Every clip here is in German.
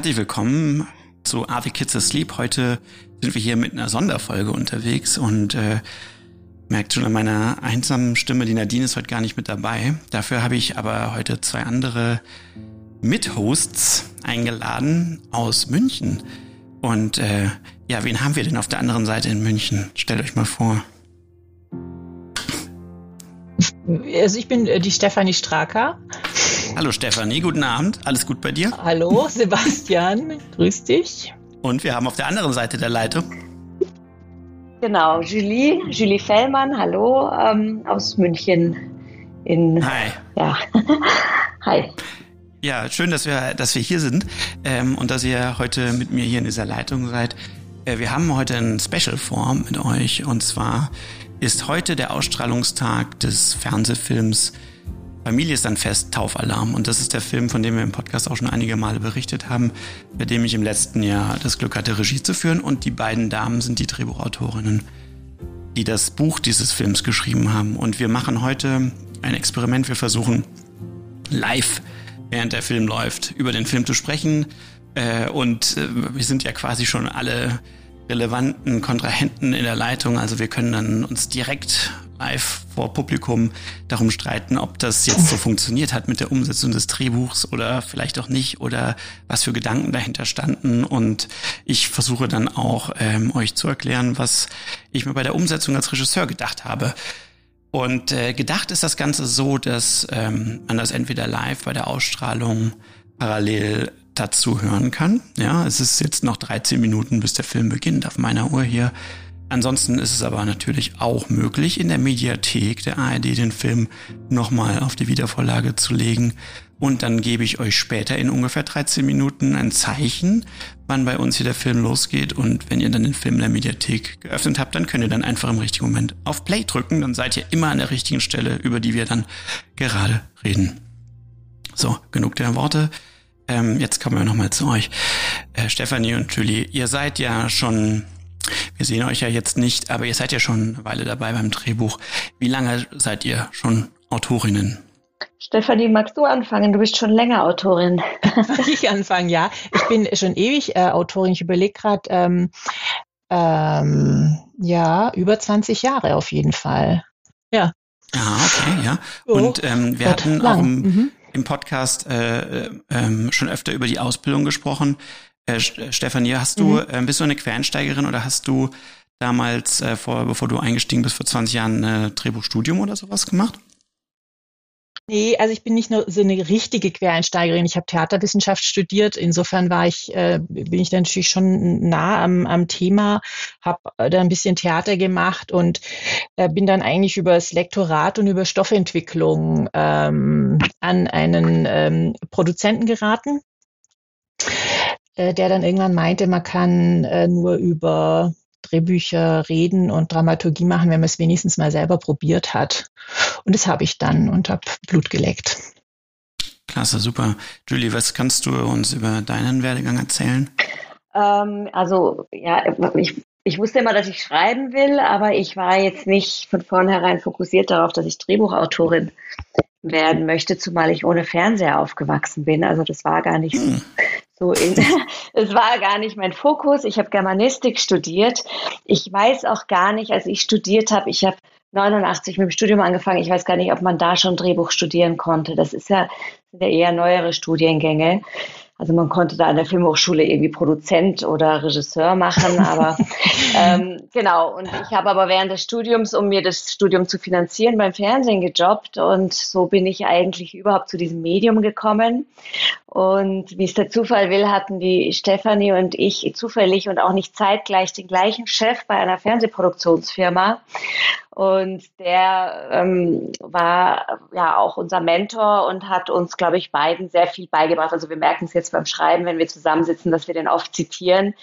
herzlich willkommen zu the Kids Asleep. Heute sind wir hier mit einer Sonderfolge unterwegs und äh, merkt schon an meiner einsamen Stimme, die Nadine ist heute gar nicht mit dabei. Dafür habe ich aber heute zwei andere Mithosts eingeladen aus München. Und äh, ja, wen haben wir denn auf der anderen Seite in München? Stellt euch mal vor. Also ich bin äh, die Stefanie Straker. Hallo Stefanie, guten Abend. Alles gut bei dir? Hallo Sebastian, grüß dich. Und wir haben auf der anderen Seite der Leitung. Genau, Julie, Julie Fellmann, hallo, ähm, aus München. In, Hi. Ja. Hi. Ja, schön, dass wir, dass wir hier sind ähm, und dass ihr heute mit mir hier in dieser Leitung seid. Äh, wir haben heute ein Special vor mit euch und zwar ist heute der Ausstrahlungstag des Fernsehfilms Familie ist dann fest, Taufalarm. Und das ist der Film, von dem wir im Podcast auch schon einige Male berichtet haben, bei dem ich im letzten Jahr das Glück hatte, Regie zu führen. Und die beiden Damen sind die Drehbuchautorinnen, die das Buch dieses Films geschrieben haben. Und wir machen heute ein Experiment. Wir versuchen live, während der Film läuft, über den Film zu sprechen. Äh, und äh, wir sind ja quasi schon alle relevanten Kontrahenten in der Leitung. Also wir können dann uns direkt live vor Publikum darum streiten, ob das jetzt so funktioniert hat mit der Umsetzung des Drehbuchs oder vielleicht auch nicht oder was für Gedanken dahinter standen. Und ich versuche dann auch ähm, euch zu erklären, was ich mir bei der Umsetzung als Regisseur gedacht habe. Und äh, gedacht ist das Ganze so, dass ähm, man das entweder live bei der Ausstrahlung parallel dazu hören kann. Ja, es ist jetzt noch 13 Minuten, bis der Film beginnt auf meiner Uhr hier. Ansonsten ist es aber natürlich auch möglich, in der Mediathek der ARD den Film nochmal auf die Wiedervorlage zu legen. Und dann gebe ich euch später in ungefähr 13 Minuten ein Zeichen, wann bei uns hier der Film losgeht. Und wenn ihr dann den Film in der Mediathek geöffnet habt, dann könnt ihr dann einfach im richtigen Moment auf Play drücken. Dann seid ihr immer an der richtigen Stelle, über die wir dann gerade reden. So, genug der Worte. Ähm, jetzt kommen wir nochmal zu euch. Äh, Stefanie und Julie, ihr seid ja schon wir sehen euch ja jetzt nicht, aber ihr seid ja schon eine Weile dabei beim Drehbuch. Wie lange seid ihr schon Autorinnen? Stefanie, magst du anfangen? Du bist schon länger Autorin. Soll ich anfangen? Ja, ich bin schon ewig äh, Autorin. Ich überlege gerade, ähm, ähm, ja, über 20 Jahre auf jeden Fall. Ja. Ah, okay, ja. Oh, Und ähm, wir hatten lang. auch im, mhm. Im Podcast äh, äh, schon öfter über die Ausbildung gesprochen. Äh, Stefanie, hast du, mhm. äh, bist du eine Quereinsteigerin oder hast du damals, äh, vor, bevor du eingestiegen bist, vor 20 Jahren ein Drehbuchstudium oder sowas gemacht? Nee, also ich bin nicht nur so eine richtige Quereinsteigerin. Ich habe Theaterwissenschaft studiert. Insofern war ich, äh, bin ich natürlich schon nah am, am Thema, habe da ein bisschen Theater gemacht und äh, bin dann eigentlich über das Lektorat und über Stoffentwicklung ähm, an einen ähm, Produzenten geraten, äh, der dann irgendwann meinte, man kann äh, nur über Drehbücher reden und Dramaturgie machen, wenn man es wenigstens mal selber probiert hat. Und das habe ich dann und habe Blut geleckt. Klasse, super. Julie, was kannst du uns über deinen Werdegang erzählen? Ähm, also, ja, ich, ich wusste immer, dass ich schreiben will, aber ich war jetzt nicht von vornherein fokussiert darauf, dass ich Drehbuchautorin werden möchte, zumal ich ohne Fernseher aufgewachsen bin. Also das war gar nicht hm. so in, es war gar nicht mein Fokus. Ich habe Germanistik studiert. Ich weiß auch gar nicht, als ich studiert habe, ich habe 89 mit dem Studium angefangen. Ich weiß gar nicht, ob man da schon Drehbuch studieren konnte. Das ist ja, sind ja eher neuere Studiengänge. Also man konnte da an der Filmhochschule irgendwie Produzent oder Regisseur machen, aber ähm, genau. Und ich habe aber während des Studiums, um mir das Studium zu finanzieren, beim Fernsehen gejobbt und so bin ich eigentlich überhaupt zu diesem Medium gekommen. Und wie es der Zufall will, hatten die Stefanie und ich zufällig und auch nicht zeitgleich den gleichen Chef bei einer Fernsehproduktionsfirma. Und der ähm, war ja auch unser Mentor und hat uns, glaube ich, beiden sehr viel beigebracht. Also wir merken es jetzt beim Schreiben, wenn wir zusammensitzen, dass wir den oft zitieren.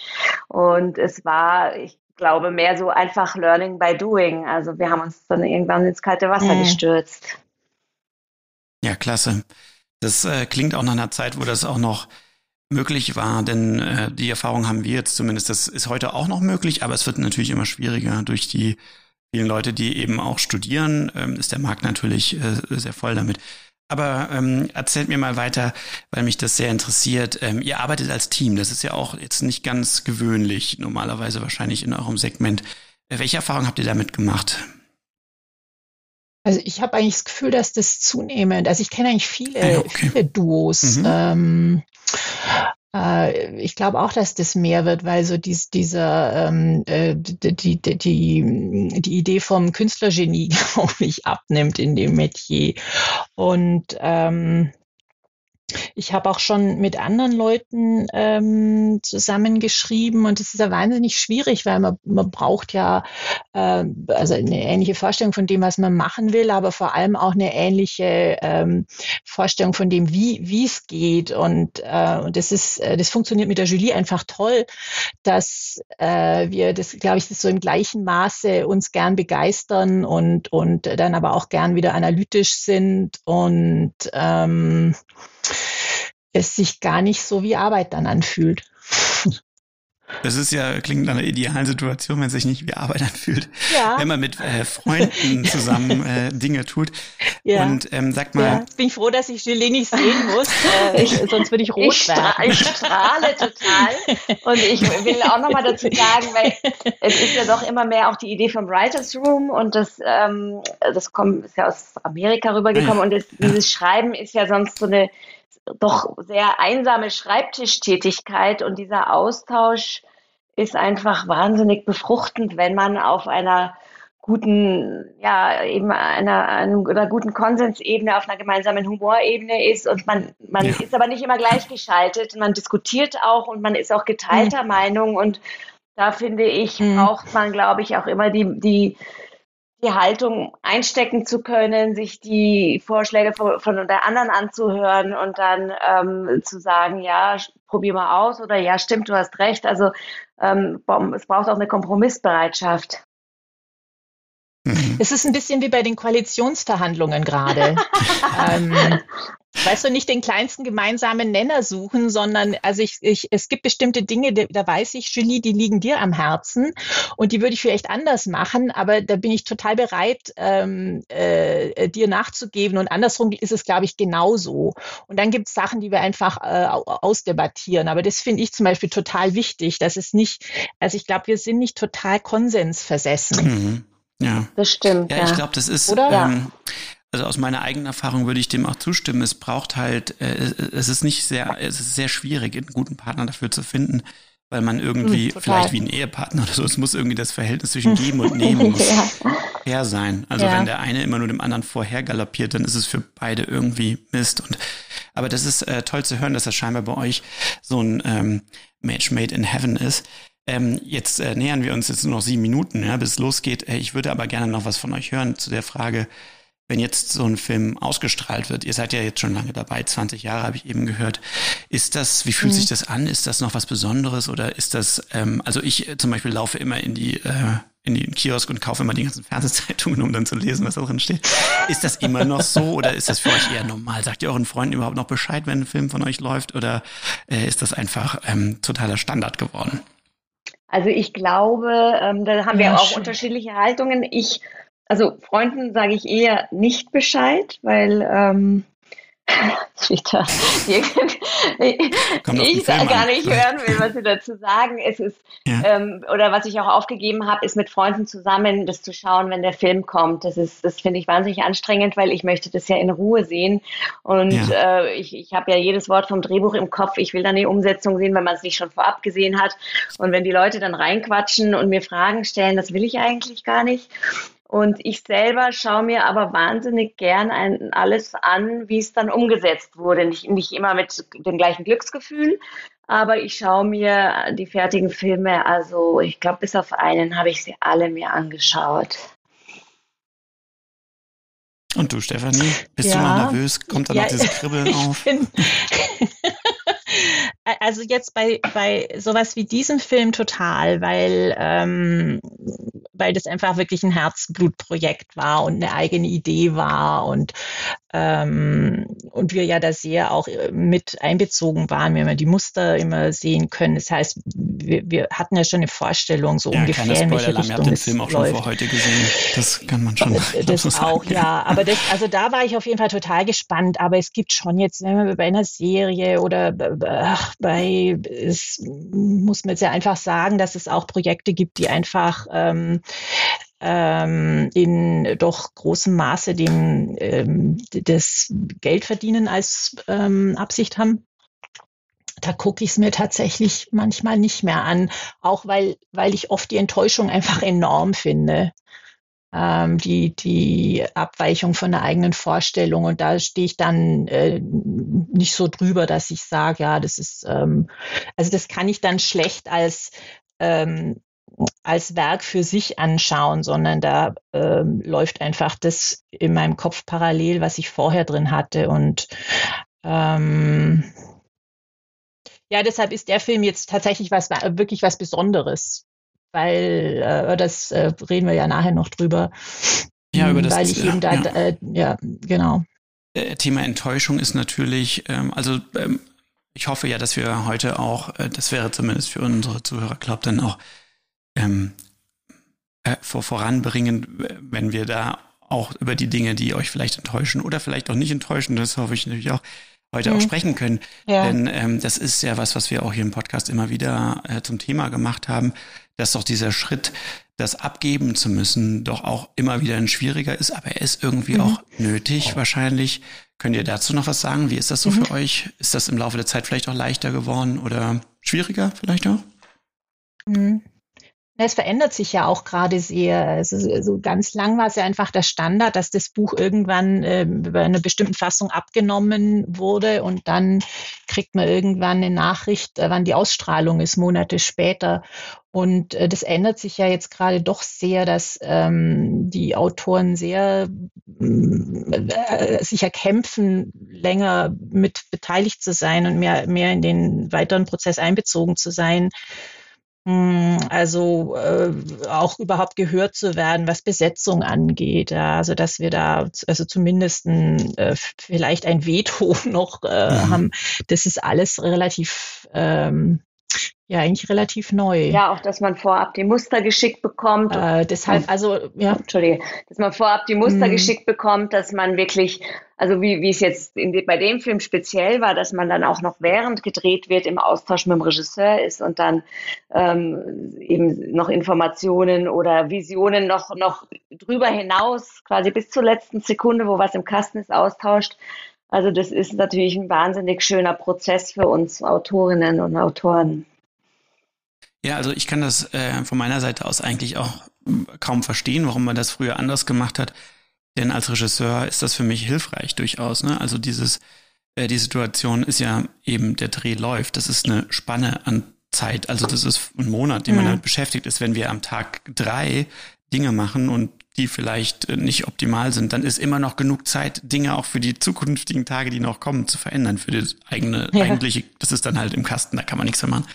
Und es war, ich glaube, mehr so einfach Learning by Doing. Also wir haben uns dann irgendwann ins kalte Wasser mhm. gestürzt. Ja, klasse. Das äh, klingt auch nach einer Zeit, wo das auch noch möglich war, denn äh, die Erfahrung haben wir jetzt zumindest. Das ist heute auch noch möglich, aber es wird natürlich immer schwieriger durch die vielen Leute, die eben auch studieren, ähm, ist der Markt natürlich äh, sehr voll damit. Aber ähm, erzählt mir mal weiter, weil mich das sehr interessiert. Ähm, ihr arbeitet als Team, das ist ja auch jetzt nicht ganz gewöhnlich, normalerweise wahrscheinlich in eurem Segment. Äh, welche Erfahrungen habt ihr damit gemacht? Also ich habe eigentlich das Gefühl, dass das zunehmend, also ich kenne eigentlich viele, ah, okay. viele Duos. Mhm. Ähm, äh, ich glaube auch, dass das mehr wird, weil so dies, dieser ähm, äh, die, die, die, die Idee vom Künstlergenie, glaube ich, abnimmt in dem Metier. Und ähm, ich habe auch schon mit anderen Leuten ähm, zusammengeschrieben und es ist ja wahnsinnig schwierig, weil man, man braucht ja äh, also eine ähnliche Vorstellung von dem, was man machen will, aber vor allem auch eine ähnliche ähm, Vorstellung von dem, wie wie es geht. Und, äh, und das ist äh, das funktioniert mit der Julie einfach toll, dass äh, wir das glaube ich das so im gleichen Maße uns gern begeistern und und dann aber auch gern wieder analytisch sind und ähm, es sich gar nicht so wie Arbeit dann anfühlt. Das ist ja, klingt nach einer idealen Situation, wenn es sich nicht wie Arbeit anfühlt. Ja. Wenn man mit äh, Freunden zusammen äh, Dinge tut. Ja. Und ähm, sagt mal. Ja. Bin ich froh, dass ich Gelee nicht sehen muss, äh, ich, sonst würde ich rot ich werden. Stra ich strahle total. Und ich will auch nochmal dazu sagen, weil es ist ja doch immer mehr auch die Idee vom Writers Room und das, ähm, das kommt, ist ja aus Amerika rübergekommen ah, und das, dieses Schreiben ist ja sonst so eine doch sehr einsame Schreibtischtätigkeit und dieser Austausch ist einfach wahnsinnig befruchtend, wenn man auf einer guten, ja, eben einer, einer guten Konsensebene, auf einer gemeinsamen Humorebene ist und man, man ja. ist aber nicht immer gleichgeschaltet, man diskutiert auch und man ist auch geteilter mhm. Meinung und da finde ich, mhm. braucht man, glaube ich, auch immer die, die, die Haltung einstecken zu können, sich die Vorschläge von, von der anderen anzuhören und dann ähm, zu sagen, ja, probier mal aus oder ja, stimmt, du hast recht. Also ähm, es braucht auch eine Kompromissbereitschaft. Es ist ein bisschen wie bei den Koalitionsverhandlungen gerade. ähm, weißt du, nicht den kleinsten gemeinsamen Nenner suchen, sondern also ich, ich, es gibt bestimmte Dinge, da weiß ich, Julie, die liegen dir am Herzen und die würde ich vielleicht anders machen, aber da bin ich total bereit, ähm, äh, dir nachzugeben und andersrum ist es, glaube ich, genauso. Und dann gibt es Sachen, die wir einfach äh, ausdebattieren, aber das finde ich zum Beispiel total wichtig, dass es nicht, also ich glaube, wir sind nicht total konsensversessen. Mhm. Ja. Das stimmt. Ja, ja. ich glaube, das ist, Oder? Ähm, also aus meiner eigenen Erfahrung würde ich dem auch zustimmen. Es braucht halt, äh, es ist nicht sehr, es ist sehr schwierig, einen guten Partner dafür zu finden, weil man irgendwie, hm, vielleicht wie ein Ehepartner oder so, es muss irgendwie das Verhältnis zwischen Geben und Nehmen muss ja. fair sein. Also ja. wenn der eine immer nur dem anderen vorher galoppiert, dann ist es für beide irgendwie Mist. Und aber das ist äh, toll zu hören, dass das scheinbar bei euch so ein ähm, Match made in heaven ist. Ähm, jetzt äh, nähern wir uns jetzt nur noch sieben Minuten, ja, bis es losgeht. Äh, ich würde aber gerne noch was von euch hören zu der Frage, wenn jetzt so ein Film ausgestrahlt wird. Ihr seid ja jetzt schon lange dabei, 20 Jahre habe ich eben gehört. Ist das, wie fühlt mhm. sich das an? Ist das noch was Besonderes oder ist das, ähm, also ich äh, zum Beispiel laufe immer in die, äh, in den Kiosk und kaufe immer die ganzen Fernsehzeitungen, um dann zu lesen, was da drin steht. Ist das immer noch so oder ist das für euch eher normal? Sagt ihr euren Freunden überhaupt noch Bescheid, wenn ein Film von euch läuft oder äh, ist das einfach ähm, totaler Standard geworden? Also ich glaube, ähm, da haben ja, wir auch schön. unterschiedliche Haltungen. Ich, also Freunden sage ich eher nicht Bescheid, weil ähm, Twitter. ich gar nicht hören will, was Sie dazu sagen. Es ist, ja. ähm, oder was ich auch aufgegeben habe, ist mit Freunden zusammen das zu schauen, wenn der Film kommt. Das ist, das finde ich wahnsinnig anstrengend, weil ich möchte das ja in Ruhe sehen. Und ja. äh, ich, ich habe ja jedes Wort vom Drehbuch im Kopf. Ich will dann die Umsetzung sehen, wenn man es nicht schon vorab gesehen hat. Und wenn die Leute dann reinquatschen und mir Fragen stellen, das will ich eigentlich gar nicht. Und ich selber schaue mir aber wahnsinnig gern ein, alles an, wie es dann umgesetzt wurde. Nicht, nicht immer mit dem gleichen Glücksgefühl, aber ich schaue mir die fertigen Filme, also ich glaube, bis auf einen habe ich sie alle mir angeschaut. Und du, Stefanie, bist ja. du noch nervös? Kommt da ja. noch dieses Kribbeln auf? also jetzt bei, bei sowas wie diesem Film total, weil, ähm, weil das einfach wirklich ein Herzblutprojekt war und eine eigene Idee war und ähm, und wir ja da sehr auch äh, mit einbezogen waren, wenn wir die Muster immer sehen können. Das heißt, wir, wir hatten ja schon eine Vorstellung, so ja, ungefähr, in welche Richtung Ihr habt den Film auch läuft. schon vor heute gesehen. Das kann man schon. Das, das so auch, sagen. ja. Aber das, also da war ich auf jeden Fall total gespannt. Aber es gibt schon jetzt, wenn man bei einer Serie oder bei, es muss man jetzt ja einfach sagen, dass es auch Projekte gibt, die einfach ähm, ähm, in doch großem Maße dem ähm, das Geldverdienen als ähm, Absicht haben. Da gucke ich es mir tatsächlich manchmal nicht mehr an, auch weil, weil ich oft die Enttäuschung einfach enorm finde. Ähm, die, die Abweichung von der eigenen Vorstellung. Und da stehe ich dann äh, nicht so drüber, dass ich sage, ja, das ist, ähm, also das kann ich dann schlecht als ähm, als Werk für sich anschauen, sondern da ähm, läuft einfach das in meinem Kopf parallel, was ich vorher drin hatte. Und ähm, ja, deshalb ist der Film jetzt tatsächlich was wirklich was Besonderes, weil äh, das äh, reden wir ja nachher noch drüber. Ja, über das weil ich eben da, ja. Äh, ja, genau. Äh, Thema Enttäuschung ist natürlich, ähm, also ähm, ich hoffe ja, dass wir heute auch, äh, das wäre zumindest für unsere Zuhörer, glaubt dann auch ähm, äh, vor, voranbringen, wenn wir da auch über die Dinge, die euch vielleicht enttäuschen oder vielleicht auch nicht enttäuschen, das hoffe ich natürlich auch, heute mhm. auch sprechen können. Ja. Denn ähm, das ist ja was, was wir auch hier im Podcast immer wieder äh, zum Thema gemacht haben, dass doch dieser Schritt, das abgeben zu müssen, doch auch immer wieder ein schwieriger ist, aber er ist irgendwie mhm. auch nötig wahrscheinlich. Könnt ihr dazu noch was sagen? Wie ist das so mhm. für euch? Ist das im Laufe der Zeit vielleicht auch leichter geworden oder schwieriger vielleicht auch? Es verändert sich ja auch gerade sehr. Also so ganz lang war es ja einfach der Standard, dass das Buch irgendwann äh, über eine bestimmte Fassung abgenommen wurde und dann kriegt man irgendwann eine Nachricht, äh, wann die Ausstrahlung ist, Monate später. Und äh, das ändert sich ja jetzt gerade doch sehr, dass ähm, die Autoren sehr äh, sich erkämpfen, länger mit beteiligt zu sein und mehr, mehr in den weiteren Prozess einbezogen zu sein. Hm, also äh, auch überhaupt gehört zu werden, was Besetzung angeht. Ja, also dass wir da also zumindest ein, äh, vielleicht ein Veto noch äh, mhm. haben. Das ist alles relativ ähm, ja, eigentlich relativ neu. Ja, auch, dass man vorab die Muster geschickt bekommt. Äh, deshalb, also, ja. Entschuldige, dass man vorab die Muster mm. geschickt bekommt, dass man wirklich, also wie, wie es jetzt in, bei dem Film speziell war, dass man dann auch noch während gedreht wird im Austausch mit dem Regisseur ist und dann ähm, eben noch Informationen oder Visionen noch, noch drüber hinaus, quasi bis zur letzten Sekunde, wo was im Kasten ist, austauscht. Also das ist natürlich ein wahnsinnig schöner Prozess für uns Autorinnen und Autoren. Ja, also ich kann das äh, von meiner Seite aus eigentlich auch kaum verstehen, warum man das früher anders gemacht hat. Denn als Regisseur ist das für mich hilfreich durchaus. Ne? Also dieses, äh, die Situation ist ja eben, der Dreh läuft. Das ist eine Spanne an Zeit. Also das ist ein Monat, den man damit beschäftigt ist. Wenn wir am Tag drei Dinge machen und die vielleicht äh, nicht optimal sind, dann ist immer noch genug Zeit, Dinge auch für die zukünftigen Tage, die noch kommen, zu verändern. Für das eigene, ja. eigentliche, das ist dann halt im Kasten, da kann man nichts mehr machen.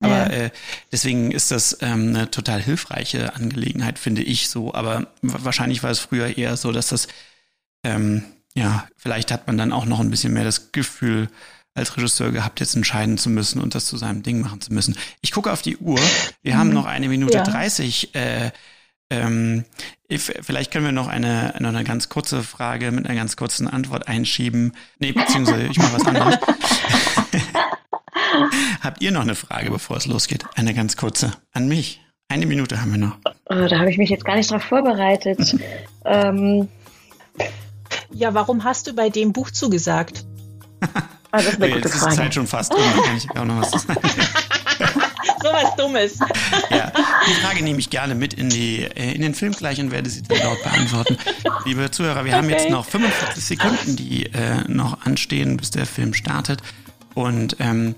Aber ja. äh, deswegen ist das ähm, eine total hilfreiche Angelegenheit, finde ich so. Aber wahrscheinlich war es früher eher so, dass das, ähm, ja, vielleicht hat man dann auch noch ein bisschen mehr das Gefühl, als Regisseur gehabt, jetzt entscheiden zu müssen und das zu seinem Ding machen zu müssen. Ich gucke auf die Uhr. Wir mhm. haben noch eine Minute dreißig. Ja. Äh, ähm, vielleicht können wir noch eine, noch eine ganz kurze Frage mit einer ganz kurzen Antwort einschieben. Nee, beziehungsweise ich mache was anderes. Habt ihr noch eine Frage, bevor es losgeht? Eine ganz kurze. An mich. Eine Minute haben wir noch. Oh, da habe ich mich jetzt gar nicht drauf vorbereitet. ähm. Ja, warum hast du bei dem Buch zugesagt? ah, das ist eine gute Jetzt Frage. ist Zeit schon fast um, da kann ich auch noch was sagen. was Dummes. ja, die Frage nehme ich gerne mit in, die, äh, in den Film gleich und werde sie dann dort beantworten. Liebe Zuhörer, wir okay. haben jetzt noch 45 Sekunden, die äh, noch anstehen, bis der Film startet. Und ähm,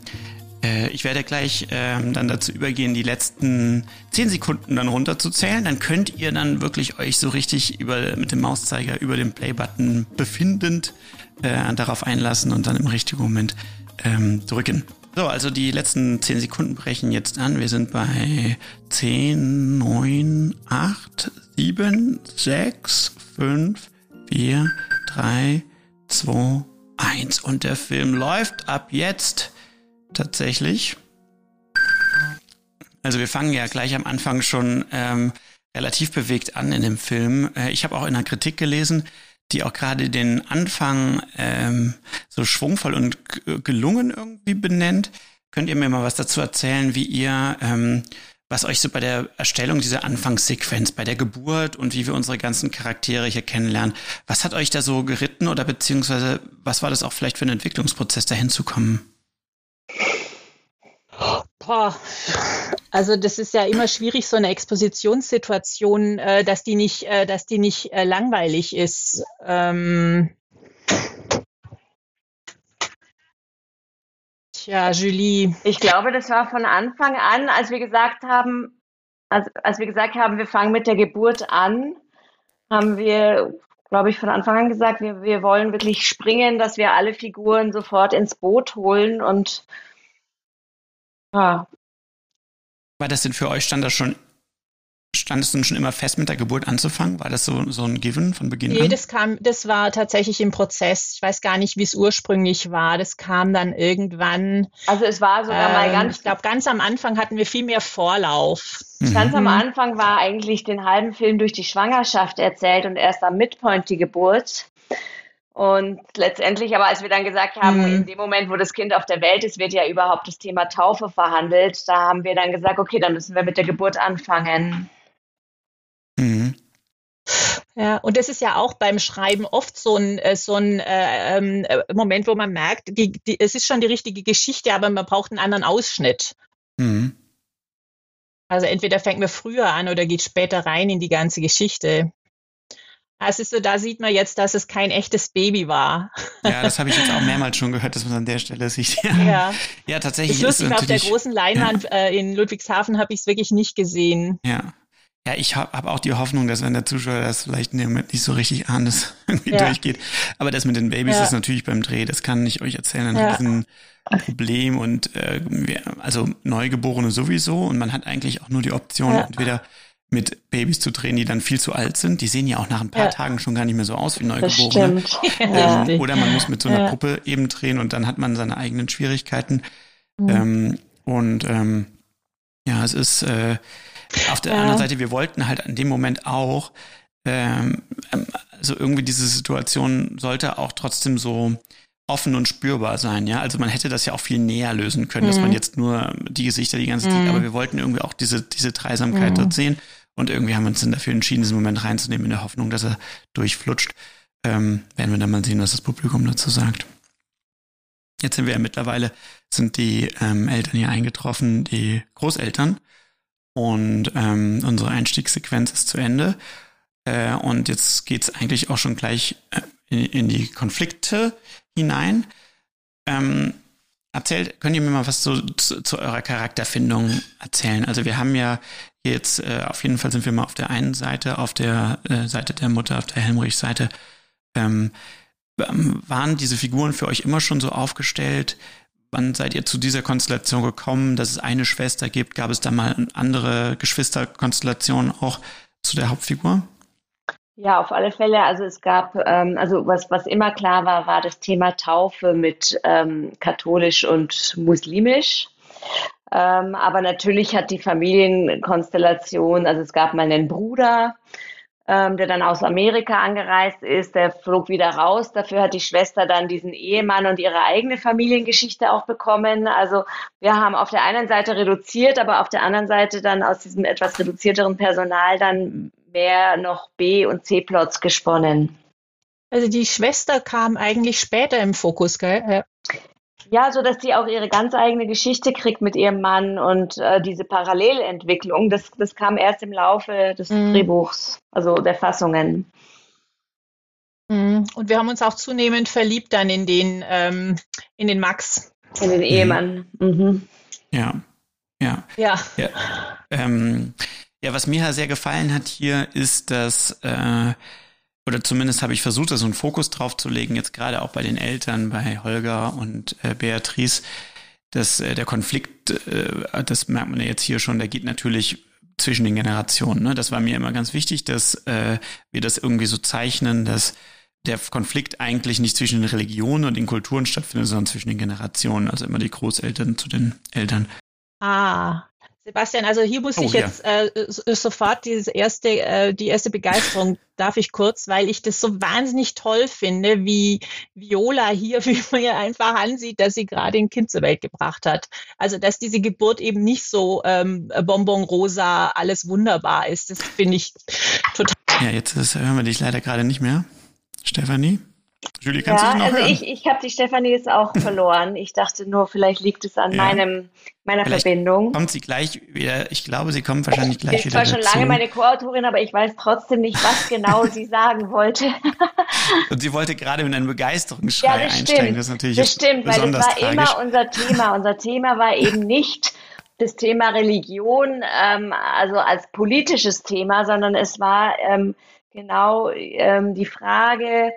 äh, ich werde gleich ähm, dann dazu übergehen, die letzten zehn Sekunden dann runterzuzählen. Dann könnt ihr dann wirklich euch so richtig über, mit dem Mauszeiger über dem Play-Button befindend äh, darauf einlassen und dann im richtigen Moment ähm, drücken. So, also die letzten zehn Sekunden brechen jetzt an. Wir sind bei zehn, neun, acht, sieben, sechs, fünf, vier, drei, zwei, eins. Und der Film läuft ab jetzt tatsächlich. Also wir fangen ja gleich am Anfang schon ähm, relativ bewegt an in dem Film. Äh, ich habe auch in einer Kritik gelesen, die auch gerade den Anfang ähm, so schwungvoll und gelungen irgendwie benennt. Könnt ihr mir mal was dazu erzählen, wie ihr, ähm, was euch so bei der Erstellung dieser Anfangssequenz, bei der Geburt und wie wir unsere ganzen Charaktere hier kennenlernen, was hat euch da so geritten oder beziehungsweise was war das auch vielleicht für ein Entwicklungsprozess, dahin zu kommen? Boah. Also das ist ja immer schwierig, so eine Expositionssituation, äh, dass die nicht, äh, dass die nicht äh, langweilig ist. Ähm Tja, Julie. Ich glaube, das war von Anfang an, als wir gesagt haben, als, als wir gesagt haben, wir fangen mit der Geburt an, haben wir, glaube ich, von Anfang an gesagt, wir, wir wollen wirklich springen, dass wir alle Figuren sofort ins Boot holen und ja. War das denn für euch, stand das schon, stand es denn schon immer fest, mit der Geburt anzufangen? War das so, so ein Given von Beginn nee, an? Nee, das kam, das war tatsächlich im Prozess. Ich weiß gar nicht, wie es ursprünglich war. Das kam dann irgendwann. Also es war sogar ähm, mal ganz. Ich glaube, ganz am Anfang hatten wir viel mehr Vorlauf. Mhm. Ganz am Anfang war eigentlich den halben Film durch die Schwangerschaft erzählt und erst am Midpoint die Geburt. Und letztendlich, aber als wir dann gesagt haben, mhm. in dem Moment, wo das Kind auf der Welt ist, wird ja überhaupt das Thema Taufe verhandelt. Da haben wir dann gesagt, okay, dann müssen wir mit der Geburt anfangen. Mhm. Ja, und das ist ja auch beim Schreiben oft so ein, äh, so ein äh, ähm, äh, Moment, wo man merkt, die, die, es ist schon die richtige Geschichte, aber man braucht einen anderen Ausschnitt. Mhm. Also entweder fängt man früher an oder geht später rein in die ganze Geschichte. Es ist so, da sieht man jetzt, dass es kein echtes Baby war. Ja, das habe ich jetzt auch mehrmals schon gehört, dass man an der Stelle sieht. Ja, ja. ja tatsächlich. Ich lustig, auf der großen Leinwand ja. äh, in Ludwigshafen habe ich es wirklich nicht gesehen. Ja. Ja, ich habe hab auch die Hoffnung, dass wenn der Zuschauer das vielleicht nicht so richtig ahnt, dass irgendwie ja. durchgeht. Aber das mit den Babys ja. ist natürlich beim Dreh, das kann ich euch erzählen, ein ja. Problem und äh, also Neugeborene sowieso und man hat eigentlich auch nur die Option, entweder mit Babys zu drehen, die dann viel zu alt sind. Die sehen ja auch nach ein paar ja. Tagen schon gar nicht mehr so aus wie Neugeborene. Ähm, oder man muss mit so einer ja. Puppe eben drehen und dann hat man seine eigenen Schwierigkeiten. Mhm. Ähm, und ähm, ja, es ist äh, auf der ja. anderen Seite, wir wollten halt an dem Moment auch, ähm, also irgendwie diese Situation sollte auch trotzdem so offen und spürbar sein, ja. Also man hätte das ja auch viel näher lösen können, mhm. dass man mhm. jetzt nur die Gesichter die ganze Zeit, mhm. aber wir wollten irgendwie auch diese, diese Dreisamkeit mhm. dort sehen. Und irgendwie haben wir uns dann dafür entschieden, diesen Moment reinzunehmen, in der Hoffnung, dass er durchflutscht. Ähm, werden wir dann mal sehen, was das Publikum dazu sagt. Jetzt sind wir ja mittlerweile, sind die ähm, Eltern hier eingetroffen, die Großeltern. Und ähm, unsere Einstiegssequenz ist zu Ende. Äh, und jetzt geht's eigentlich auch schon gleich äh, in, in die Konflikte hinein. Ähm, erzählt, könnt ihr mir mal was so zu, zu, eurer Charakterfindung erzählen? Also wir haben ja jetzt, äh, auf jeden Fall sind wir mal auf der einen Seite, auf der äh, Seite der Mutter, auf der Helmrich-Seite. Ähm, ähm, waren diese Figuren für euch immer schon so aufgestellt? Wann seid ihr zu dieser Konstellation gekommen, dass es eine Schwester gibt? Gab es da mal andere Geschwisterkonstellationen auch zu der Hauptfigur? Ja, auf alle Fälle. Also es gab, ähm, also was, was immer klar war, war das Thema Taufe mit ähm, katholisch und muslimisch. Ähm, aber natürlich hat die Familienkonstellation, also es gab mal einen Bruder, ähm, der dann aus Amerika angereist ist, der flog wieder raus. Dafür hat die Schwester dann diesen Ehemann und ihre eigene Familiengeschichte auch bekommen. Also wir haben auf der einen Seite reduziert, aber auf der anderen Seite dann aus diesem etwas reduzierteren Personal dann mehr noch B- und C-Plots gesponnen. Also die Schwester kam eigentlich später im Fokus, gell? Ja, so dass sie auch ihre ganz eigene Geschichte kriegt mit ihrem Mann und äh, diese Parallelentwicklung, das, das kam erst im Laufe des mhm. Drehbuchs, also der Fassungen. Mhm. Und wir haben uns auch zunehmend verliebt dann in den, ähm, in den Max. In den Ehemann. Mhm. Ja. Ja. Ja. ja. Ähm, ja, was mir sehr gefallen hat hier, ist, dass, äh, oder zumindest habe ich versucht, da so einen Fokus drauf zu legen, jetzt gerade auch bei den Eltern, bei Holger und äh, Beatrice, dass äh, der Konflikt, äh, das merkt man ja jetzt hier schon, der geht natürlich zwischen den Generationen. Ne? Das war mir immer ganz wichtig, dass äh, wir das irgendwie so zeichnen, dass der Konflikt eigentlich nicht zwischen den Religionen und den Kulturen stattfindet, sondern zwischen den Generationen, also immer die Großeltern zu den Eltern. Ah, Sebastian, also hier muss oh, ich jetzt ja. äh, sofort diese erste, äh, die erste Begeisterung, darf ich kurz, weil ich das so wahnsinnig toll finde, wie Viola hier, wie man ihr einfach ansieht, dass sie gerade ein Kind zur Welt gebracht hat. Also, dass diese Geburt eben nicht so ähm, bonbonrosa, alles wunderbar ist, das finde ich total. Ja, jetzt ist, hören wir dich leider gerade nicht mehr. Stefanie? Julie, kannst ja, du noch also hören? ich, ich habe die Stefanie jetzt auch verloren. Ich dachte nur, vielleicht liegt es an ja. meinem, meiner vielleicht Verbindung. Kommt sie gleich wieder, ich glaube, sie kommt wahrscheinlich gleich sie wieder. Ich war schon lange meine Co-Autorin, aber ich weiß trotzdem nicht, was genau sie sagen wollte. Und sie wollte gerade mit einem Begeisterungsschrei ja, das einsteigen. Das ist natürlich das stimmt, weil das war tragisch. immer unser Thema. Unser Thema war eben nicht das Thema Religion, ähm, also als politisches Thema, sondern es war ähm, genau ähm, die Frage,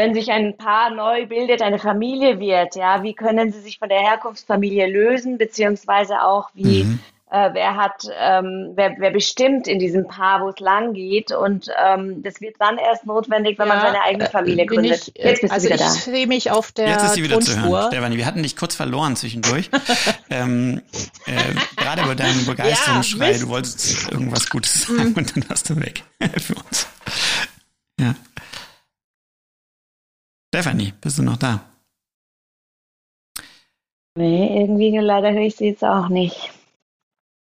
wenn sich ein Paar neu bildet, eine Familie wird, ja, wie können sie sich von der Herkunftsfamilie lösen, beziehungsweise auch wie, mhm. äh, wer hat, ähm, wer, wer bestimmt in diesem Paar, wo es lang geht und ähm, das wird dann erst notwendig, wenn ja, man seine eigene Familie gründet. Ich, Jetzt bist also du wieder ich sehe mich auf der Jetzt ist sie wieder Tonspur. zu hören. Stefanie, wir hatten dich kurz verloren zwischendurch. ähm, äh, gerade bei deinem Begeisterungsschrei, ja, du wolltest irgendwas Gutes sagen mhm. und dann warst du weg für uns. Ja. Stefanie, bist du noch da? Nee, irgendwie leider höre ich sie jetzt auch nicht.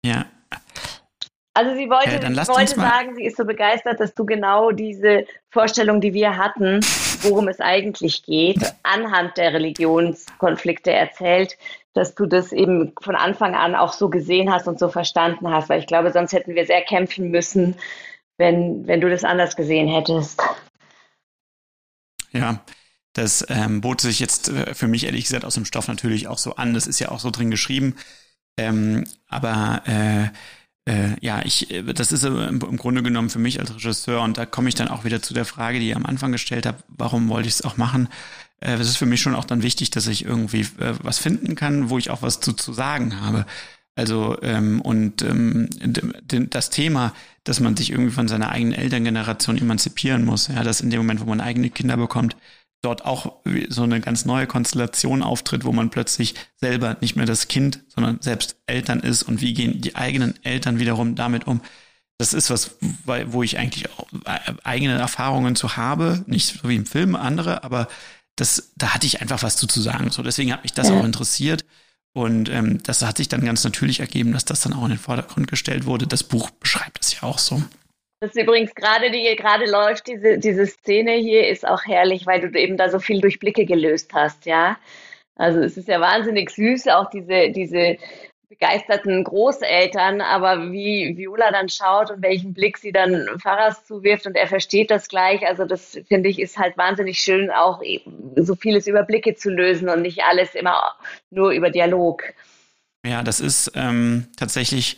Ja. Also sie wollte, ja, sie wollte sagen, sie ist so begeistert, dass du genau diese Vorstellung, die wir hatten, worum es eigentlich geht, anhand der Religionskonflikte erzählt, dass du das eben von Anfang an auch so gesehen hast und so verstanden hast, weil ich glaube, sonst hätten wir sehr kämpfen müssen, wenn, wenn du das anders gesehen hättest. Ja, das ähm, bot sich jetzt äh, für mich ehrlich gesagt aus dem Stoff natürlich auch so an. Das ist ja auch so drin geschrieben. Ähm, aber äh, äh, ja, ich, äh, das ist im, im Grunde genommen für mich als Regisseur und da komme ich dann auch wieder zu der Frage, die ihr am Anfang gestellt habt, warum wollte ich es auch machen? Äh, es ist für mich schon auch dann wichtig, dass ich irgendwie äh, was finden kann, wo ich auch was zu, zu sagen habe. Also ähm, und ähm, das Thema, dass man sich irgendwie von seiner eigenen Elterngeneration emanzipieren muss, ja, dass in dem Moment, wo man eigene Kinder bekommt, dort auch so eine ganz neue Konstellation auftritt, wo man plötzlich selber nicht mehr das Kind, sondern selbst Eltern ist und wie gehen die eigenen Eltern wiederum damit um. Das ist was, wo ich eigentlich auch eigene Erfahrungen zu habe, nicht so wie im Film andere, aber das, da hatte ich einfach was zu, zu sagen. So, deswegen hat mich das ja. auch interessiert. Und ähm, das hat sich dann ganz natürlich ergeben, dass das dann auch in den Vordergrund gestellt wurde. Das Buch beschreibt es ja auch so. Das ist übrigens gerade, die gerade läuft, diese, diese Szene hier ist auch herrlich, weil du eben da so viel durch Blicke gelöst hast, ja. Also es ist ja wahnsinnig süß, auch diese, diese begeisterten Großeltern, aber wie Viola dann schaut und welchen Blick sie dann Pfarrers zuwirft und er versteht das gleich. Also das finde ich ist halt wahnsinnig schön, auch so vieles über Blicke zu lösen und nicht alles immer nur über Dialog. Ja, das ist ähm, tatsächlich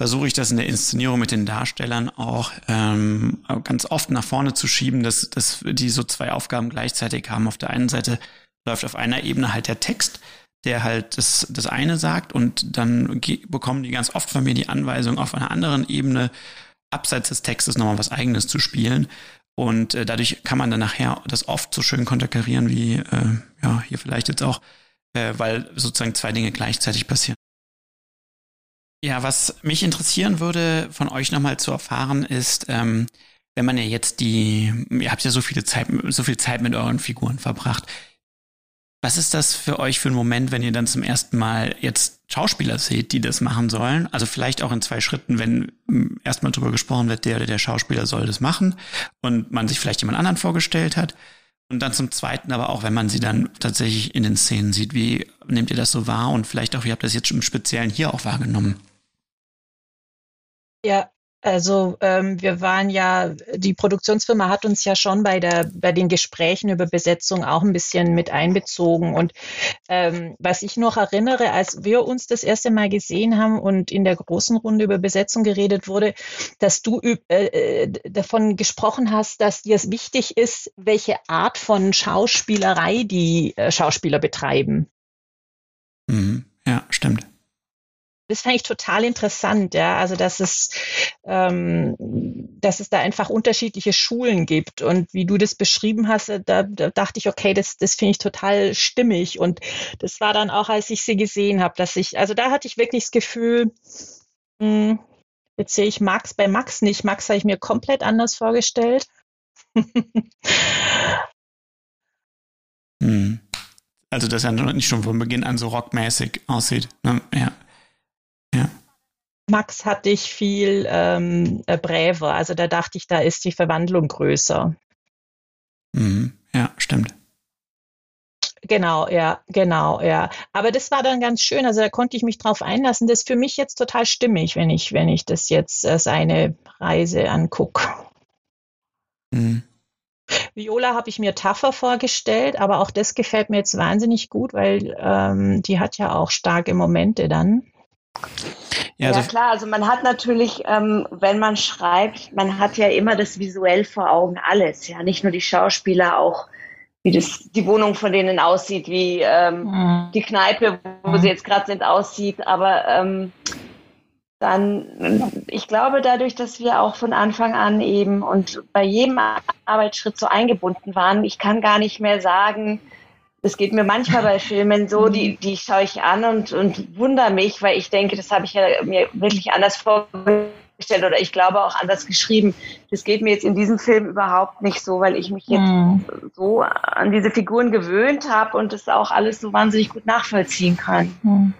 versuche ich das in der Inszenierung mit den Darstellern auch ähm, ganz oft nach vorne zu schieben, dass, dass die so zwei Aufgaben gleichzeitig haben. Auf der einen Seite läuft auf einer Ebene halt der Text, der halt das, das eine sagt und dann bekommen die ganz oft von mir die Anweisung, auf einer anderen Ebene abseits des Textes nochmal was eigenes zu spielen. Und äh, dadurch kann man dann nachher das oft so schön konterkarieren wie, äh, ja, hier vielleicht jetzt auch, äh, weil sozusagen zwei Dinge gleichzeitig passieren. Ja, was mich interessieren würde, von euch nochmal zu erfahren, ist, ähm, wenn man ja jetzt die, ihr habt ja so viele Zeit, so viel Zeit mit euren Figuren verbracht. Was ist das für euch für ein Moment, wenn ihr dann zum ersten Mal jetzt Schauspieler seht, die das machen sollen? Also vielleicht auch in zwei Schritten, wenn hm, erstmal drüber gesprochen wird, der oder der Schauspieler soll das machen und man sich vielleicht jemand anderen vorgestellt hat. Und dann zum Zweiten aber auch, wenn man sie dann tatsächlich in den Szenen sieht, wie nehmt ihr das so wahr und vielleicht auch, wie habt ihr das jetzt im Speziellen hier auch wahrgenommen? Ja, also ähm, wir waren ja, die Produktionsfirma hat uns ja schon bei der bei den Gesprächen über Besetzung auch ein bisschen mit einbezogen. Und ähm, was ich noch erinnere, als wir uns das erste Mal gesehen haben und in der großen Runde über Besetzung geredet wurde, dass du äh, äh, davon gesprochen hast, dass dir es wichtig ist, welche Art von Schauspielerei die äh, Schauspieler betreiben. Mhm. Ja, stimmt. Das fand ich total interessant, ja. Also dass es ähm, dass es da einfach unterschiedliche Schulen gibt. Und wie du das beschrieben hast, äh, da, da dachte ich, okay, das, das finde ich total stimmig. Und das war dann auch, als ich sie gesehen habe, dass ich, also da hatte ich wirklich das Gefühl, mh, hm, jetzt sehe ich Max bei Max nicht. Max habe ich mir komplett anders vorgestellt. hm. Also, dass er nicht schon von Beginn an so rockmäßig aussieht. Ne? Ja. Max hatte ich viel ähm, äh, Bräver. Also da dachte ich, da ist die Verwandlung größer. Mhm. Ja, stimmt. Genau, ja, genau, ja. Aber das war dann ganz schön. Also da konnte ich mich drauf einlassen. Das ist für mich jetzt total stimmig, wenn ich, wenn ich das jetzt äh, seine Reise angucke. Mhm. Viola habe ich mir tougher vorgestellt, aber auch das gefällt mir jetzt wahnsinnig gut, weil ähm, die hat ja auch starke Momente dann. Ja, also ja, klar, also man hat natürlich, ähm, wenn man schreibt, man hat ja immer das visuell vor Augen alles, ja, nicht nur die Schauspieler, auch wie das die Wohnung von denen aussieht, wie ähm, mhm. die Kneipe, wo mhm. sie jetzt gerade sind, aussieht, aber ähm, dann, ich glaube, dadurch, dass wir auch von Anfang an eben und bei jedem Arbeitsschritt so eingebunden waren, ich kann gar nicht mehr sagen, das geht mir manchmal bei Filmen so, die, die schaue ich an und, und wundere mich, weil ich denke, das habe ich ja mir wirklich anders vorgestellt oder ich glaube auch anders geschrieben. Das geht mir jetzt in diesem Film überhaupt nicht so, weil ich mich jetzt mhm. so an diese Figuren gewöhnt habe und das auch alles so wahnsinnig gut nachvollziehen kann. Mhm.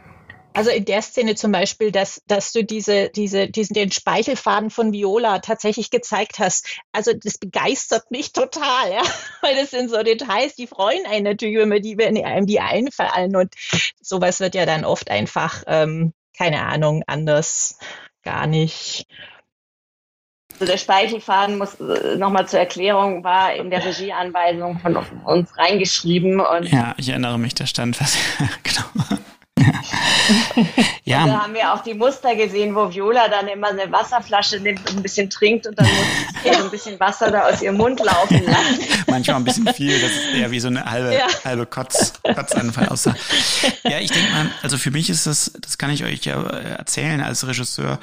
Also in der Szene zum Beispiel, dass, dass du diese, diese, diesen, den Speichelfaden von Viola tatsächlich gezeigt hast. Also das begeistert mich total, ja. Weil das sind so Details, die freuen einen natürlich, wenn man die, wenn einem die einfallen. Und sowas wird ja dann oft einfach, ähm, keine Ahnung, anders gar nicht. Also der Speichelfaden muss äh, nochmal zur Erklärung war in der Regieanweisung von uns reingeschrieben und ja, ich erinnere mich, da stand was genau. Ja. Da haben wir auch die Muster gesehen, wo Viola dann immer eine Wasserflasche nimmt und ein bisschen trinkt und dann muss sie so ein bisschen Wasser da aus ihrem Mund laufen lassen. Manchmal ein bisschen viel, das ist eher wie so eine halbe, ja. halbe Kotz, Kotzanfall aussah. Ja, ich denke mal, also für mich ist das, das kann ich euch ja erzählen als Regisseur,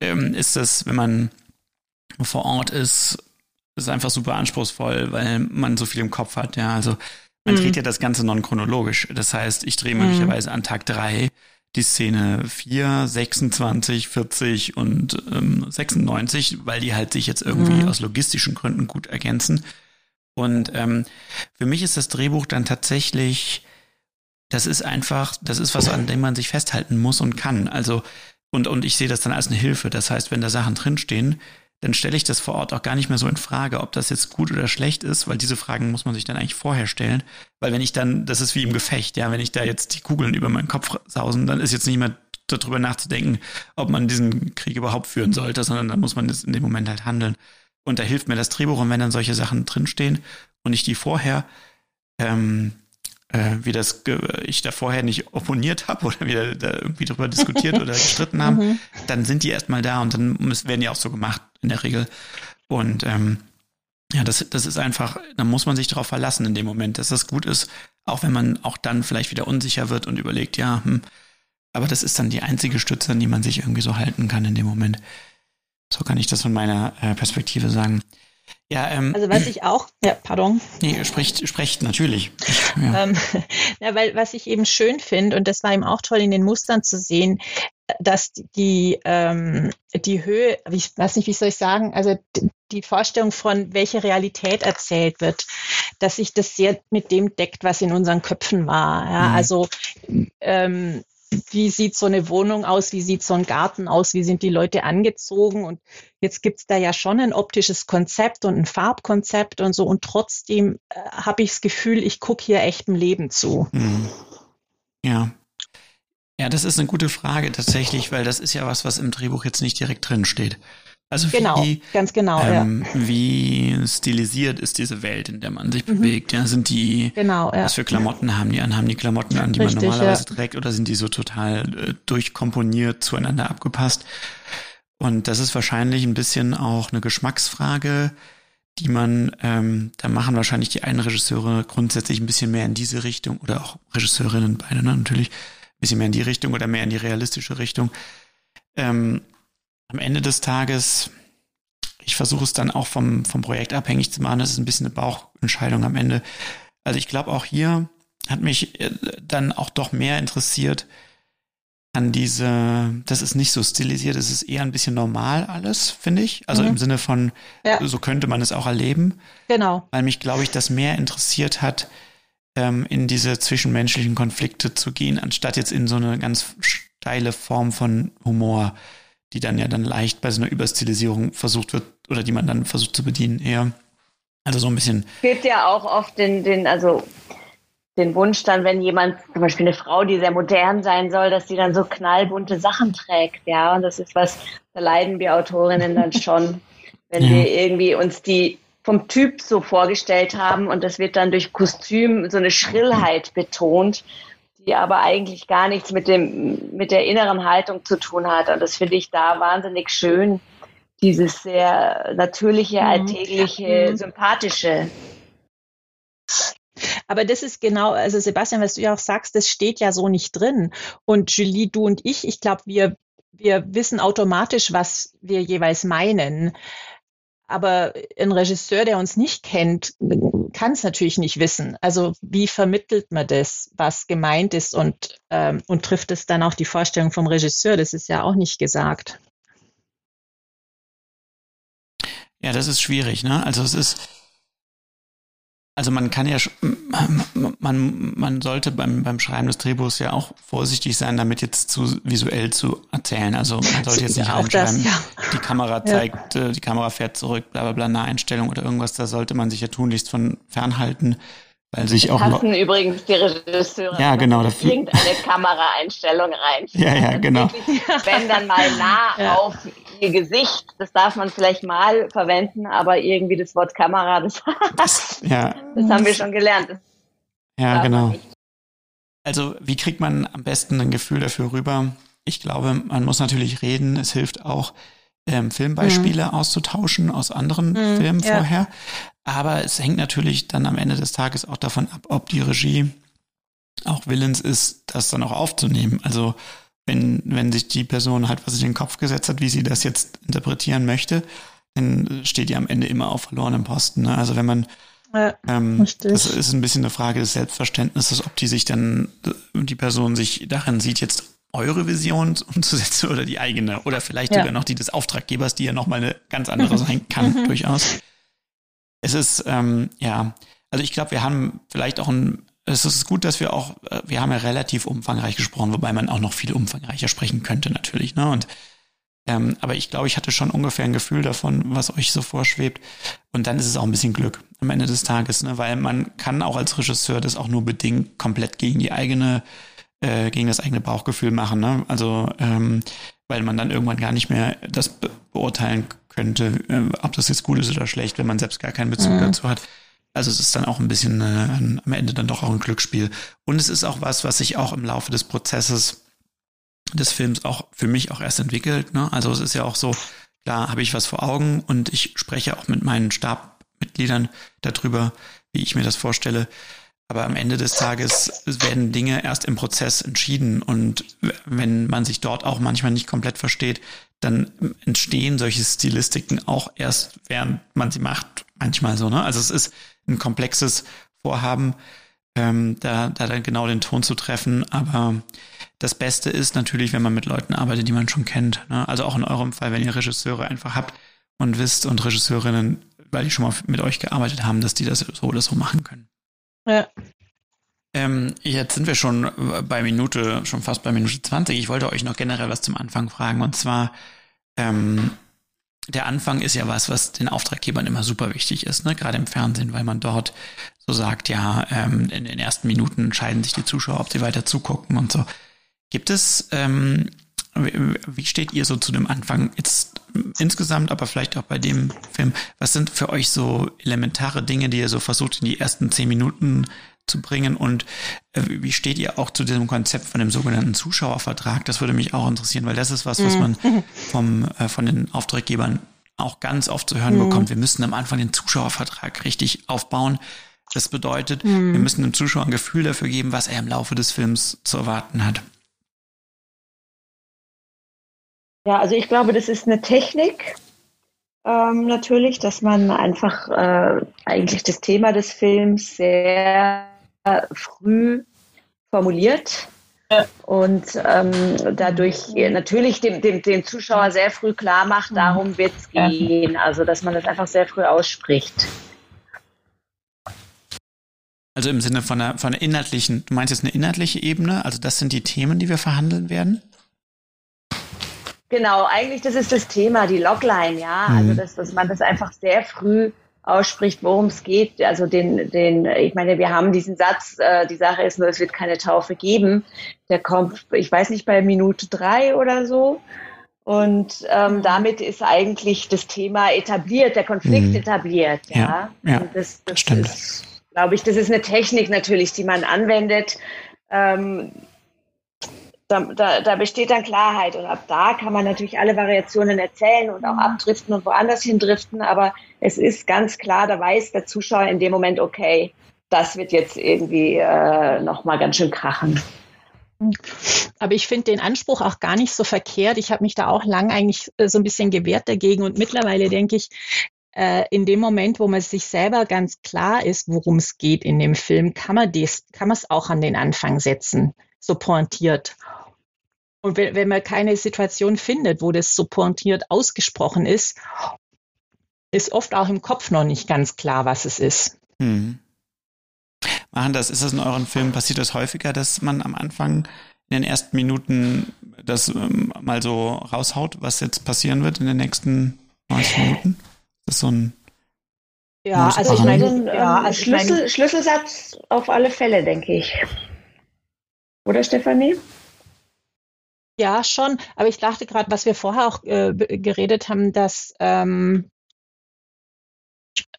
ähm, ist das, wenn man vor Ort ist, ist einfach super anspruchsvoll, weil man so viel im Kopf hat, ja, also man mhm. dreht ja das Ganze non-chronologisch. Das heißt, ich drehe mhm. möglicherweise an Tag drei die Szene 4, 26, 40 und ähm, 96, weil die halt sich jetzt irgendwie mhm. aus logistischen Gründen gut ergänzen. Und ähm, für mich ist das Drehbuch dann tatsächlich, das ist einfach, das ist was, an dem man sich festhalten muss und kann. Also, und, und ich sehe das dann als eine Hilfe. Das heißt, wenn da Sachen drinstehen, dann stelle ich das vor Ort auch gar nicht mehr so in Frage, ob das jetzt gut oder schlecht ist, weil diese Fragen muss man sich dann eigentlich vorher stellen. Weil wenn ich dann, das ist wie im Gefecht, ja, wenn ich da jetzt die Kugeln über meinen Kopf sausen, dann ist jetzt nicht mehr darüber nachzudenken, ob man diesen Krieg überhaupt führen sollte, sondern dann muss man das in dem Moment halt handeln. Und da hilft mir das Drehbuch, und wenn dann solche Sachen drinstehen und ich die vorher ähm, äh, wie das ich da vorher nicht opponiert habe oder wir da irgendwie drüber diskutiert oder gestritten haben, mhm. dann sind die erstmal da und dann müssen, werden die auch so gemacht in der Regel. Und ähm, ja, das, das ist einfach, da muss man sich darauf verlassen in dem Moment, dass das gut ist, auch wenn man auch dann vielleicht wieder unsicher wird und überlegt, ja, hm, aber das ist dann die einzige Stütze, an die man sich irgendwie so halten kann in dem Moment. So kann ich das von meiner äh, Perspektive sagen. Ja, ähm, also was ich auch, ja, pardon. Nee, spricht, spricht natürlich. Ja. Ähm, ja, weil was ich eben schön finde, und das war eben auch toll in den Mustern zu sehen, dass die, ähm, die Höhe, ich weiß nicht, wie soll ich sagen, also die Vorstellung von welche Realität erzählt wird, dass sich das sehr mit dem deckt, was in unseren Köpfen war. Ja, mhm. Also ähm, wie sieht so eine Wohnung aus, wie sieht so ein Garten aus, wie sind die Leute angezogen. Und jetzt gibt es da ja schon ein optisches Konzept und ein Farbkonzept und so. Und trotzdem äh, habe ich das Gefühl, ich gucke hier echtem Leben zu. Mhm. Ja. Ja, das ist eine gute Frage tatsächlich, weil das ist ja was, was im Drehbuch jetzt nicht direkt drin steht. Also genau, wie, ganz genau. Ähm, ja. Wie stilisiert ist diese Welt, in der man sich mhm. bewegt? Ja, sind die, genau, ja. was für Klamotten haben die an? Haben die Klamotten an, die Richtig, man normalerweise ja. trägt, oder sind die so total äh, durchkomponiert zueinander abgepasst? Und das ist wahrscheinlich ein bisschen auch eine Geschmacksfrage, die man, ähm, da machen wahrscheinlich die einen Regisseure grundsätzlich ein bisschen mehr in diese Richtung oder auch Regisseurinnen beide ne, natürlich ein bisschen mehr in die Richtung oder mehr in die realistische Richtung. Ähm, am Ende des Tages, ich versuche es dann auch vom, vom Projekt abhängig zu machen. Das ist ein bisschen eine Bauchentscheidung am Ende. Also ich glaube, auch hier hat mich äh, dann auch doch mehr interessiert an diese, das ist nicht so stilisiert, es ist eher ein bisschen normal alles, finde ich. Also mhm. im Sinne von, ja. so könnte man es auch erleben. Genau. Weil mich, glaube ich, das mehr interessiert hat, ähm, in diese zwischenmenschlichen Konflikte zu gehen, anstatt jetzt in so eine ganz steile Form von Humor, die dann ja dann leicht bei so einer Überstilisierung versucht wird oder die man dann versucht zu bedienen eher. Also so ein bisschen. Es gibt ja auch oft den, den, also den Wunsch dann, wenn jemand, zum Beispiel eine Frau, die sehr modern sein soll, dass die dann so knallbunte Sachen trägt, ja. Und das ist was, da leiden wir Autorinnen dann schon, wenn ja. wir irgendwie uns die vom Typ so vorgestellt haben und das wird dann durch Kostüm so eine Schrillheit betont, die aber eigentlich gar nichts mit dem, mit der inneren Haltung zu tun hat. Und das finde ich da wahnsinnig schön, dieses sehr natürliche, mhm. alltägliche, mhm. sympathische. Aber das ist genau, also Sebastian, was du ja auch sagst, das steht ja so nicht drin. Und Julie, du und ich, ich glaube, wir, wir wissen automatisch, was wir jeweils meinen. Aber ein Regisseur, der uns nicht kennt, kann es natürlich nicht wissen. Also wie vermittelt man das, was gemeint ist und, ähm, und trifft es dann auch die Vorstellung vom Regisseur? Das ist ja auch nicht gesagt. Ja, das ist schwierig, ne? Also es ist, also man kann ja, man, man sollte beim, beim Schreiben des Drehbuchs ja auch vorsichtig sein, damit jetzt zu visuell zu erzählen. Also man sollte jetzt nicht reinschreiben, ja. die Kamera zeigt, ja. Äh, die Kamera fährt zurück, bla bla bla, Naheinstellung oder irgendwas. Da sollte man sich ja tunlichst von fernhalten. Weil sich auch hassen übrigens die Regisseure, ja, genau, dafür. irgendeine Kameraeinstellung rein. Ja, ja, genau. wenn dann mal nah ja. auf ihr Gesicht, das darf man vielleicht mal verwenden, aber irgendwie das Wort Kamera, das, das, ja. das haben wir schon gelernt. Das ja, genau. Also, wie kriegt man am besten ein Gefühl dafür rüber? Ich glaube, man muss natürlich reden. Es hilft auch, ähm, Filmbeispiele mhm. auszutauschen aus anderen mhm, Filmen ja. vorher. Aber es hängt natürlich dann am Ende des Tages auch davon ab, ob die Regie auch willens ist, das dann auch aufzunehmen. Also wenn, wenn sich die Person halt was in den Kopf gesetzt hat, wie sie das jetzt interpretieren möchte, dann steht die am Ende immer auf verlorenem Posten. Ne? Also wenn man ja, ähm, das ist ein bisschen eine Frage des Selbstverständnisses, ob die sich dann, die Person sich darin sieht, jetzt eure Vision umzusetzen oder die eigene oder vielleicht ja. sogar noch die des Auftraggebers, die ja nochmal eine ganz andere sein kann, mhm. durchaus. Es ist, ähm, ja, also ich glaube, wir haben vielleicht auch ein, es ist gut, dass wir auch, äh, wir haben ja relativ umfangreich gesprochen, wobei man auch noch viel umfangreicher sprechen könnte natürlich, ne? Und ähm, aber ich glaube, ich hatte schon ungefähr ein Gefühl davon, was euch so vorschwebt. Und dann ist es auch ein bisschen Glück am Ende des Tages, ne? weil man kann auch als Regisseur das auch nur bedingt komplett gegen die eigene äh, gegen das eigene Bauchgefühl machen. Ne? Also ähm, weil man dann irgendwann gar nicht mehr das be beurteilen könnte, äh, ob das jetzt gut ist oder schlecht, wenn man selbst gar keinen Bezug mhm. dazu hat. Also es ist dann auch ein bisschen äh, am Ende dann doch auch ein Glücksspiel. Und es ist auch was, was sich auch im Laufe des Prozesses des Films auch für mich auch erst entwickelt. Ne? Also es ist ja auch so, klar habe ich was vor Augen und ich spreche auch mit meinen Stabmitgliedern darüber, wie ich mir das vorstelle. Aber am Ende des Tages werden Dinge erst im Prozess entschieden. Und wenn man sich dort auch manchmal nicht komplett versteht, dann entstehen solche Stilistiken auch erst, während man sie macht. Manchmal so, ne? Also es ist ein komplexes Vorhaben, ähm, da, da dann genau den Ton zu treffen. Aber das Beste ist natürlich, wenn man mit Leuten arbeitet, die man schon kennt. Ne? Also auch in eurem Fall, wenn ihr Regisseure einfach habt und wisst und Regisseurinnen, weil die schon mal mit euch gearbeitet haben, dass die das so oder so machen können. Ja. Ähm, jetzt sind wir schon bei Minute, schon fast bei Minute 20. Ich wollte euch noch generell was zum Anfang fragen. Und zwar, ähm, der Anfang ist ja was, was den Auftraggebern immer super wichtig ist, ne? gerade im Fernsehen, weil man dort so sagt, ja, ähm, in den ersten Minuten entscheiden sich die Zuschauer, ob sie weiter zugucken und so. Gibt es, ähm, wie steht ihr so zu dem Anfang jetzt insgesamt, aber vielleicht auch bei dem Film? Was sind für euch so elementare Dinge, die ihr so versucht in die ersten zehn Minuten zu bringen? Und äh, wie steht ihr auch zu diesem Konzept von dem sogenannten Zuschauervertrag? Das würde mich auch interessieren, weil das ist was, was mhm. man vom, äh, von den Auftraggebern auch ganz oft zu hören mhm. bekommt. Wir müssen am Anfang den Zuschauervertrag richtig aufbauen. Das bedeutet, mhm. wir müssen dem Zuschauer ein Gefühl dafür geben, was er im Laufe des Films zu erwarten hat. Ja, also ich glaube, das ist eine Technik, ähm, natürlich, dass man einfach äh, eigentlich das Thema des Films sehr früh formuliert und ähm, dadurch natürlich dem, dem, dem Zuschauer sehr früh klar macht, mhm. darum wird es gehen. Also dass man das einfach sehr früh ausspricht. Also im Sinne von einer, von einer inhaltlichen, du meinst jetzt eine inhaltliche Ebene? Also das sind die Themen, die wir verhandeln werden? Genau, eigentlich das ist das Thema, die Logline, ja. Also mhm. Also dass, dass man das einfach sehr früh ausspricht, worum es geht. Also den, den, ich meine, wir haben diesen Satz, äh, die Sache ist nur, es wird keine Taufe geben. Der kommt, ich weiß nicht, bei Minute drei oder so. Und ähm, damit ist eigentlich das Thema etabliert, der Konflikt mhm. etabliert. Ja, ja, ja das, das stimmt. ist, glaube ich, das ist eine Technik natürlich, die man anwendet. Ähm, da, da, da, besteht dann Klarheit und ab da kann man natürlich alle Variationen erzählen und auch mhm. abdriften und woanders hindriften, aber es ist ganz klar, da weiß der Zuschauer in dem Moment, okay, das wird jetzt irgendwie äh, nochmal ganz schön krachen. Aber ich finde den Anspruch auch gar nicht so verkehrt. Ich habe mich da auch lang eigentlich äh, so ein bisschen gewehrt dagegen und mittlerweile denke ich, äh, in dem Moment, wo man sich selber ganz klar ist, worum es geht in dem Film, kann man das, kann man es auch an den Anfang setzen, so pointiert. Und wenn, wenn man keine Situation findet, wo das so pointiert ausgesprochen ist, ist oft auch im Kopf noch nicht ganz klar, was es ist. Hm. Machen das, ist das in euren Filmen, passiert das häufiger, dass man am Anfang in den ersten Minuten das ähm, mal so raushaut, was jetzt passieren wird in den nächsten 90 Minuten? Das ist so ein ja, also ich meine, ja, also Schlüssel, Schlüsselsatz auf alle Fälle, denke ich. Oder Stefanie? Ja, schon. Aber ich dachte gerade, was wir vorher auch äh, geredet haben, dass ähm,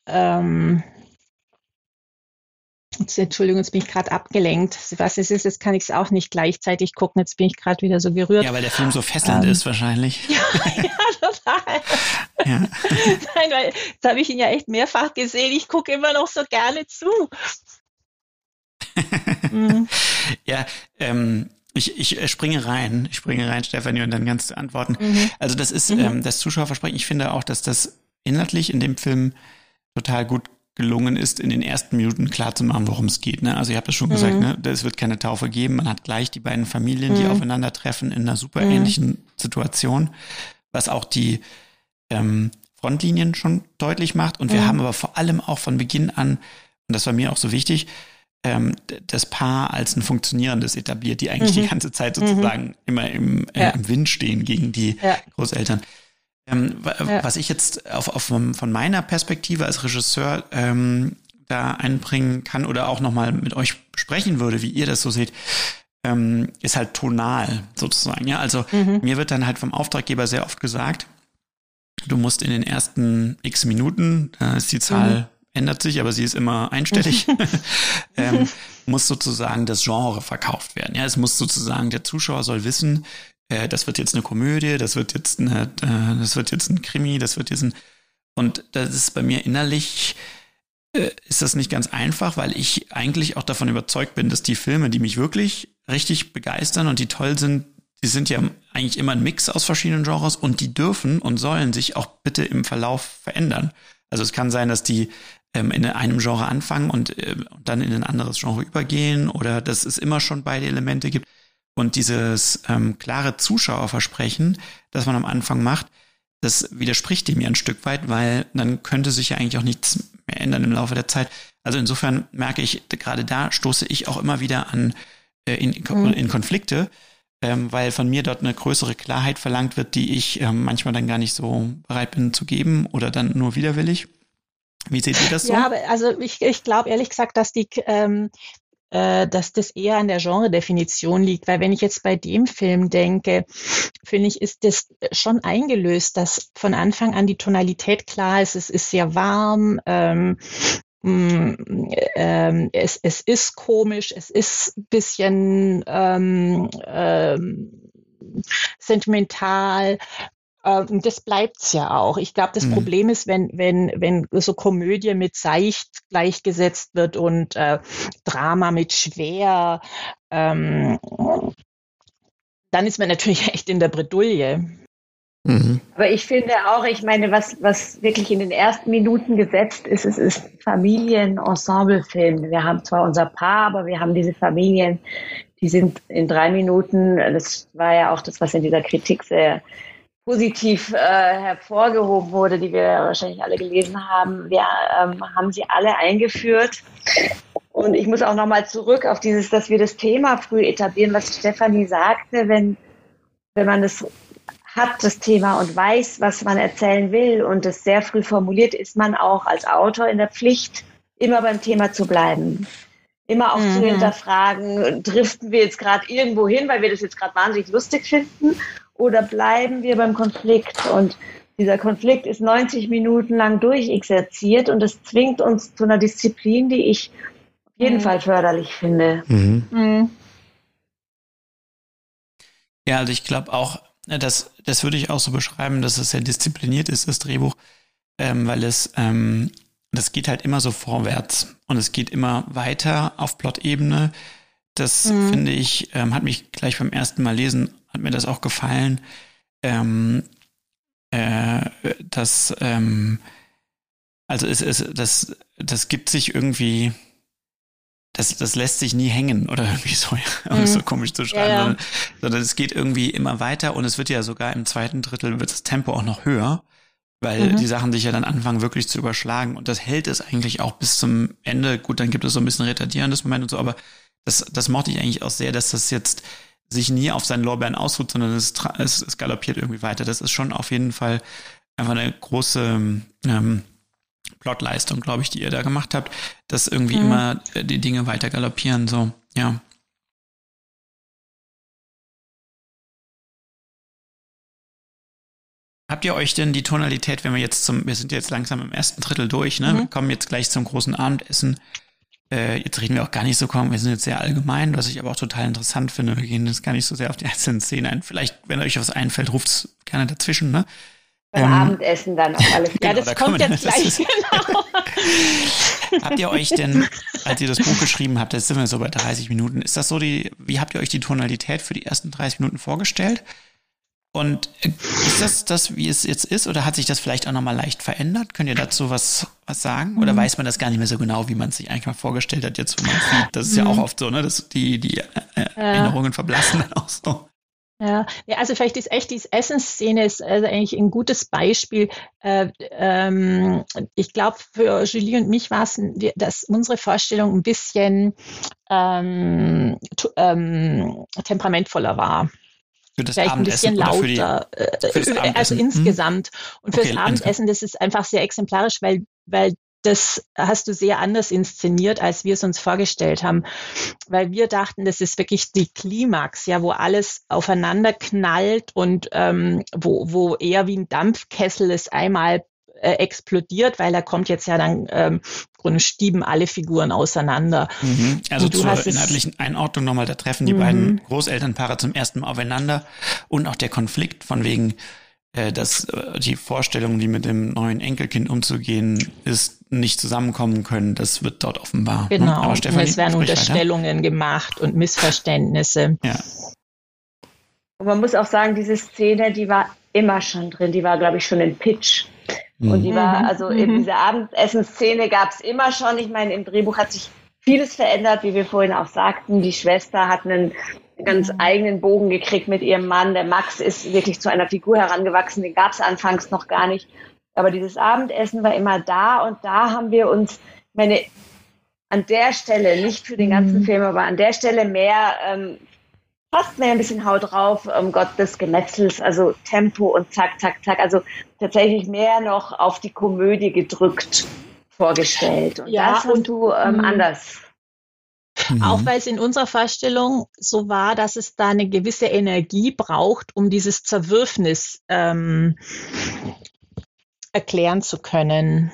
ähm, jetzt, Entschuldigung, jetzt bin ich gerade abgelenkt. Was es ist, jetzt kann ich es auch nicht gleichzeitig gucken. Jetzt bin ich gerade wieder so gerührt. Ja, weil der Film so fesselnd ähm, ist wahrscheinlich. Ja, ja total. Ja. Nein, weil jetzt habe ich ihn ja echt mehrfach gesehen. Ich gucke immer noch so gerne zu. mhm. Ja, ähm, ich, ich äh, springe rein, ich springe rein, Stefanie, und dann kannst du antworten. Mhm. Also das ist mhm. ähm, das Zuschauerversprechen. Ich finde auch, dass das inhaltlich in dem Film total gut gelungen ist, in den ersten Minuten klar zu machen, worum es geht. Ne? Also ich habe das schon mhm. gesagt, ne? es wird keine Taufe geben. Man hat gleich die beiden Familien, die mhm. aufeinandertreffen in einer super mhm. ähnlichen Situation, was auch die ähm, Frontlinien schon deutlich macht. Und wir mhm. haben aber vor allem auch von Beginn an, und das war mir auch so wichtig, ähm, das Paar als ein funktionierendes etabliert, die eigentlich mhm. die ganze Zeit sozusagen mhm. immer im, äh, ja. im Wind stehen gegen die ja. Großeltern. Ähm, ja. Was ich jetzt auf, auf, von meiner Perspektive als Regisseur ähm, da einbringen kann oder auch nochmal mit euch sprechen würde, wie ihr das so seht, ähm, ist halt tonal sozusagen. Ja, also mhm. mir wird dann halt vom Auftraggeber sehr oft gesagt, du musst in den ersten x Minuten, da ist die Zahl mhm ändert sich, aber sie ist immer einstellig, ähm, muss sozusagen das Genre verkauft werden. Ja, es muss sozusagen, der Zuschauer soll wissen, äh, das wird jetzt eine Komödie, das wird jetzt eine, äh, das wird jetzt ein Krimi, das wird jetzt ein, und das ist bei mir innerlich, äh, ist das nicht ganz einfach, weil ich eigentlich auch davon überzeugt bin, dass die Filme, die mich wirklich richtig begeistern und die toll sind, die sind ja eigentlich immer ein Mix aus verschiedenen Genres und die dürfen und sollen sich auch bitte im Verlauf verändern. Also es kann sein, dass die ähm, in einem Genre anfangen und äh, dann in ein anderes Genre übergehen oder dass es immer schon beide Elemente gibt. Und dieses ähm, klare Zuschauerversprechen, das man am Anfang macht, das widerspricht dem ja ein Stück weit, weil dann könnte sich ja eigentlich auch nichts mehr ändern im Laufe der Zeit. Also insofern merke ich, gerade da stoße ich auch immer wieder an äh, in, mhm. in Konflikte, ähm, weil von mir dort eine größere Klarheit verlangt wird, die ich ähm, manchmal dann gar nicht so bereit bin zu geben oder dann nur widerwillig. Wie seht ihr das so? Ja, aber also ich, ich glaube ehrlich gesagt, dass die ähm, äh, dass das eher an der Genredefinition liegt, weil wenn ich jetzt bei dem Film denke, finde ich, ist das schon eingelöst, dass von Anfang an die Tonalität klar ist, es ist sehr warm, ähm, mm, ähm, es, es ist komisch, es ist ein bisschen ähm, ähm, sentimental, ähm, das bleibt's ja auch. Ich glaube, das mhm. Problem ist, wenn, wenn, wenn so Komödie mit seicht gleichgesetzt wird und äh, Drama mit schwer, ähm, dann ist man natürlich echt in der Bredouille. Mhm. Aber ich finde auch, ich meine, was, was wirklich in den ersten Minuten gesetzt ist, es ist Familien-Ensemble-Film. Wir haben zwar unser Paar, aber wir haben diese Familien, die sind in drei Minuten, das war ja auch das, was in dieser Kritik sehr positiv äh, hervorgehoben wurde, die wir wahrscheinlich alle gelesen haben. Wir ähm, haben sie alle eingeführt. Und ich muss auch nochmal zurück auf dieses, dass wir das Thema früh etablieren, was Stefanie sagte, wenn, wenn man das hat, das Thema, und weiß, was man erzählen will und es sehr früh formuliert, ist man auch als Autor in der Pflicht, immer beim Thema zu bleiben. Immer auch mhm. zu hinterfragen, driften wir jetzt gerade irgendwo hin, weil wir das jetzt gerade wahnsinnig lustig finden oder bleiben wir beim Konflikt? Und dieser Konflikt ist 90 Minuten lang durchexerziert und es zwingt uns zu einer Disziplin, die ich auf jeden mhm. Fall förderlich finde. Mhm. Mhm. Ja, also ich glaube auch, das, das würde ich auch so beschreiben, dass es sehr diszipliniert ist, das Drehbuch, ähm, weil es, ähm, das geht halt immer so vorwärts und es geht immer weiter auf Plot-Ebene. Das mhm. finde ich, ähm, hat mich gleich beim ersten Mal lesen hat mir das auch gefallen, ähm, äh, dass ähm, also es ist das das gibt sich irgendwie das, das lässt sich nie hängen oder irgendwie so, um es so mhm. komisch zu schreiben, ja, ja. sondern es geht irgendwie immer weiter und es wird ja sogar im zweiten Drittel wird das Tempo auch noch höher, weil mhm. die Sachen sich ja dann anfangen wirklich zu überschlagen und das hält es eigentlich auch bis zum Ende. Gut, dann gibt es so ein bisschen retardierendes Moment und so, aber das, das mochte ich eigentlich auch sehr, dass das jetzt sich nie auf seinen Lorbeeren ausruht, sondern es, es, es galoppiert irgendwie weiter. Das ist schon auf jeden Fall einfach eine große ähm, Plotleistung, glaube ich, die ihr da gemacht habt, dass irgendwie mhm. immer äh, die Dinge weiter galoppieren, so, ja. Habt ihr euch denn die Tonalität, wenn wir jetzt zum, wir sind jetzt langsam im ersten Drittel durch, ne? Mhm. Wir kommen jetzt gleich zum großen Abendessen. Äh, jetzt reden wir auch gar nicht so kaum, wir sind jetzt sehr allgemein, was ich aber auch total interessant finde. Wir gehen jetzt gar nicht so sehr auf die einzelnen Szenen ein. Vielleicht, wenn euch was einfällt, ruft's gerne dazwischen, ne? Beim ähm, Abendessen dann auf alle Fälle. ja, das da kommt jetzt gleich, genau. habt ihr euch denn, als ihr das Buch geschrieben habt, jetzt sind wir so bei 30 Minuten, ist das so die, wie habt ihr euch die Tonalität für die ersten 30 Minuten vorgestellt? Und äh, ist das das, wie es jetzt ist, oder hat sich das vielleicht auch nochmal leicht verändert? Könnt ihr dazu was, was sagen? Oder mhm. weiß man das gar nicht mehr so genau, wie man es sich eigentlich mal vorgestellt hat, jetzt wo man sieht? Das ist mhm. ja auch oft so, ne? Dass die, die äh, Erinnerungen verblassen dann auch so. Ja, ja, also vielleicht ist echt die Essensszene ist also eigentlich ein gutes Beispiel. Äh, ähm, ich glaube, für Julie und mich war es, dass unsere Vorstellung ein bisschen ähm, ähm, temperamentvoller war. Für das vielleicht Abendessen ein bisschen lauter, die, äh, also hm? insgesamt. Und fürs okay, Abendessen, das ist einfach sehr exemplarisch, weil, weil das hast du sehr anders inszeniert, als wir es uns vorgestellt haben, weil wir dachten, das ist wirklich die Klimax, ja, wo alles aufeinander knallt und ähm, wo, wo eher wie ein Dampfkessel es einmal äh, explodiert, weil er kommt jetzt ja dann ähm, Grunde stieben alle Figuren auseinander. Mhm. Also zur inhaltlichen Einordnung nochmal, da treffen die mhm. beiden Großelternpaare zum ersten Mal aufeinander und auch der Konflikt von wegen, äh, dass äh, die Vorstellung, die mit dem neuen Enkelkind umzugehen ist, nicht zusammenkommen können, das wird dort offenbar. Ne? Genau, Aber Stefanie, und es werden Unterstellungen weiter. gemacht und Missverständnisse. Ja. Und man muss auch sagen, diese Szene, die war immer schon drin, die war, glaube ich, schon in Pitch. Und die war, mhm. also in mhm. dieser Abendessenszene gab es immer schon. Ich meine, im Drehbuch hat sich vieles verändert, wie wir vorhin auch sagten. Die Schwester hat einen ganz eigenen Bogen gekriegt mit ihrem Mann. Der Max ist wirklich zu einer Figur herangewachsen, den gab es anfangs noch gar nicht. Aber dieses Abendessen war immer da und da haben wir uns, meine, an der Stelle, nicht für den ganzen mhm. Film, aber an der Stelle mehr ähm, fast mehr ein bisschen Haut drauf, um Gott des Gemetzels, also Tempo und zack, zack, zack. Also tatsächlich mehr noch auf die Komödie gedrückt vorgestellt. Und ja, das hast du ähm, mhm. anders. Mhm. Auch weil es in unserer Vorstellung so war, dass es da eine gewisse Energie braucht, um dieses Zerwürfnis ähm, erklären zu können.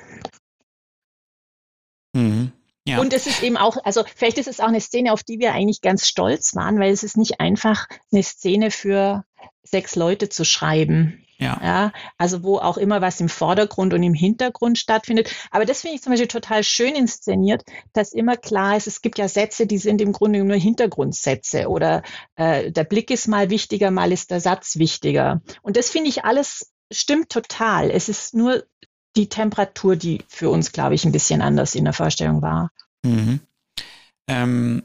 Mhm. Ja. Und es ist eben auch, also vielleicht ist es auch eine Szene, auf die wir eigentlich ganz stolz waren, weil es ist nicht einfach, eine Szene für sechs Leute zu schreiben. Ja. ja. Also wo auch immer was im Vordergrund und im Hintergrund stattfindet. Aber das finde ich zum Beispiel total schön inszeniert, dass immer klar ist, es gibt ja Sätze, die sind im Grunde nur Hintergrundsätze oder äh, der Blick ist mal wichtiger, mal ist der Satz wichtiger. Und das finde ich alles stimmt total. Es ist nur die Temperatur, die für uns, glaube ich, ein bisschen anders in der Vorstellung war. Mhm. Ähm,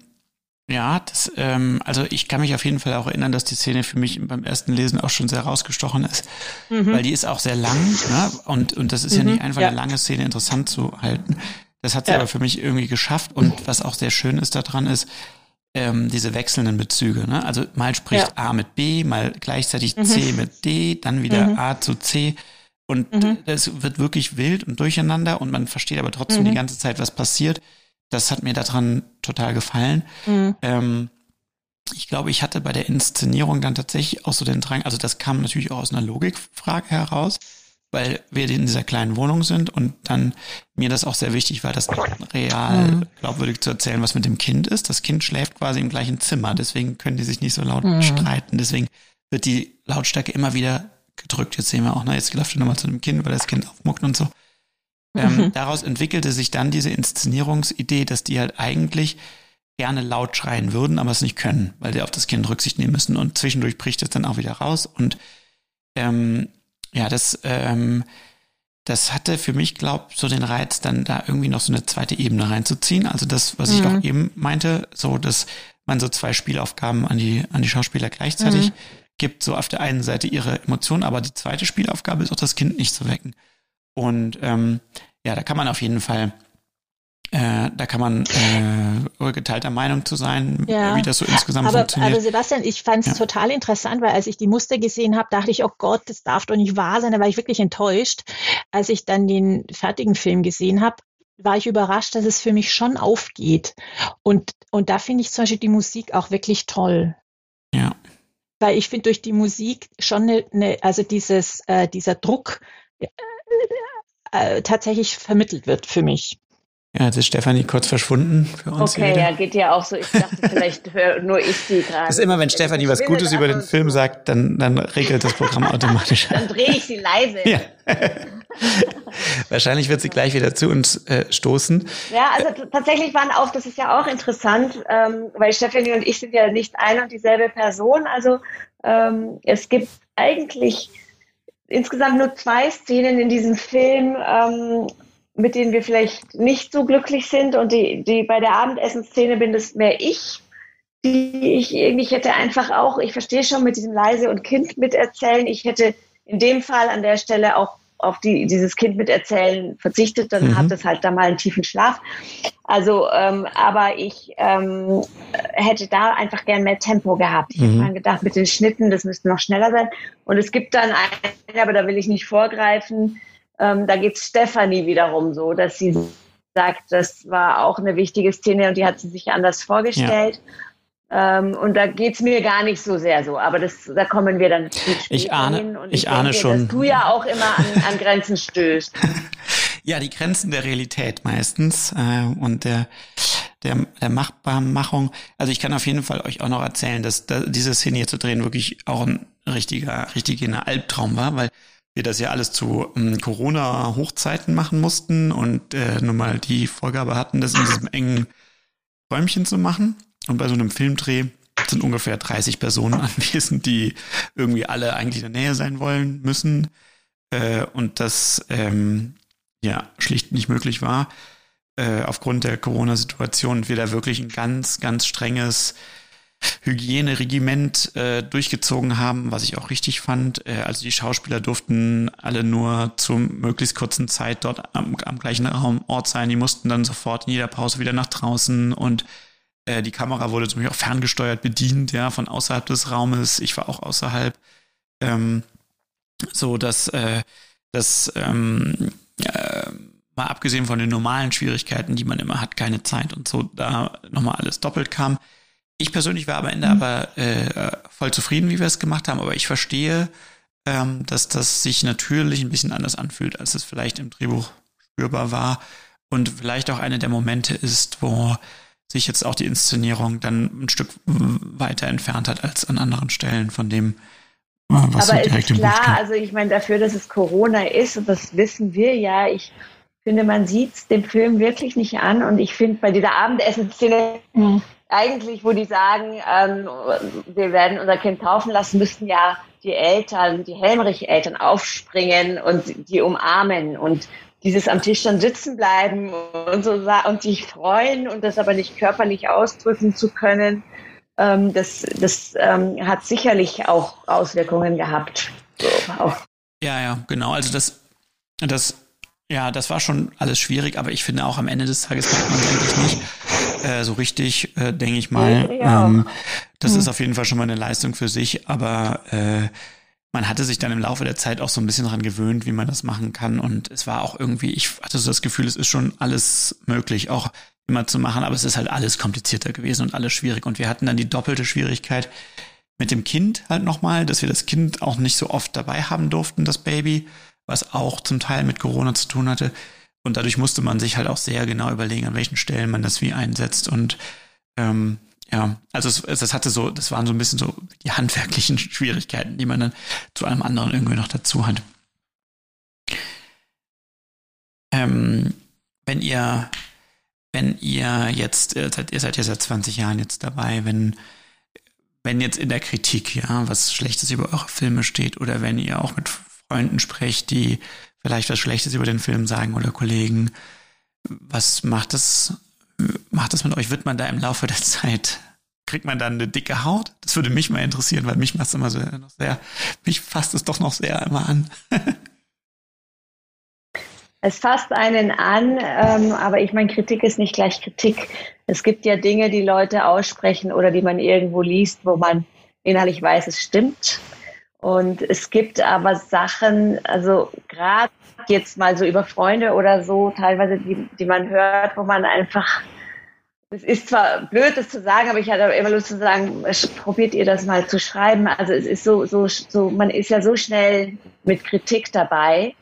ja, das, ähm, also ich kann mich auf jeden Fall auch erinnern, dass die Szene für mich beim ersten Lesen auch schon sehr rausgestochen ist, mhm. weil die ist auch sehr lang ne? und, und das ist mhm. ja nicht einfach ja. eine lange Szene interessant zu halten. Das hat sie ja. aber für mich irgendwie geschafft und was auch sehr schön ist daran ist, ähm, diese wechselnden Bezüge. Ne? Also mal spricht ja. A mit B, mal gleichzeitig mhm. C mit D, dann wieder mhm. A zu C. Und mhm. es wird wirklich wild und durcheinander und man versteht aber trotzdem die ganze Zeit, was passiert. Das hat mir daran total gefallen. Mhm. Ähm, ich glaube, ich hatte bei der Inszenierung dann tatsächlich auch so den Drang, also das kam natürlich auch aus einer Logikfrage heraus, weil wir in dieser kleinen Wohnung sind und dann mir das auch sehr wichtig war, das real mhm. glaubwürdig zu erzählen, was mit dem Kind ist. Das Kind schläft quasi im gleichen Zimmer, deswegen können die sich nicht so laut mhm. streiten. Deswegen wird die Lautstärke immer wieder gedrückt. Jetzt sehen wir auch, na, jetzt läuft er nochmal zu dem Kind, weil das Kind aufmuckt und so. Ähm, mhm. Daraus entwickelte sich dann diese Inszenierungsidee, dass die halt eigentlich gerne laut schreien würden, aber es nicht können, weil sie auf das Kind Rücksicht nehmen müssen und zwischendurch bricht es dann auch wieder raus und ähm, ja, das ähm, das hatte für mich, glaub, so den Reiz, dann da irgendwie noch so eine zweite Ebene reinzuziehen. Also das, was mhm. ich auch eben meinte, so, dass man so zwei Spielaufgaben an die, an die Schauspieler gleichzeitig mhm. Gibt, so auf der einen Seite ihre Emotionen, aber die zweite Spielaufgabe ist auch das Kind nicht zu wecken. Und ähm, ja, da kann man auf jeden Fall äh, da kann man äh, geteilter Meinung zu sein, ja. wie das so insgesamt aber, funktioniert. Aber Sebastian, ich fand es ja. total interessant, weil als ich die Muster gesehen habe, dachte ich, oh Gott, das darf doch nicht wahr sein. Da war ich wirklich enttäuscht. Als ich dann den fertigen Film gesehen habe, war ich überrascht, dass es für mich schon aufgeht. Und, und da finde ich zum Beispiel die Musik auch wirklich toll. Ja. Weil ich finde durch die Musik schon eine, eine also dieses, äh, dieser Druck, äh, tatsächlich vermittelt wird für mich. Ja, jetzt ist Stefanie kurz verschwunden für uns. Okay, ja, geht ja auch so. Ich dachte, vielleicht höre nur ich sie gerade. Das ist immer, wenn Stefanie was Gutes über den Film sagt, dann, dann regelt das Programm automatisch. dann drehe ich sie leise. Ja. Wahrscheinlich wird sie gleich wieder zu uns äh, stoßen. Ja, also tatsächlich waren auch, das ist ja auch interessant, ähm, weil Stefanie und ich sind ja nicht ein und dieselbe Person. Also ähm, es gibt eigentlich insgesamt nur zwei Szenen in diesem Film, ähm, mit denen wir vielleicht nicht so glücklich sind. Und die, die bei der Abendessenszene bin das mehr ich, die ich irgendwie hätte einfach auch, ich verstehe schon mit diesem leise und Kind miterzählen. Ich hätte in dem Fall an der Stelle auch auf die, dieses Kind miterzählen verzichtet, dann mhm. hat es halt da mal einen tiefen Schlaf. Also, ähm, aber ich ähm, hätte da einfach gern mehr Tempo gehabt. Ich mhm. habe gedacht, mit den Schnitten, das müsste noch schneller sein. Und es gibt dann eine, aber da will ich nicht vorgreifen, ähm, da geht Stefanie wiederum so, dass sie sagt, das war auch eine wichtige Szene und die hat sie sich anders vorgestellt. Ja. Ähm, und da geht's mir gar nicht so sehr so, aber das, da kommen wir dann ich ahne, hin. Und ich, ich ahne denke, schon. Dass du ja auch immer an, an Grenzen stößt. ja, die Grenzen der Realität meistens äh, und der, der, der Machbarmachung. Also ich kann auf jeden Fall euch auch noch erzählen, dass da, diese Szene hier zu drehen wirklich auch ein richtiger, richtiger Albtraum war, weil wir das ja alles zu ähm, Corona-Hochzeiten machen mussten und äh, nun mal die Vorgabe hatten, das in diesem engen Räumchen zu machen. Und bei so einem Filmdreh sind ungefähr 30 Personen anwesend, die irgendwie alle eigentlich in der Nähe sein wollen müssen. Äh, und das ähm, ja schlicht nicht möglich war. Äh, aufgrund der Corona-Situation wir da wirklich ein ganz, ganz strenges Hygieneregiment äh, durchgezogen haben, was ich auch richtig fand. Äh, also die Schauspieler durften alle nur zum möglichst kurzen Zeit dort am, am gleichen Raum, Ort sein. Die mussten dann sofort in jeder Pause wieder nach draußen und äh, die Kamera wurde zum Beispiel auch ferngesteuert bedient, ja, von außerhalb des Raumes. Ich war auch außerhalb. Ähm, so, dass äh, das ähm, äh, mal abgesehen von den normalen Schwierigkeiten, die man immer hat, keine Zeit und so, da nochmal alles doppelt kam. Ich persönlich war am Ende mhm. aber äh, voll zufrieden, wie wir es gemacht haben, aber ich verstehe, ähm, dass das sich natürlich ein bisschen anders anfühlt, als es vielleicht im Drehbuch spürbar war und vielleicht auch eine der Momente ist, wo sich jetzt auch die Inszenierung dann ein Stück weiter entfernt hat als an anderen Stellen von dem, Was Aber es ist klar, also ich meine, dafür, dass es Corona ist, und das wissen wir ja, ich finde, man sieht es dem Film wirklich nicht an. Und ich finde, bei dieser Abendessen-Szene mhm. Eigentlich, wo die sagen, ähm, wir werden unser Kind taufen lassen, müssten ja die Eltern, die Helmrich-Eltern aufspringen und die umarmen und dieses am Tisch dann sitzen bleiben und so und sich freuen und das aber nicht körperlich ausdrücken zu können, ähm, das, das ähm, hat sicherlich auch Auswirkungen gehabt. So, ja, ja, genau. Also das, das, ja, das war schon alles schwierig, aber ich finde auch am Ende des Tages merkt man es eigentlich nicht äh, so richtig, äh, denke ich mal. Ja. Ähm, das mhm. ist auf jeden Fall schon mal eine Leistung für sich, aber äh, man hatte sich dann im Laufe der Zeit auch so ein bisschen daran gewöhnt, wie man das machen kann. Und es war auch irgendwie, ich hatte so das Gefühl, es ist schon alles möglich, auch immer zu machen, aber es ist halt alles komplizierter gewesen und alles schwierig. Und wir hatten dann die doppelte Schwierigkeit mit dem Kind halt nochmal, dass wir das Kind auch nicht so oft dabei haben durften, das Baby, was auch zum Teil mit Corona zu tun hatte. Und dadurch musste man sich halt auch sehr genau überlegen, an welchen Stellen man das wie einsetzt. Und ähm, ja, also es, es, das hatte so, das waren so ein bisschen so die handwerklichen Schwierigkeiten, die man dann zu allem anderen irgendwie noch dazu hat. Ähm, wenn ihr, wenn ihr jetzt, ihr seid, ihr seid ja seit 20 Jahren jetzt dabei, wenn, wenn jetzt in der Kritik, ja, was Schlechtes über eure Filme steht oder wenn ihr auch mit Freunden sprecht, die vielleicht was Schlechtes über den Film sagen oder Kollegen, was macht das macht das mit euch? Wird man da im Laufe der Zeit, kriegt man dann eine dicke Haut? Das würde mich mal interessieren, weil mich macht es immer so noch sehr, mich fasst es doch noch sehr immer an. Es fasst einen an, ähm, aber ich meine, Kritik ist nicht gleich Kritik. Es gibt ja Dinge, die Leute aussprechen oder die man irgendwo liest, wo man innerlich weiß, es stimmt. Und es gibt aber Sachen, also gerade jetzt mal so über Freunde oder so, teilweise, die, die man hört, wo man einfach, es ist zwar blöd, das zu sagen, aber ich hatte immer Lust zu sagen, probiert ihr das mal zu schreiben. Also es ist so, so, so, man ist ja so schnell mit Kritik dabei.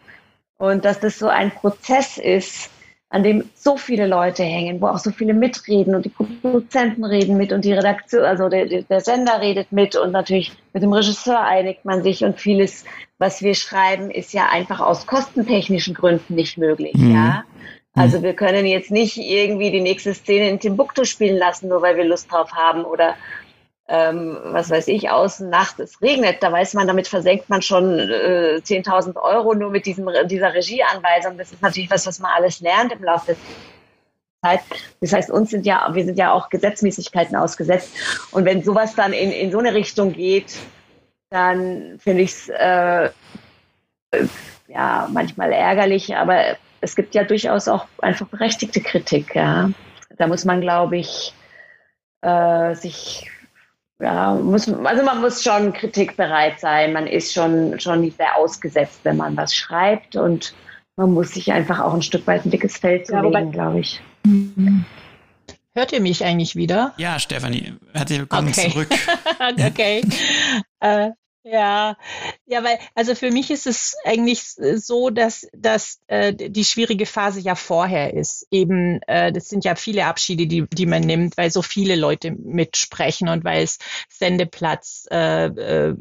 Und dass das so ein Prozess ist, an dem so viele Leute hängen, wo auch so viele mitreden und die Produzenten reden mit und die Redaktion, also der, der Sender redet mit und natürlich mit dem Regisseur einigt man sich und vieles, was wir schreiben, ist ja einfach aus kostentechnischen Gründen nicht möglich, mhm. ja. Also wir können jetzt nicht irgendwie die nächste Szene in Timbuktu spielen lassen, nur weil wir Lust drauf haben oder ähm, was weiß ich, außen Nacht, es regnet, da weiß man, damit versenkt man schon äh, 10.000 Euro nur mit diesem, dieser Regieanweisung. Das ist natürlich was, was man alles lernt im Laufe der Zeit. Das heißt, uns sind ja, wir sind ja auch Gesetzmäßigkeiten ausgesetzt. Und wenn sowas dann in, in so eine Richtung geht, dann finde ich es äh, ja manchmal ärgerlich, aber es gibt ja durchaus auch einfach berechtigte Kritik. Ja. Da muss man, glaube ich, äh, sich ja, muss, also man muss schon kritikbereit sein. Man ist schon, schon nicht sehr ausgesetzt, wenn man was schreibt und man muss sich einfach auch ein Stück weit ein dickes Feld zulegen, ja, glaube ich. Hört ihr mich eigentlich wieder? Ja, Stefanie, herzlich willkommen okay. zurück. okay. äh, ja, ja, weil, also für mich ist es eigentlich so, dass, dass äh, die schwierige Phase ja vorher ist. Eben, äh, das sind ja viele Abschiede, die, die man nimmt, weil so viele Leute mitsprechen und weil es Sendeplatz äh, äh,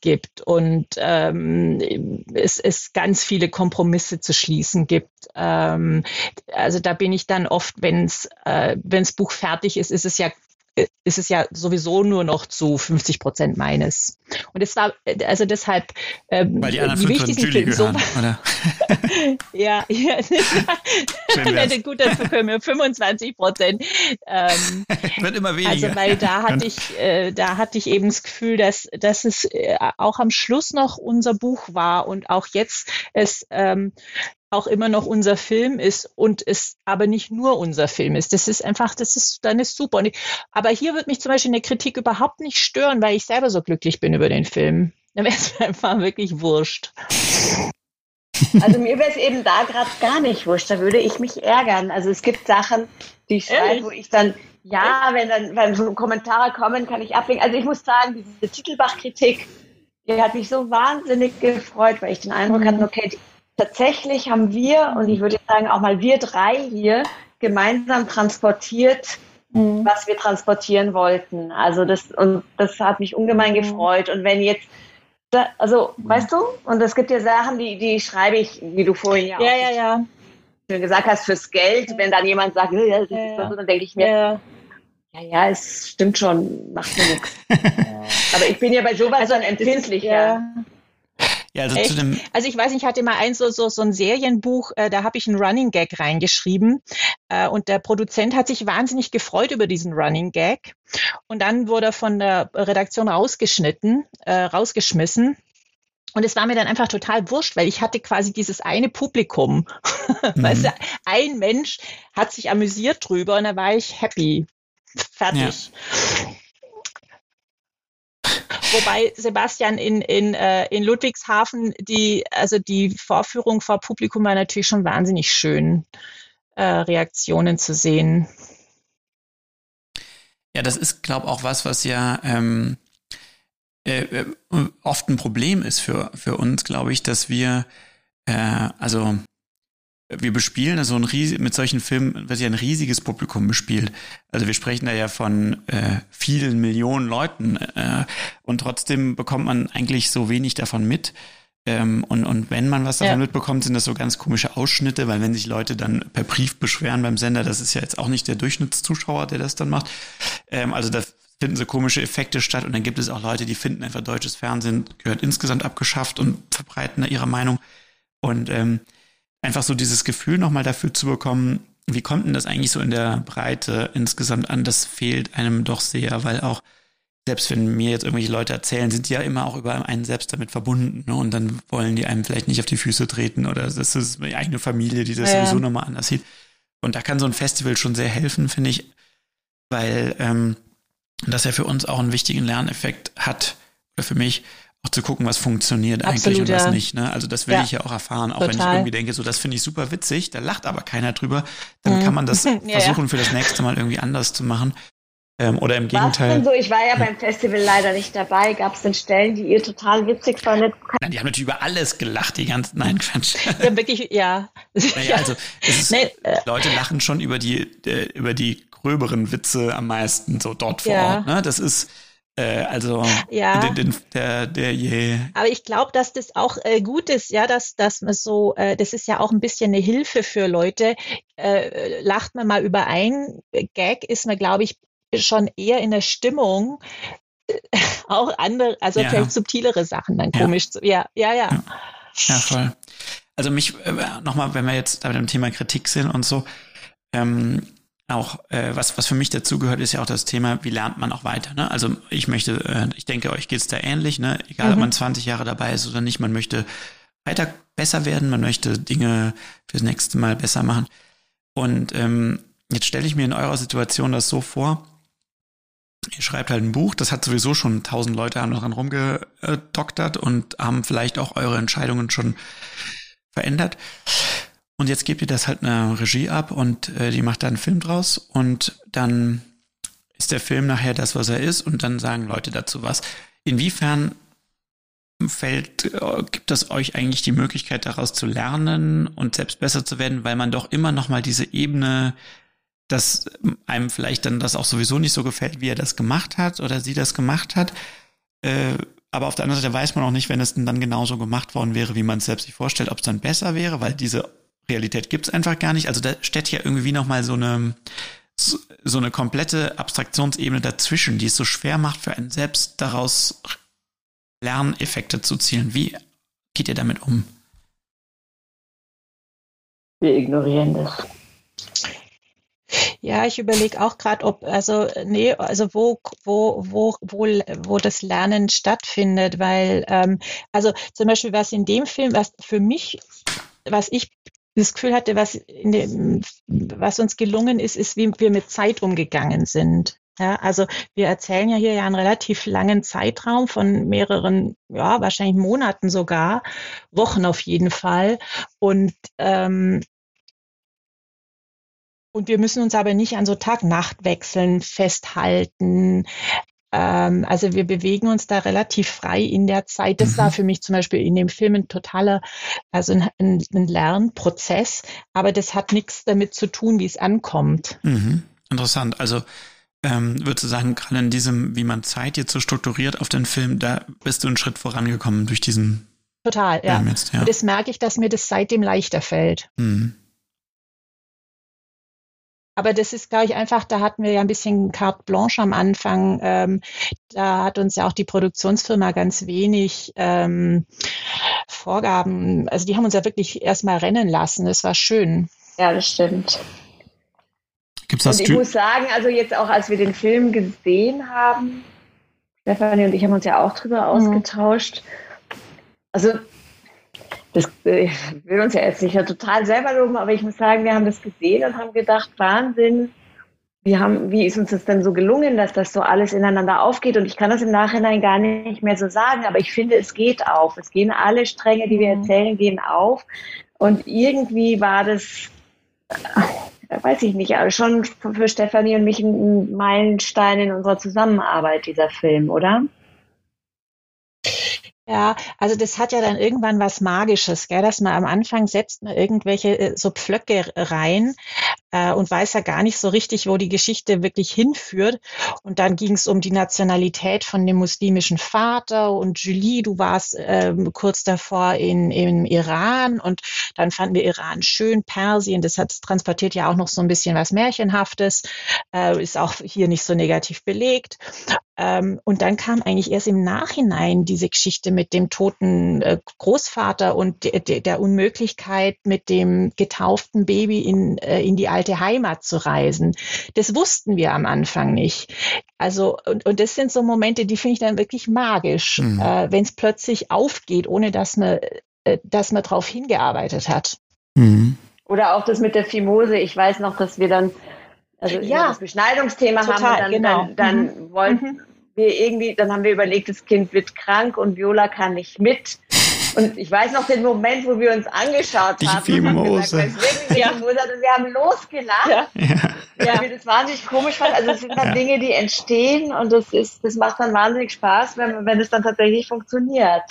gibt und ähm, es, es ganz viele Kompromisse zu schließen gibt. Ähm, also da bin ich dann oft, wenn es äh, wenns Buch fertig ist, ist es ja ist es ja sowieso nur noch zu 50 Prozent meines. Und es war, also deshalb, ähm, Weil die, anderen die wichtigsten Filme so, oder? ja, ja. Schön gut, dafür können wir 25 Prozent. Ähm, Wird immer weniger. Also, weil da hatte ich, äh, da hatte ich eben das Gefühl, dass, dass es äh, auch am Schluss noch unser Buch war und auch jetzt es ähm, auch immer noch unser Film ist und es aber nicht nur unser Film ist. Das ist einfach, das ist, dann ist super. Ich, aber hier wird mich zum Beispiel eine Kritik überhaupt nicht stören, weil ich selber so glücklich bin über den Film. Dann wäre es einfach wirklich wurscht. Also mir wäre es eben da gerade gar nicht wurscht. Da würde ich mich ärgern. Also es gibt Sachen, die ich schreibe, wo ich dann, ja, wenn dann wenn so Kommentare kommen, kann ich ablegen. Also ich muss sagen, diese Titelbach-Kritik, die hat mich so wahnsinnig gefreut, weil ich den Eindruck hatte, okay, die tatsächlich haben wir, und ich würde sagen auch mal wir drei hier, gemeinsam transportiert, mhm. was wir transportieren wollten. Also das, und das hat mich ungemein mhm. gefreut. Und wenn jetzt also, weißt du, und es gibt ja Sachen, die, die schreibe ich, wie du vorhin ja, ja auch ja, ja. gesagt hast, fürs Geld. Wenn dann jemand sagt, ja, das ist so, dann denke ich mir, ja. ja, ja, es stimmt schon, macht mir nichts. Aber ich bin ja bei sowas also, dann empfindlicher. Ja. Ja, also, zu dem also ich weiß nicht, ich hatte mal ein so, so, so ein Serienbuch, äh, da habe ich einen Running Gag reingeschrieben äh, und der Produzent hat sich wahnsinnig gefreut über diesen Running Gag und dann wurde er von der Redaktion rausgeschnitten, äh, rausgeschmissen. Und es war mir dann einfach total wurscht, weil ich hatte quasi dieses eine Publikum. Mhm. Weißt du, ein Mensch hat sich amüsiert drüber und da war ich happy. Fertig. Ja. Wobei Sebastian in, in, äh, in Ludwigshafen die, also die Vorführung vor Publikum war natürlich schon wahnsinnig schön, äh, Reaktionen zu sehen. Ja, das ist, glaube ich, auch was, was ja ähm, äh, äh, oft ein Problem ist für, für uns, glaube ich, dass wir, äh, also wir bespielen also ein riesig, mit solchen Filmen wird ja ein riesiges Publikum bespielt. Also wir sprechen da ja von äh, vielen Millionen Leuten äh, und trotzdem bekommt man eigentlich so wenig davon mit. Ähm, und, und wenn man was davon ja. mitbekommt, sind das so ganz komische Ausschnitte, weil wenn sich Leute dann per Brief beschweren beim Sender, das ist ja jetzt auch nicht der Durchschnittszuschauer, der das dann macht. Ähm, also da finden so komische Effekte statt und dann gibt es auch Leute, die finden einfach deutsches Fernsehen gehört insgesamt abgeschafft und verbreiten da ihre Meinung. Und ähm, einfach so dieses Gefühl nochmal dafür zu bekommen, wie kommt denn das eigentlich so in der Breite insgesamt an? Das fehlt einem doch sehr, weil auch selbst wenn mir jetzt irgendwelche Leute erzählen, sind die ja immer auch über einen selbst damit verbunden. Ne? Und dann wollen die einem vielleicht nicht auf die Füße treten oder das ist die eigene Familie, die das ja. sowieso nochmal anders sieht. Und da kann so ein Festival schon sehr helfen, finde ich, weil ähm, das ja für uns auch einen wichtigen Lerneffekt hat, oder für mich, auch zu gucken, was funktioniert Absolut, eigentlich und was ja. nicht. Ne? Also das will ja. ich ja auch erfahren, auch Total. wenn ich irgendwie denke, so das finde ich super witzig, da lacht aber keiner drüber, dann mhm. kann man das ja, versuchen für das nächste Mal irgendwie anders zu machen. Ähm, oder im Gegenteil. So? Ich war ja beim Festival leider nicht dabei. Gab es denn Stellen, die ihr total witzig fandet? Nein, die haben natürlich über alles gelacht, die ganzen, nein, Quatsch. Ja, wirklich, ja. Naja, also ist, nee, äh, Leute lachen schon über die, äh, über die gröberen Witze am meisten so dort vor Ort. Ne? Das ist, äh, also ja. der, der, der je. Aber ich glaube, dass das auch äh, gut ist, ja, dass, dass man so, äh, das ist ja auch ein bisschen eine Hilfe für Leute. Äh, lacht man mal über ein Gag, ist man, glaube ich, schon eher in der Stimmung, auch andere, also ja. vielleicht subtilere Sachen dann komisch zu. Ja, ja, ja. Ja, ja voll. Also mich, äh, nochmal, wenn wir jetzt bei dem Thema Kritik sind und so, ähm, auch, äh, was, was für mich dazu gehört, ist ja auch das Thema, wie lernt man auch weiter. Ne? Also ich möchte, äh, ich denke, euch geht's da ähnlich, ne? Egal, mhm. ob man 20 Jahre dabei ist oder nicht, man möchte weiter besser werden, man möchte Dinge fürs nächste Mal besser machen. Und ähm, jetzt stelle ich mir in eurer Situation das so vor, ihr schreibt halt ein Buch, das hat sowieso schon tausend Leute haben daran rumgedoktert und haben vielleicht auch eure Entscheidungen schon verändert. Und jetzt gebt ihr das halt einer Regie ab und äh, die macht da einen Film draus und dann ist der Film nachher das, was er ist und dann sagen Leute dazu was. Inwiefern fällt, äh, gibt es euch eigentlich die Möglichkeit daraus zu lernen und selbst besser zu werden, weil man doch immer noch mal diese Ebene, dass einem vielleicht dann das auch sowieso nicht so gefällt, wie er das gemacht hat oder sie das gemacht hat. Äh, aber auf der anderen Seite weiß man auch nicht, wenn es dann genauso gemacht worden wäre, wie man es selbst sich vorstellt, ob es dann besser wäre, weil diese Realität gibt's einfach gar nicht. Also da steht ja irgendwie nochmal so eine, so, so eine komplette Abstraktionsebene dazwischen, die es so schwer macht für einen selbst daraus Lerneffekte zu zielen. Wie geht ihr damit um? Wir ignorieren das. Ja, ich überlege auch gerade, ob, also, nee, also wo, wo, wo, wo, wo das Lernen stattfindet, weil, ähm, also zum Beispiel was in dem Film, was für mich, was ich das Gefühl hatte, was, dem, was uns gelungen ist, ist, wie wir mit Zeit umgegangen sind. Ja, also wir erzählen ja hier ja einen relativ langen Zeitraum von mehreren, ja, wahrscheinlich Monaten sogar, Wochen auf jeden Fall. Und ähm, und wir müssen uns aber nicht an so Tag-Nacht-Wechseln festhalten. Ähm, also wir bewegen uns da relativ frei in der Zeit. Das mhm. war für mich zum Beispiel in dem Film ein totaler, also ein, ein, ein Lernprozess, aber das hat nichts damit zu tun, wie es ankommt. Mhm. Interessant. Also ähm, würdest du sagen, gerade in diesem, wie man Zeit jetzt so strukturiert auf den Film, da bist du einen Schritt vorangekommen durch diesen Total, ja. Jetzt, ja. Und das merke ich, dass mir das seitdem leichter fällt. Mhm. Aber das ist, glaube ich, einfach, da hatten wir ja ein bisschen carte blanche am Anfang. Ähm, da hat uns ja auch die Produktionsfirma ganz wenig ähm, Vorgaben, also die haben uns ja wirklich erstmal rennen lassen. Das war schön. Ja, das stimmt. Gibt's das und ich muss sagen, also jetzt auch als wir den Film gesehen haben, Stefanie und ich haben uns ja auch drüber mhm. ausgetauscht. Also das äh, will uns ja jetzt nicht total selber loben, aber ich muss sagen, wir haben das gesehen und haben gedacht, Wahnsinn, wie, haben, wie ist uns das denn so gelungen, dass das so alles ineinander aufgeht? Und ich kann das im Nachhinein gar nicht mehr so sagen, aber ich finde, es geht auf. Es gehen alle Stränge, die wir mhm. erzählen, gehen auf. Und irgendwie war das, äh, weiß ich nicht, schon für Stefanie und mich ein Meilenstein in unserer Zusammenarbeit, dieser Film, oder? Ja, also das hat ja dann irgendwann was Magisches, gell? dass man am Anfang setzt man irgendwelche äh, so Pflöcke rein äh, und weiß ja gar nicht so richtig, wo die Geschichte wirklich hinführt. Und dann ging es um die Nationalität von dem muslimischen Vater und Julie, du warst ähm, kurz davor in, im Iran und dann fanden wir Iran schön, Persien, das hat transportiert ja auch noch so ein bisschen was Märchenhaftes, äh, ist auch hier nicht so negativ belegt. Ähm, und dann kam eigentlich erst im Nachhinein diese Geschichte mit dem toten äh, Großvater und de, de, der Unmöglichkeit, mit dem getauften Baby in, äh, in die alte Heimat zu reisen. Das wussten wir am Anfang nicht. Also, und, und das sind so Momente, die finde ich dann wirklich magisch, mhm. äh, wenn es plötzlich aufgeht, ohne dass man, äh, dass man darauf hingearbeitet hat. Mhm. Oder auch das mit der Fimose. Ich weiß noch, dass wir dann also ja, das Beschneidungsthema total, haben, dann, genau. dann, dann mhm. wollten mhm. wir irgendwie, dann haben wir überlegt, das Kind wird krank und Viola kann nicht mit. Und ich weiß noch den Moment, wo wir uns angeschaut die haben. Fimose. Und gesagt, ja. Fimose und wir haben losgelacht. Ja. Ja. Weil wir das wahnsinnig komisch fanden. Also es sind dann ja. Dinge, die entstehen und das ist, das macht dann wahnsinnig Spaß, wenn, wenn es dann tatsächlich funktioniert.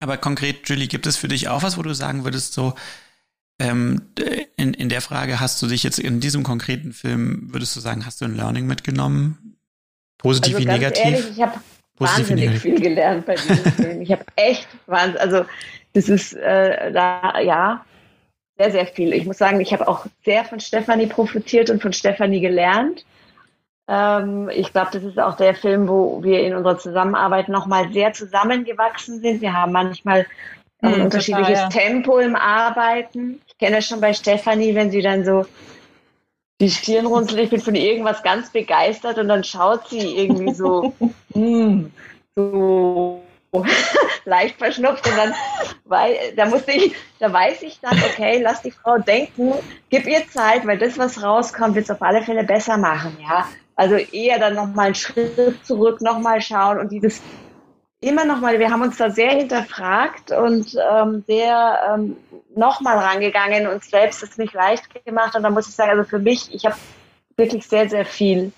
Aber konkret, Julie, gibt es für dich auch was, wo du sagen würdest, so, ähm, in, in der Frage hast du dich jetzt in diesem konkreten Film, würdest du sagen, hast du ein Learning mitgenommen? Positiv also wie negativ? Ehrlich, ich habe wahnsinnig viel gelernt bei diesem Film. Ich habe echt wahnsinnig, also das ist äh, da, ja, sehr, sehr viel. Ich muss sagen, ich habe auch sehr von Stefanie profitiert und von Stefanie gelernt. Ähm, ich glaube, das ist auch der Film, wo wir in unserer Zusammenarbeit nochmal sehr zusammengewachsen sind. Wir haben manchmal ein mhm, unterschiedliches total, ja. Tempo im Arbeiten. Ich kenne das schon bei Stefanie, wenn sie dann so die Stirn runzelt, ich bin von irgendwas ganz begeistert und dann schaut sie irgendwie so, mm, so leicht verschnupft und dann, weil, da musste ich, da weiß ich dann, okay, lass die Frau denken, gib ihr Zeit, weil das, was rauskommt, wird es auf alle Fälle besser machen, ja. Also eher dann nochmal einen Schritt zurück, nochmal schauen und dieses immer nochmal, wir haben uns da sehr hinterfragt und ähm, sehr ähm, nochmal rangegangen, uns selbst es nicht leicht gemacht. Und da muss ich sagen, also für mich, ich habe wirklich sehr, sehr viel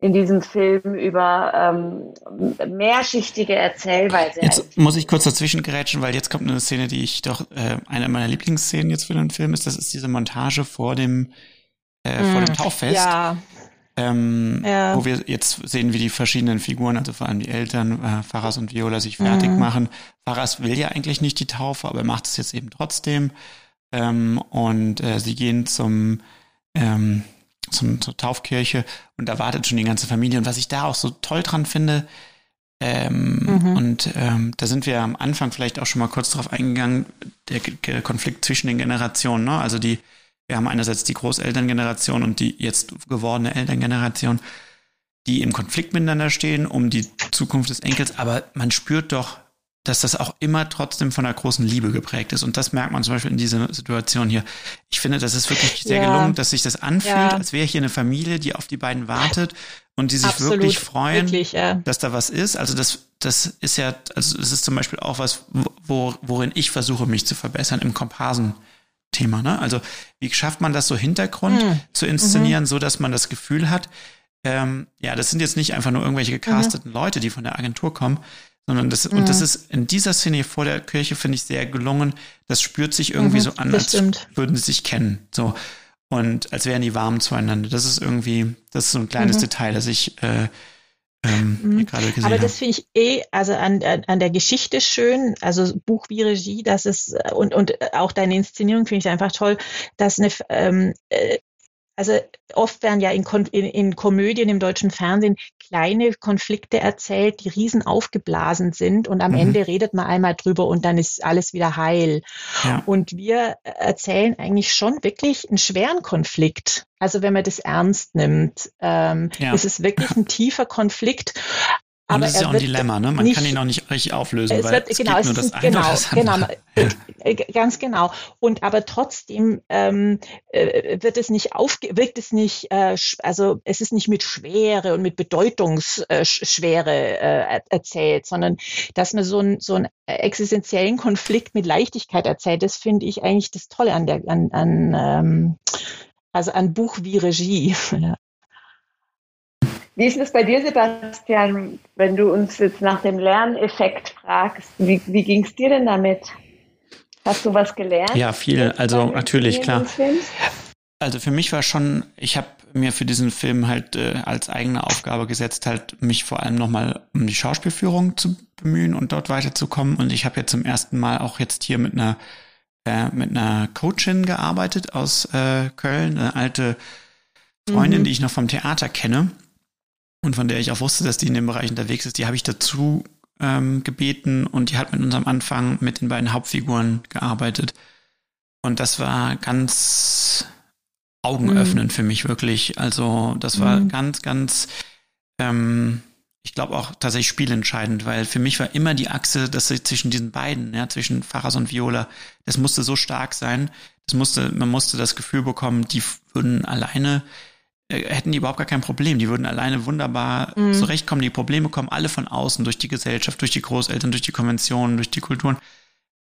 in diesem Film über ähm, mehrschichtige Erzählweise. Jetzt muss ich kurz dazwischen gerätschen, weil jetzt kommt eine Szene, die ich doch, äh, eine meiner Lieblingsszenen jetzt für den Film ist, das ist diese Montage vor dem, äh, vor dem hm. Tauffest. Ja ähm, ja. wo wir jetzt sehen, wie die verschiedenen Figuren, also vor allem die Eltern, äh, Faras und Viola, sich fertig mhm. machen. Faras will ja eigentlich nicht die Taufe, aber er macht es jetzt eben trotzdem. Ähm, und äh, sie gehen zum, ähm, zum, zur Taufkirche und da wartet schon die ganze Familie. Und was ich da auch so toll dran finde, ähm, mhm. und ähm, da sind wir am Anfang vielleicht auch schon mal kurz drauf eingegangen, der, der Konflikt zwischen den Generationen, ne? Also die wir haben einerseits die Großelterngeneration und die jetzt gewordene Elterngeneration, die im Konflikt miteinander stehen um die Zukunft des Enkels, aber man spürt doch, dass das auch immer trotzdem von einer großen Liebe geprägt ist. Und das merkt man zum Beispiel in dieser Situation hier. Ich finde, das ist wirklich sehr ja. gelungen, dass sich das anfühlt, ja. als wäre hier eine Familie, die auf die beiden wartet und die sich Absolut, wirklich freuen, wirklich, ja. dass da was ist. Also das, das ist ja, also das ist zum Beispiel auch was, wo, worin ich versuche, mich zu verbessern im Komparsen. Thema. Ne? Also wie schafft man das so Hintergrund mhm. zu inszenieren, mhm. so dass man das Gefühl hat, ähm, ja, das sind jetzt nicht einfach nur irgendwelche gecasteten mhm. Leute, die von der Agentur kommen, sondern das, und das mhm. ist in dieser Szene vor der Kirche, finde ich, sehr gelungen. Das spürt sich irgendwie mhm, so an, als würden sie sich kennen. So. und als wären die warm zueinander. Das ist irgendwie, das ist so ein kleines mhm. Detail, das ich äh, ähm, mhm. gerade gesehen Aber das finde ich eh, also an, an der Geschichte schön, also Buch wie Regie, das ist und, und auch deine Inszenierung finde ich einfach toll, dass eine ähm, äh, also oft werden ja in, in, in, Komödien im deutschen Fernsehen kleine Konflikte erzählt, die riesen aufgeblasen sind und am mhm. Ende redet man einmal drüber und dann ist alles wieder heil. Ja. Und wir erzählen eigentlich schon wirklich einen schweren Konflikt. Also wenn man das ernst nimmt, ähm, ja. ist es wirklich ein tiefer Konflikt. Und aber das ist ja auch ein Dilemma, ne? Man nicht, kann ihn auch nicht richtig auflösen, es weil wird, es genau, gibt nur das eine genau, das genau, äh, ganz genau. Und aber trotzdem ähm, äh, wird es nicht auf, wirkt es nicht, äh, also es ist nicht mit Schwere und mit Bedeutungsschwere äh, erzählt, sondern dass man so, ein, so einen existenziellen Konflikt mit Leichtigkeit erzählt. Das finde ich eigentlich das Tolle an der, an, an ähm, also an Buch wie Regie. Wie ist es bei dir, Sebastian, wenn du uns jetzt nach dem Lerneffekt fragst? Wie, wie ging es dir denn damit? Hast du was gelernt? Ja, viel. Also natürlich, klar. Also für mich war schon, ich habe mir für diesen Film halt äh, als eigene Aufgabe gesetzt, halt mich vor allem nochmal um die Schauspielführung zu bemühen und dort weiterzukommen. Und ich habe jetzt zum ersten Mal auch jetzt hier mit einer äh, mit einer Coachin gearbeitet aus äh, Köln, eine alte Freundin, mhm. die ich noch vom Theater kenne und von der ich auch wusste, dass die in dem Bereich unterwegs ist, die habe ich dazu ähm, gebeten und die hat mit unserem Anfang mit den beiden Hauptfiguren gearbeitet. Und das war ganz augenöffnend mhm. für mich wirklich. Also das war mhm. ganz, ganz, ähm, ich glaube auch tatsächlich spielentscheidend, weil für mich war immer die Achse, dass zwischen diesen beiden, ja, zwischen Pfarrers und Viola, das musste so stark sein. Das musste, man musste das Gefühl bekommen, die würden alleine hätten die überhaupt gar kein Problem. Die würden alleine wunderbar mhm. zurechtkommen. Die Probleme kommen alle von außen, durch die Gesellschaft, durch die Großeltern, durch die Konventionen, durch die Kulturen.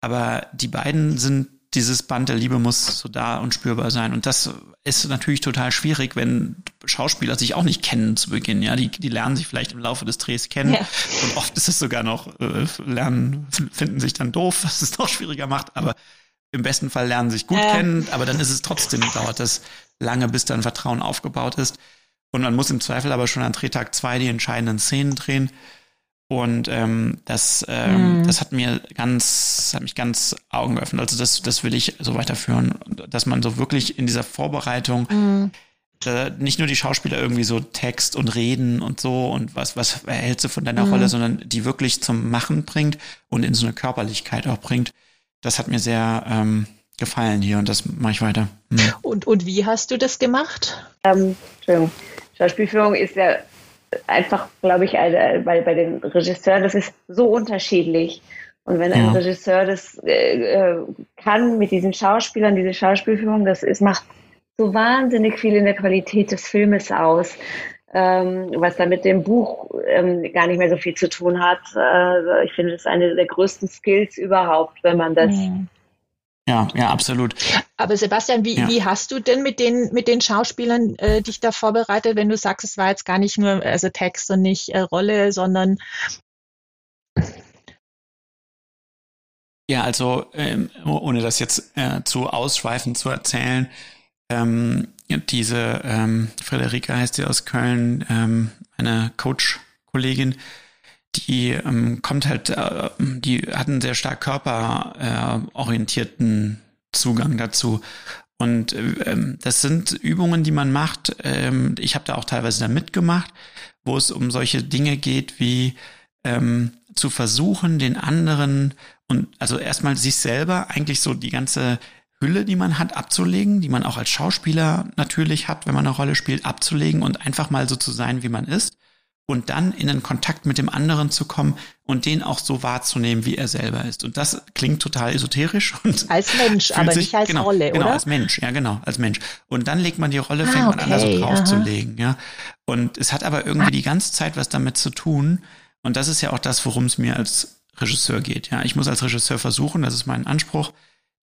Aber die beiden sind, dieses Band der Liebe muss so da und spürbar sein. Und das ist natürlich total schwierig, wenn Schauspieler sich auch nicht kennen zu Beginn. Ja, die, die lernen sich vielleicht im Laufe des Drehs kennen. Ja. Und oft ist es sogar noch, äh, lernen, finden sich dann doof, was es noch schwieriger macht. Aber im besten Fall lernen sich gut äh. kennen, aber dann ist es trotzdem, dauert das lange, bis dann Vertrauen aufgebaut ist. Und man muss im Zweifel aber schon an Drehtag zwei die entscheidenden Szenen drehen. Und ähm, das, ähm, mhm. das hat mir ganz, hat mich ganz Augen geöffnet. Also das, das will ich so weiterführen, dass man so wirklich in dieser Vorbereitung mhm. äh, nicht nur die Schauspieler irgendwie so Text und Reden und so und was, was erhältst du von deiner mhm. Rolle, sondern die wirklich zum Machen bringt und in so eine Körperlichkeit auch bringt. Das hat mir sehr ähm, gefallen hier und das mache ich weiter. Mhm. Und, und wie hast du das gemacht? Ähm, Entschuldigung. Schauspielführung ist ja einfach, glaube ich, eine, bei, bei den Regisseuren, das ist so unterschiedlich. Und wenn ein ja. Regisseur das äh, äh, kann mit diesen Schauspielern, diese Schauspielführung, das ist, macht so wahnsinnig viel in der Qualität des Filmes aus, ähm, was dann mit dem Buch ähm, gar nicht mehr so viel zu tun hat. Äh, ich finde, das ist eine der größten Skills überhaupt, wenn man das mhm. Ja, ja, absolut. Aber Sebastian, wie, ja. wie hast du denn mit den, mit den Schauspielern äh, dich da vorbereitet, wenn du sagst, es war jetzt gar nicht nur also Text und nicht äh, Rolle, sondern ja, also ähm, ohne das jetzt äh, zu ausschweifend zu erzählen, ähm, diese ähm, Frederike heißt sie aus Köln, ähm, eine Coach-Kollegin, die ähm, kommt halt, äh, die hat einen sehr stark körperorientierten äh, Zugang dazu. Und ähm, das sind Übungen, die man macht. Ähm, ich habe da auch teilweise da mitgemacht, wo es um solche Dinge geht, wie ähm, zu versuchen, den anderen und also erstmal sich selber eigentlich so die ganze Hülle, die man hat, abzulegen, die man auch als Schauspieler natürlich hat, wenn man eine Rolle spielt, abzulegen und einfach mal so zu sein, wie man ist und dann in den Kontakt mit dem anderen zu kommen und den auch so wahrzunehmen, wie er selber ist. Und das klingt total esoterisch. Und als Mensch, aber sich, nicht als genau, Rolle, genau, oder? als Mensch, ja genau, als Mensch. Und dann legt man die Rolle, fängt ah, okay, man an, so draufzulegen, ja. Und es hat aber irgendwie die ganze Zeit was damit zu tun. Und das ist ja auch das, worum es mir als Regisseur geht. Ja, ich muss als Regisseur versuchen, das ist mein Anspruch,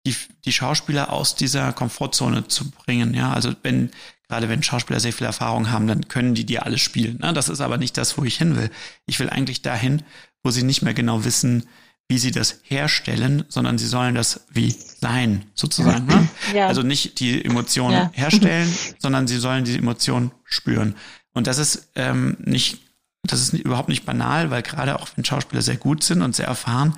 die, die Schauspieler aus dieser Komfortzone zu bringen. Ja, also wenn gerade wenn Schauspieler sehr viel Erfahrung haben, dann können die dir alles spielen. Ne? Das ist aber nicht das, wo ich hin will. Ich will eigentlich dahin, wo sie nicht mehr genau wissen, wie sie das herstellen, sondern sie sollen das wie sein, sozusagen. Ne? Ja. Also nicht die Emotionen ja. herstellen, sondern sie sollen die Emotionen spüren. Und das ist ähm, nicht, das ist überhaupt nicht banal, weil gerade auch wenn Schauspieler sehr gut sind und sehr erfahren,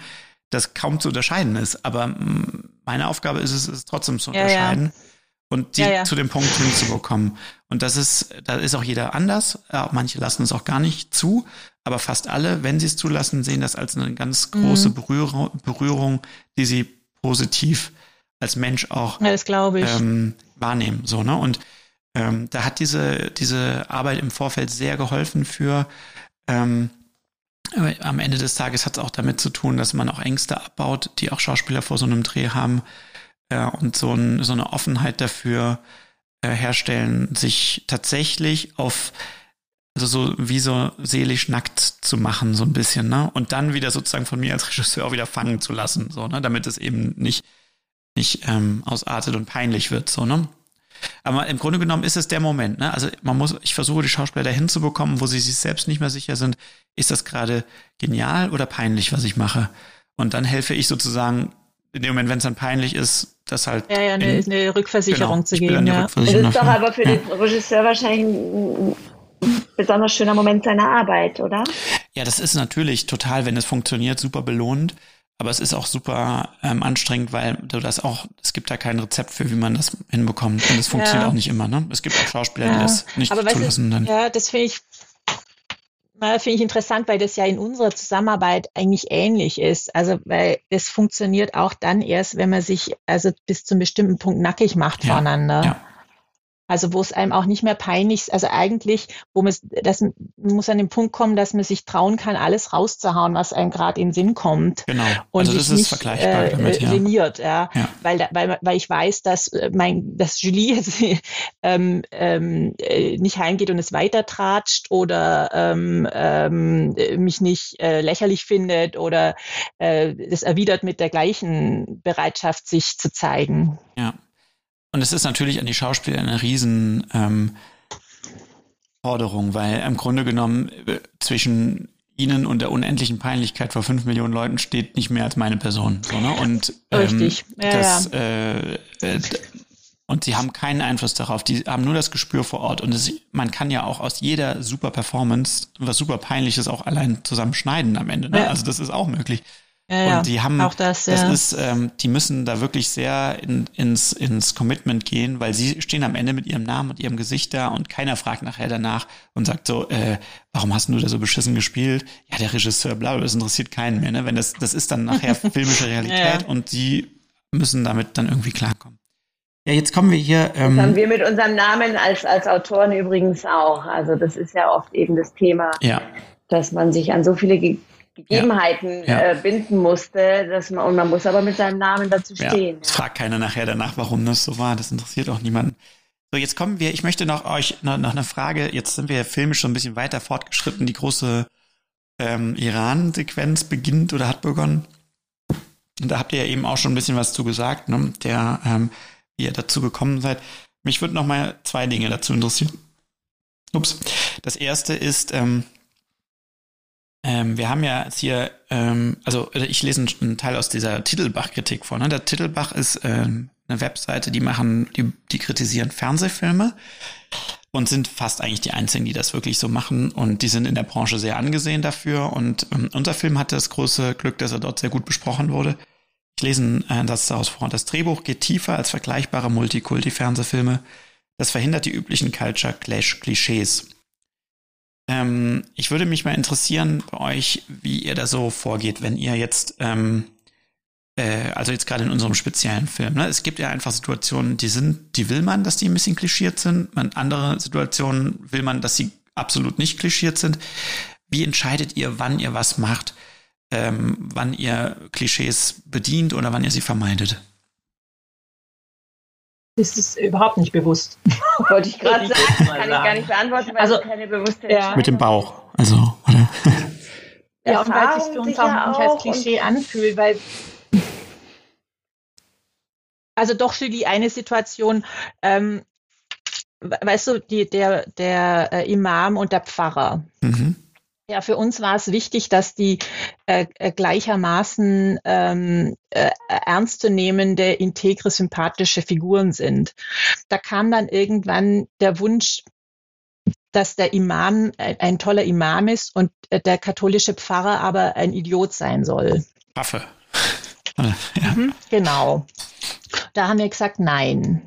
das kaum zu unterscheiden ist. Aber mm, meine Aufgabe ist es, es trotzdem zu unterscheiden. Ja, und die zu dem Punkt hinzubekommen. Und das ist, da ist auch jeder anders. Manche lassen es auch gar nicht zu, aber fast alle, wenn sie es zulassen, sehen das als eine ganz große mhm. Berührung, Berührung, die sie positiv als Mensch auch ja, das ich. Ähm, wahrnehmen. So, ne? Und ähm, da hat diese, diese Arbeit im Vorfeld sehr geholfen für ähm, am Ende des Tages hat es auch damit zu tun, dass man auch Ängste abbaut, die auch Schauspieler vor so einem Dreh haben äh, und so, ein, so eine Offenheit dafür äh, herstellen, sich tatsächlich auf also so wie so seelisch nackt zu machen, so ein bisschen, ne? Und dann wieder sozusagen von mir als Regisseur wieder fangen zu lassen, so, ne? Damit es eben nicht, nicht ähm, ausartet und peinlich wird, so, ne? Aber im Grunde genommen ist es der Moment, ne? Also man muss, ich versuche die Schauspieler dahin zu bekommen, wo sie sich selbst nicht mehr sicher sind, ist das gerade genial oder peinlich, was ich mache? Und dann helfe ich sozusagen in dem Moment, wenn es dann peinlich ist, das halt. Ja, ja, eine, in, eine Rückversicherung genau, zu geben. Ja. Das ist doch aber für ja. den Regisseur wahrscheinlich ein besonders schöner Moment seiner Arbeit, oder? Ja, das ist natürlich total, wenn es funktioniert, super belohnend. Aber es ist auch super ähm, anstrengend, weil du das auch, es gibt da kein Rezept für, wie man das hinbekommt. Und es funktioniert ja. auch nicht immer, ne? Es gibt auch Schauspieler, ja. die das nicht Aber zulassen. Weißt du, dann. Ja, das finde ich, finde ich interessant, weil das ja in unserer Zusammenarbeit eigentlich ähnlich ist. Also, weil es funktioniert auch dann erst, wenn man sich also bis zu einem bestimmten Punkt nackig macht ja. voneinander. Ja. Also wo es einem auch nicht mehr peinlich ist. Also eigentlich, wo man das muss an den Punkt kommen, dass man sich trauen kann, alles rauszuhauen, was einem gerade in den Sinn kommt. Genau. Und also das ist nicht, vergleichbar äh, damit, ja. Liniert, ja. ja. Weil, weil, weil ich weiß, dass äh, mein, dass Julie jetzt ähm, ähm, äh, nicht heimgeht und es weitertratscht oder ähm, ähm, mich nicht äh, lächerlich findet oder äh, es erwidert mit der gleichen Bereitschaft, sich zu zeigen. Ja. Und es ist natürlich an die Schauspieler eine riesen ähm, Forderung, weil im Grunde genommen äh, zwischen ihnen und der unendlichen Peinlichkeit vor fünf Millionen Leuten steht nicht mehr als meine Person. So, ne? Und ähm, Richtig. Ja, das, ja. Äh, äh, und sie haben keinen Einfluss darauf. Die haben nur das Gespür vor Ort. Und es, man kann ja auch aus jeder super Performance was super peinliches auch allein zusammenschneiden am Ende. Ne? Ja. Also das ist auch möglich. Ja, und die haben, auch das, ja. das ist, ähm, die müssen da wirklich sehr in, ins, ins Commitment gehen, weil sie stehen am Ende mit ihrem Namen und ihrem Gesicht da und keiner fragt nachher danach und sagt so, äh, warum hast du da so beschissen gespielt? Ja, der Regisseur, bla, das interessiert keinen mehr, ne? Wenn das, das ist dann nachher filmische Realität ja. und die müssen damit dann irgendwie klarkommen. Ja, jetzt kommen wir hier. Ähm, das haben wir mit unserem Namen als, als Autoren übrigens auch. Also das ist ja oft eben das Thema, ja. dass man sich an so viele Gegebenheiten ja. Ja. Äh, binden musste, dass man, und man muss aber mit seinem Namen dazu stehen. Es fragt keiner nachher danach, warum das so war. Das interessiert auch niemanden. So, jetzt kommen wir, ich möchte noch euch noch, noch eine Frage, jetzt sind wir filmisch schon ein bisschen weiter fortgeschritten. Die große ähm, Iran-Sequenz beginnt oder hat begonnen. Und da habt ihr ja eben auch schon ein bisschen was zu gesagt, ne? der, ähm, wie ihr dazu gekommen seid. Mich würde noch mal zwei Dinge dazu interessieren. Ups. Das erste ist, ähm, ähm, wir haben ja jetzt hier, ähm, also ich lese einen Teil aus dieser Titelbach-Kritik vor. Ne? Der Titelbach ist ähm, eine Webseite, die machen, die, die kritisieren Fernsehfilme und sind fast eigentlich die einzigen, die das wirklich so machen. Und die sind in der Branche sehr angesehen dafür. Und ähm, unser Film hatte das große Glück, dass er dort sehr gut besprochen wurde. Ich lese einen Satz daraus vor. Das Drehbuch geht tiefer als vergleichbare Multikulti-Fernsehfilme. Das verhindert die üblichen Culture-Clash-Klischees. Ähm, ich würde mich mal interessieren bei euch, wie ihr da so vorgeht, wenn ihr jetzt, ähm, äh, also jetzt gerade in unserem speziellen Film, ne? es gibt ja einfach Situationen, die sind, die will man, dass die ein bisschen klischiert sind. Man, andere Situationen will man, dass sie absolut nicht klischiert sind. Wie entscheidet ihr, wann ihr was macht? Ähm, wann ihr Klischees bedient oder wann ihr sie vermeidet? Ist es überhaupt nicht bewusst. Wollte ich gerade sagen, kann sagen. ich gar nicht beantworten, weil also, keine bewusste ja. Mit dem Bauch, also, oder? Ja, und weil es sich für uns auch nicht als Klischee anfühlt, weil also doch für die eine Situation, ähm, weißt du, die, der, der äh, Imam und der Pfarrer. Mhm Ja, für uns war es wichtig, dass die äh, äh gleichermaßen ähm, äh, ernstzunehmende, integre, sympathische Figuren sind. Da kam dann irgendwann der Wunsch, dass der Imam ein, ein toller Imam ist und äh, der katholische Pfarrer aber ein Idiot sein soll. Waffe. ja. mhm, genau. Da haben wir gesagt, nein.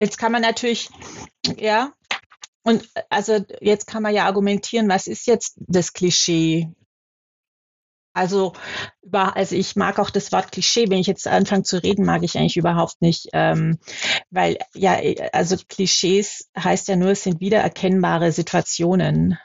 Jetzt kann man natürlich, ja, und also jetzt kann man ja argumentieren, was ist jetzt das Klischee? Also, also ich mag auch das Wort Klischee, wenn ich jetzt anfange zu reden, mag ich eigentlich überhaupt nicht, ähm, weil ja, also Klischees heißt ja nur, es sind wiedererkennbare Situationen.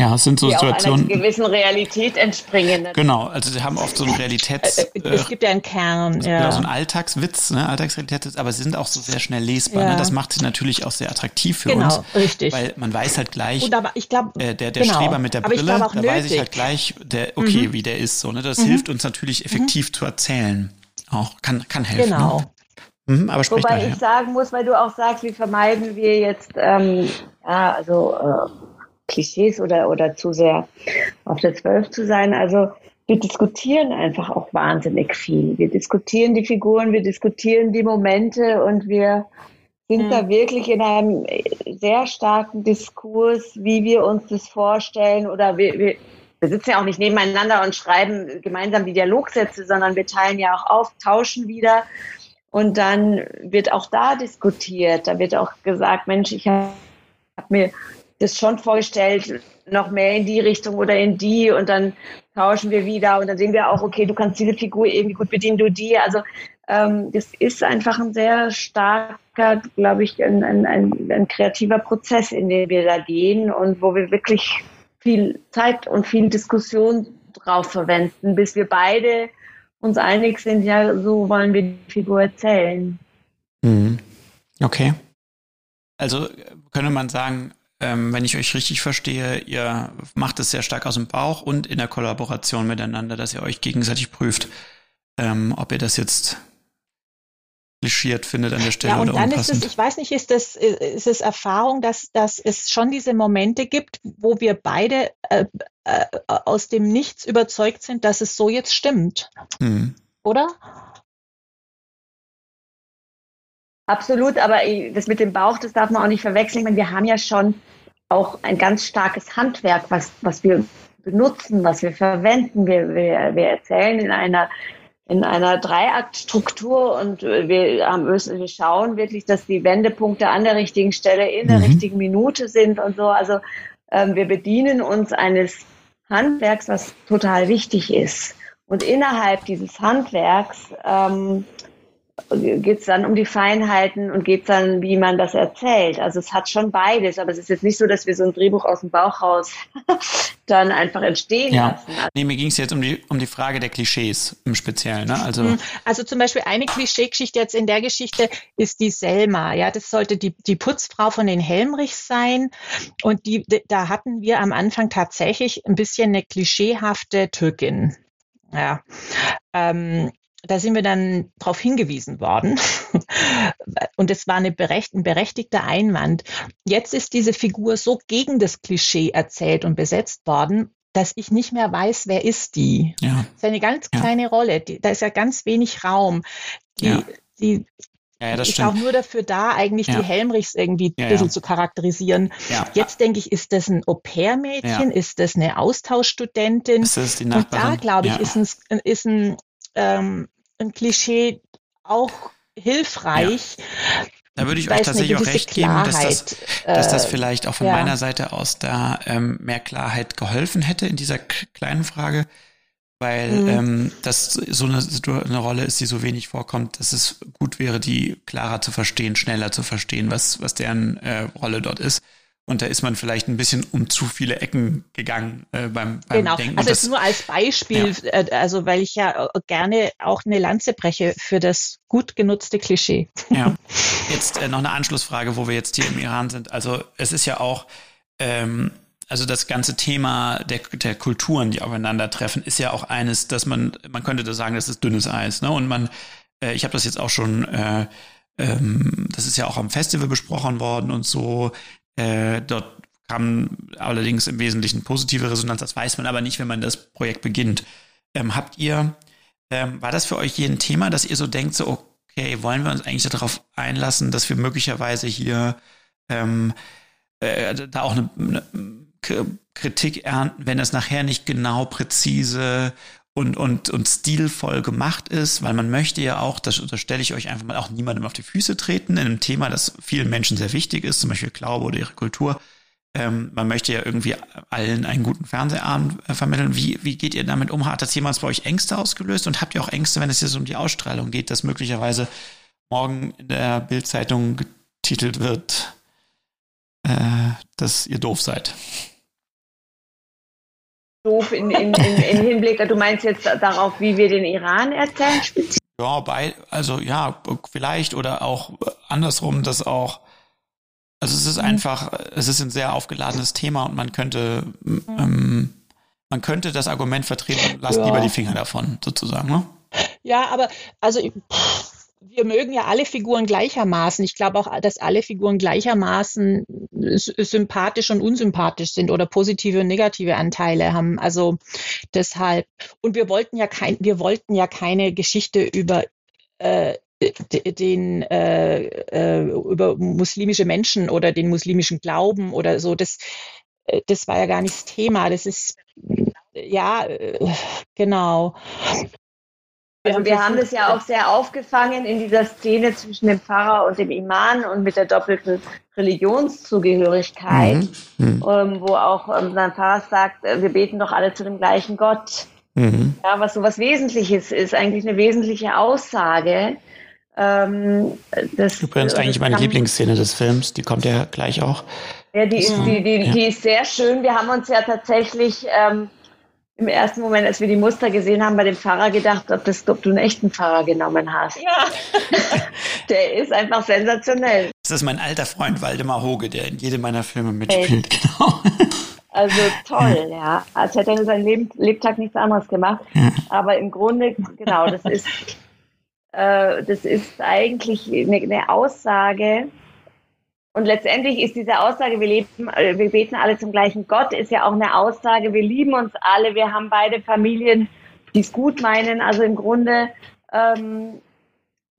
Ja, es sind so die Situationen. Auch einer gewissen Realität entspringen. Genau, also sie haben oft so einen Realitäts. Äh, äh, es gibt ja einen Kern. Ja. Genau, so ein Alltagswitz, ne, Alltagsrealität, aber sie sind auch so sehr schnell lesbar. Ne? Ja. Ne? Das macht sie natürlich auch sehr attraktiv für genau, uns. Genau, richtig. Weil man weiß halt gleich, Und aber ich glaub, äh, der, der genau. Streber mit der Brille, da nötig. weiß ich halt gleich, der, okay, mhm. wie der ist. So, ne? Das mhm. hilft uns natürlich effektiv mhm. zu erzählen. Auch kann, kann helfen. Genau. Ne? Mhm, aber Wobei daher. ich sagen muss, weil du auch sagst, wie vermeiden wir jetzt, ähm, ja, also äh, Klischees oder, oder zu sehr auf der Zwölf zu sein. Also wir diskutieren einfach auch wahnsinnig viel. Wir diskutieren die Figuren, wir diskutieren die Momente und wir sind mhm. da wirklich in einem sehr starken Diskurs, wie wir uns das vorstellen oder wir, wir, wir sitzen ja auch nicht nebeneinander und schreiben gemeinsam die Dialogsätze, sondern wir teilen ja auch auf, tauschen wieder. Und dann wird auch da diskutiert. Da wird auch gesagt, Mensch, ich habe hab mir das schon vorgestellt, noch mehr in die Richtung oder in die und dann tauschen wir wieder und dann sehen wir auch, okay, du kannst diese Figur irgendwie gut bedienen, du die. Also ähm, das ist einfach ein sehr starker, glaube ich, ein, ein, ein, ein kreativer Prozess, in den wir da gehen und wo wir wirklich viel Zeit und viel Diskussion drauf verwenden, bis wir beide uns einig sind, ja, so wollen wir die Figur erzählen. Mhm. Okay. Also könnte man sagen, ähm, wenn ich euch richtig verstehe, ihr macht es sehr stark aus dem Bauch und in der Kollaboration miteinander, dass ihr euch gegenseitig prüft, ähm, ob ihr das jetzt klischiert findet an der Stelle. Ja, und dann ist es, ich weiß nicht, ist das, ist es Erfahrung, dass, dass es schon diese Momente gibt, wo wir beide äh, äh, aus dem Nichts überzeugt sind, dass es so jetzt stimmt. Hm. Oder? Absolut, aber das mit dem Bauch, das darf man auch nicht verwechseln. Meine, wir haben ja schon auch ein ganz starkes Handwerk, was, was wir benutzen, was wir verwenden. Wir, wir, wir erzählen in einer in einer Dreiaktstruktur und wir, haben, wir schauen wirklich, dass die Wendepunkte an der richtigen Stelle in der mhm. richtigen Minute sind und so. Also ähm, wir bedienen uns eines Handwerks, was total wichtig ist. Und innerhalb dieses Handwerks ähm, geht es dann um die Feinheiten und geht es dann, wie man das erzählt. Also es hat schon beides, aber es ist jetzt nicht so, dass wir so ein Drehbuch aus dem Bauch raus dann einfach entstehen ja. lassen. Nee, mir ging es jetzt um die, um die Frage der Klischees im Speziellen. Ne? Also, hm, also zum Beispiel eine Klischeegeschichte jetzt in der Geschichte ist die Selma. Ja, das sollte die, die Putzfrau von den Helmrichs sein. Und die, da hatten wir am Anfang tatsächlich ein bisschen eine klischeehafte Türkin. Ja. Ähm, da sind wir dann darauf hingewiesen worden. Und es war eine berecht, ein berechtigter Einwand. Jetzt ist diese Figur so gegen das Klischee erzählt und besetzt worden, dass ich nicht mehr weiß, wer ist die. Ja. Das ist eine ganz kleine ja. Rolle. Die, da ist ja ganz wenig Raum. Die, ja. die ja, ist stimmt. auch nur dafür da, eigentlich die Helmrichs irgendwie ein bisschen zu charakterisieren. Jetzt denke ich, ist das ein Au-pair-Mädchen? Ist das eine Austauschstudentin? Ist das die Und da, glaube ich, ist, ein, ist ein, ähm, ein Klischee auch hilfreich. Ja. Da würde ich euch tatsächlich auch recht Klarheit, geben, dass das, dass das äh, vielleicht auch von ja. meiner Seite aus da ähm, mehr Klarheit geholfen hätte in dieser kleinen Frage, weil mhm. ähm, das so eine, eine Rolle ist, die so wenig vorkommt, dass es gut wäre, die klarer zu verstehen, schneller zu verstehen, was, was deren äh, Rolle dort ist. Und da ist man vielleicht ein bisschen um zu viele Ecken gegangen äh, beim, beim genau. Denken. Also das, nur als Beispiel, ja. äh, also weil ich ja äh, gerne auch eine Lanze breche für das gut genutzte Klischee. Ja. Jetzt äh, noch eine Anschlussfrage, wo wir jetzt hier im Iran sind. Also es ist ja auch, ähm, also das ganze Thema der, der Kulturen, die aufeinandertreffen, ist ja auch eines, dass man, man könnte da sagen, das ist dünnes Eis. Ne? Und man, äh, ich habe das jetzt auch schon äh, ähm, das ist ja auch am Festival besprochen worden und so. Äh, dort kam allerdings im Wesentlichen positive Resonanz. Das weiß man aber nicht, wenn man das Projekt beginnt. Ähm, habt ihr, ähm, war das für euch je ein Thema, dass ihr so denkt, so, okay, wollen wir uns eigentlich darauf einlassen, dass wir möglicherweise hier ähm, äh, da auch eine, eine Kritik ernten, wenn es nachher nicht genau präzise und, und, und stilvoll gemacht ist, weil man möchte ja auch, das unterstelle ich euch einfach mal, auch niemandem auf die Füße treten in einem Thema, das vielen Menschen sehr wichtig ist, zum Beispiel Glaube oder ihre Kultur. Ähm, man möchte ja irgendwie allen einen guten Fernsehabend äh, vermitteln. Wie, wie geht ihr damit um? Hat das jemals bei euch Ängste ausgelöst? Und habt ihr auch Ängste, wenn es jetzt um die Ausstrahlung geht, dass möglicherweise morgen in der Bildzeitung getitelt wird, äh, dass ihr doof seid? Doof in, in, in, in Hinblick, du meinst jetzt darauf, wie wir den Iran erzählen? Ja, bei, also ja, vielleicht oder auch andersrum, dass auch, also es ist mhm. einfach, es ist ein sehr aufgeladenes Thema und man könnte, mhm. ähm, man könnte das Argument vertreten, lasst ja. lieber die Finger davon, sozusagen, ne? Ja, aber also wir mögen ja alle Figuren gleichermaßen. Ich glaube auch, dass alle Figuren gleichermaßen sympathisch und unsympathisch sind oder positive und negative Anteile haben. Also deshalb. Und wir wollten ja kein, wir wollten ja keine Geschichte über äh, den äh, äh, über muslimische Menschen oder den muslimischen Glauben oder so. Das, äh, das war ja gar nicht Thema. Das ist ja äh, genau. Also wir haben das ja auch sehr aufgefangen in dieser Szene zwischen dem Pfarrer und dem Imam und mit der doppelten Religionszugehörigkeit, mhm. mhm. ähm, wo auch ähm, sein Pfarrer sagt, äh, wir beten doch alle zu dem gleichen Gott. Mhm. Ja, was so was Wesentliches ist, eigentlich eine wesentliche Aussage. Ähm, das, Übrigens eigentlich meine Lieblingsszene des Films, die kommt ja gleich auch. Ja, die ist, die, die, ja. die ist sehr schön. Wir haben uns ja tatsächlich ähm, im ersten Moment, als wir die Muster gesehen haben, bei dem Fahrer gedacht, ob, das, ob du einen echten Fahrer genommen hast. Ja. der ist einfach sensationell. Das ist mein alter Freund Waldemar Hoge, der in jedem meiner Filme mitspielt. Hey. Genau. Also toll, ja. Als hätte er sein Leben, Lebtag nichts anderes gemacht. Ja. Aber im Grunde, genau, das ist, äh, das ist eigentlich eine, eine Aussage, und letztendlich ist diese Aussage, wir, leben, äh, wir beten alle zum gleichen Gott, ist ja auch eine Aussage, wir lieben uns alle, wir haben beide Familien, die es gut meinen. Also im Grunde ähm,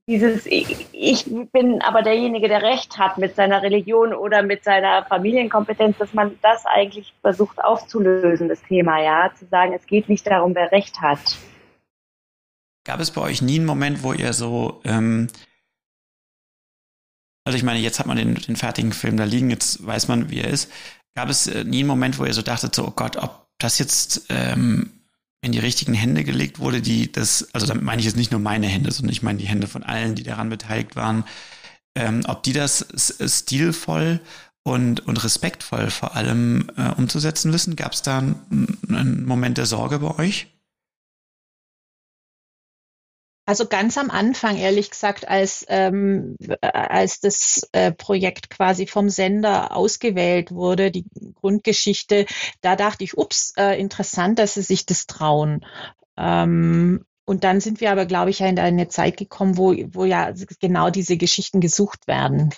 dieses, ich, ich bin aber derjenige, der Recht hat mit seiner Religion oder mit seiner Familienkompetenz, dass man das eigentlich versucht aufzulösen, das Thema, ja, zu sagen, es geht nicht darum, wer Recht hat. Gab es bei euch nie einen Moment, wo ihr so ähm, also ich meine, jetzt hat man den, den fertigen Film da liegen, jetzt weiß man, wie er ist. Gab es äh, nie einen Moment, wo ihr so dachtet, so, oh Gott, ob das jetzt ähm, in die richtigen Hände gelegt wurde, die das, also damit meine ich jetzt nicht nur meine Hände, sondern ich meine die Hände von allen, die daran beteiligt waren, ähm, ob die das stilvoll und, und respektvoll vor allem äh, umzusetzen wissen? Gab es da einen, einen Moment der Sorge bei euch? Also ganz am Anfang, ehrlich gesagt, als, ähm, als das äh, Projekt quasi vom Sender ausgewählt wurde, die Grundgeschichte, da dachte ich, ups, äh, interessant, dass sie sich das trauen. Ähm, und dann sind wir aber, glaube ich, in eine Zeit gekommen, wo, wo ja genau diese Geschichten gesucht werden.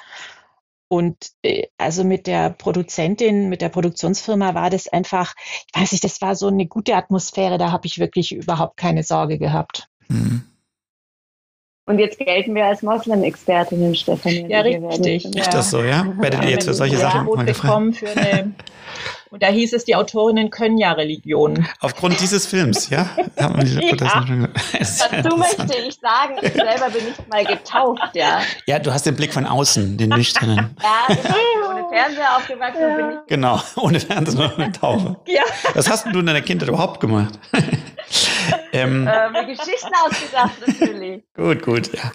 Und äh, also mit der Produzentin, mit der Produktionsfirma war das einfach, ich weiß nicht, das war so eine gute Atmosphäre, da habe ich wirklich überhaupt keine Sorge gehabt. Mhm. Und jetzt gelten wir als Moslem-Expertinnen, Stefanie. Ja, richtig. Ist das so, ja? Werdet ihr jetzt für solche Sachen mal gefragt? Für eine, und da hieß es, die Autorinnen können ja Religionen. Aufgrund dieses Films, ja? ja. Dazu möchte ich sagen, ich selber bin nicht mal getauft, ja. Ja, du hast den Blick von außen, den nüchternen. ja, genau. ohne Fernseher aufgewachsen bin ich. Genau, ohne Fernseher und ohne Taufe. Ja. Was hast du in deiner Kindheit überhaupt gemacht? Ähm, äh, Geschichten ausgedacht, natürlich. Gut, gut, ja.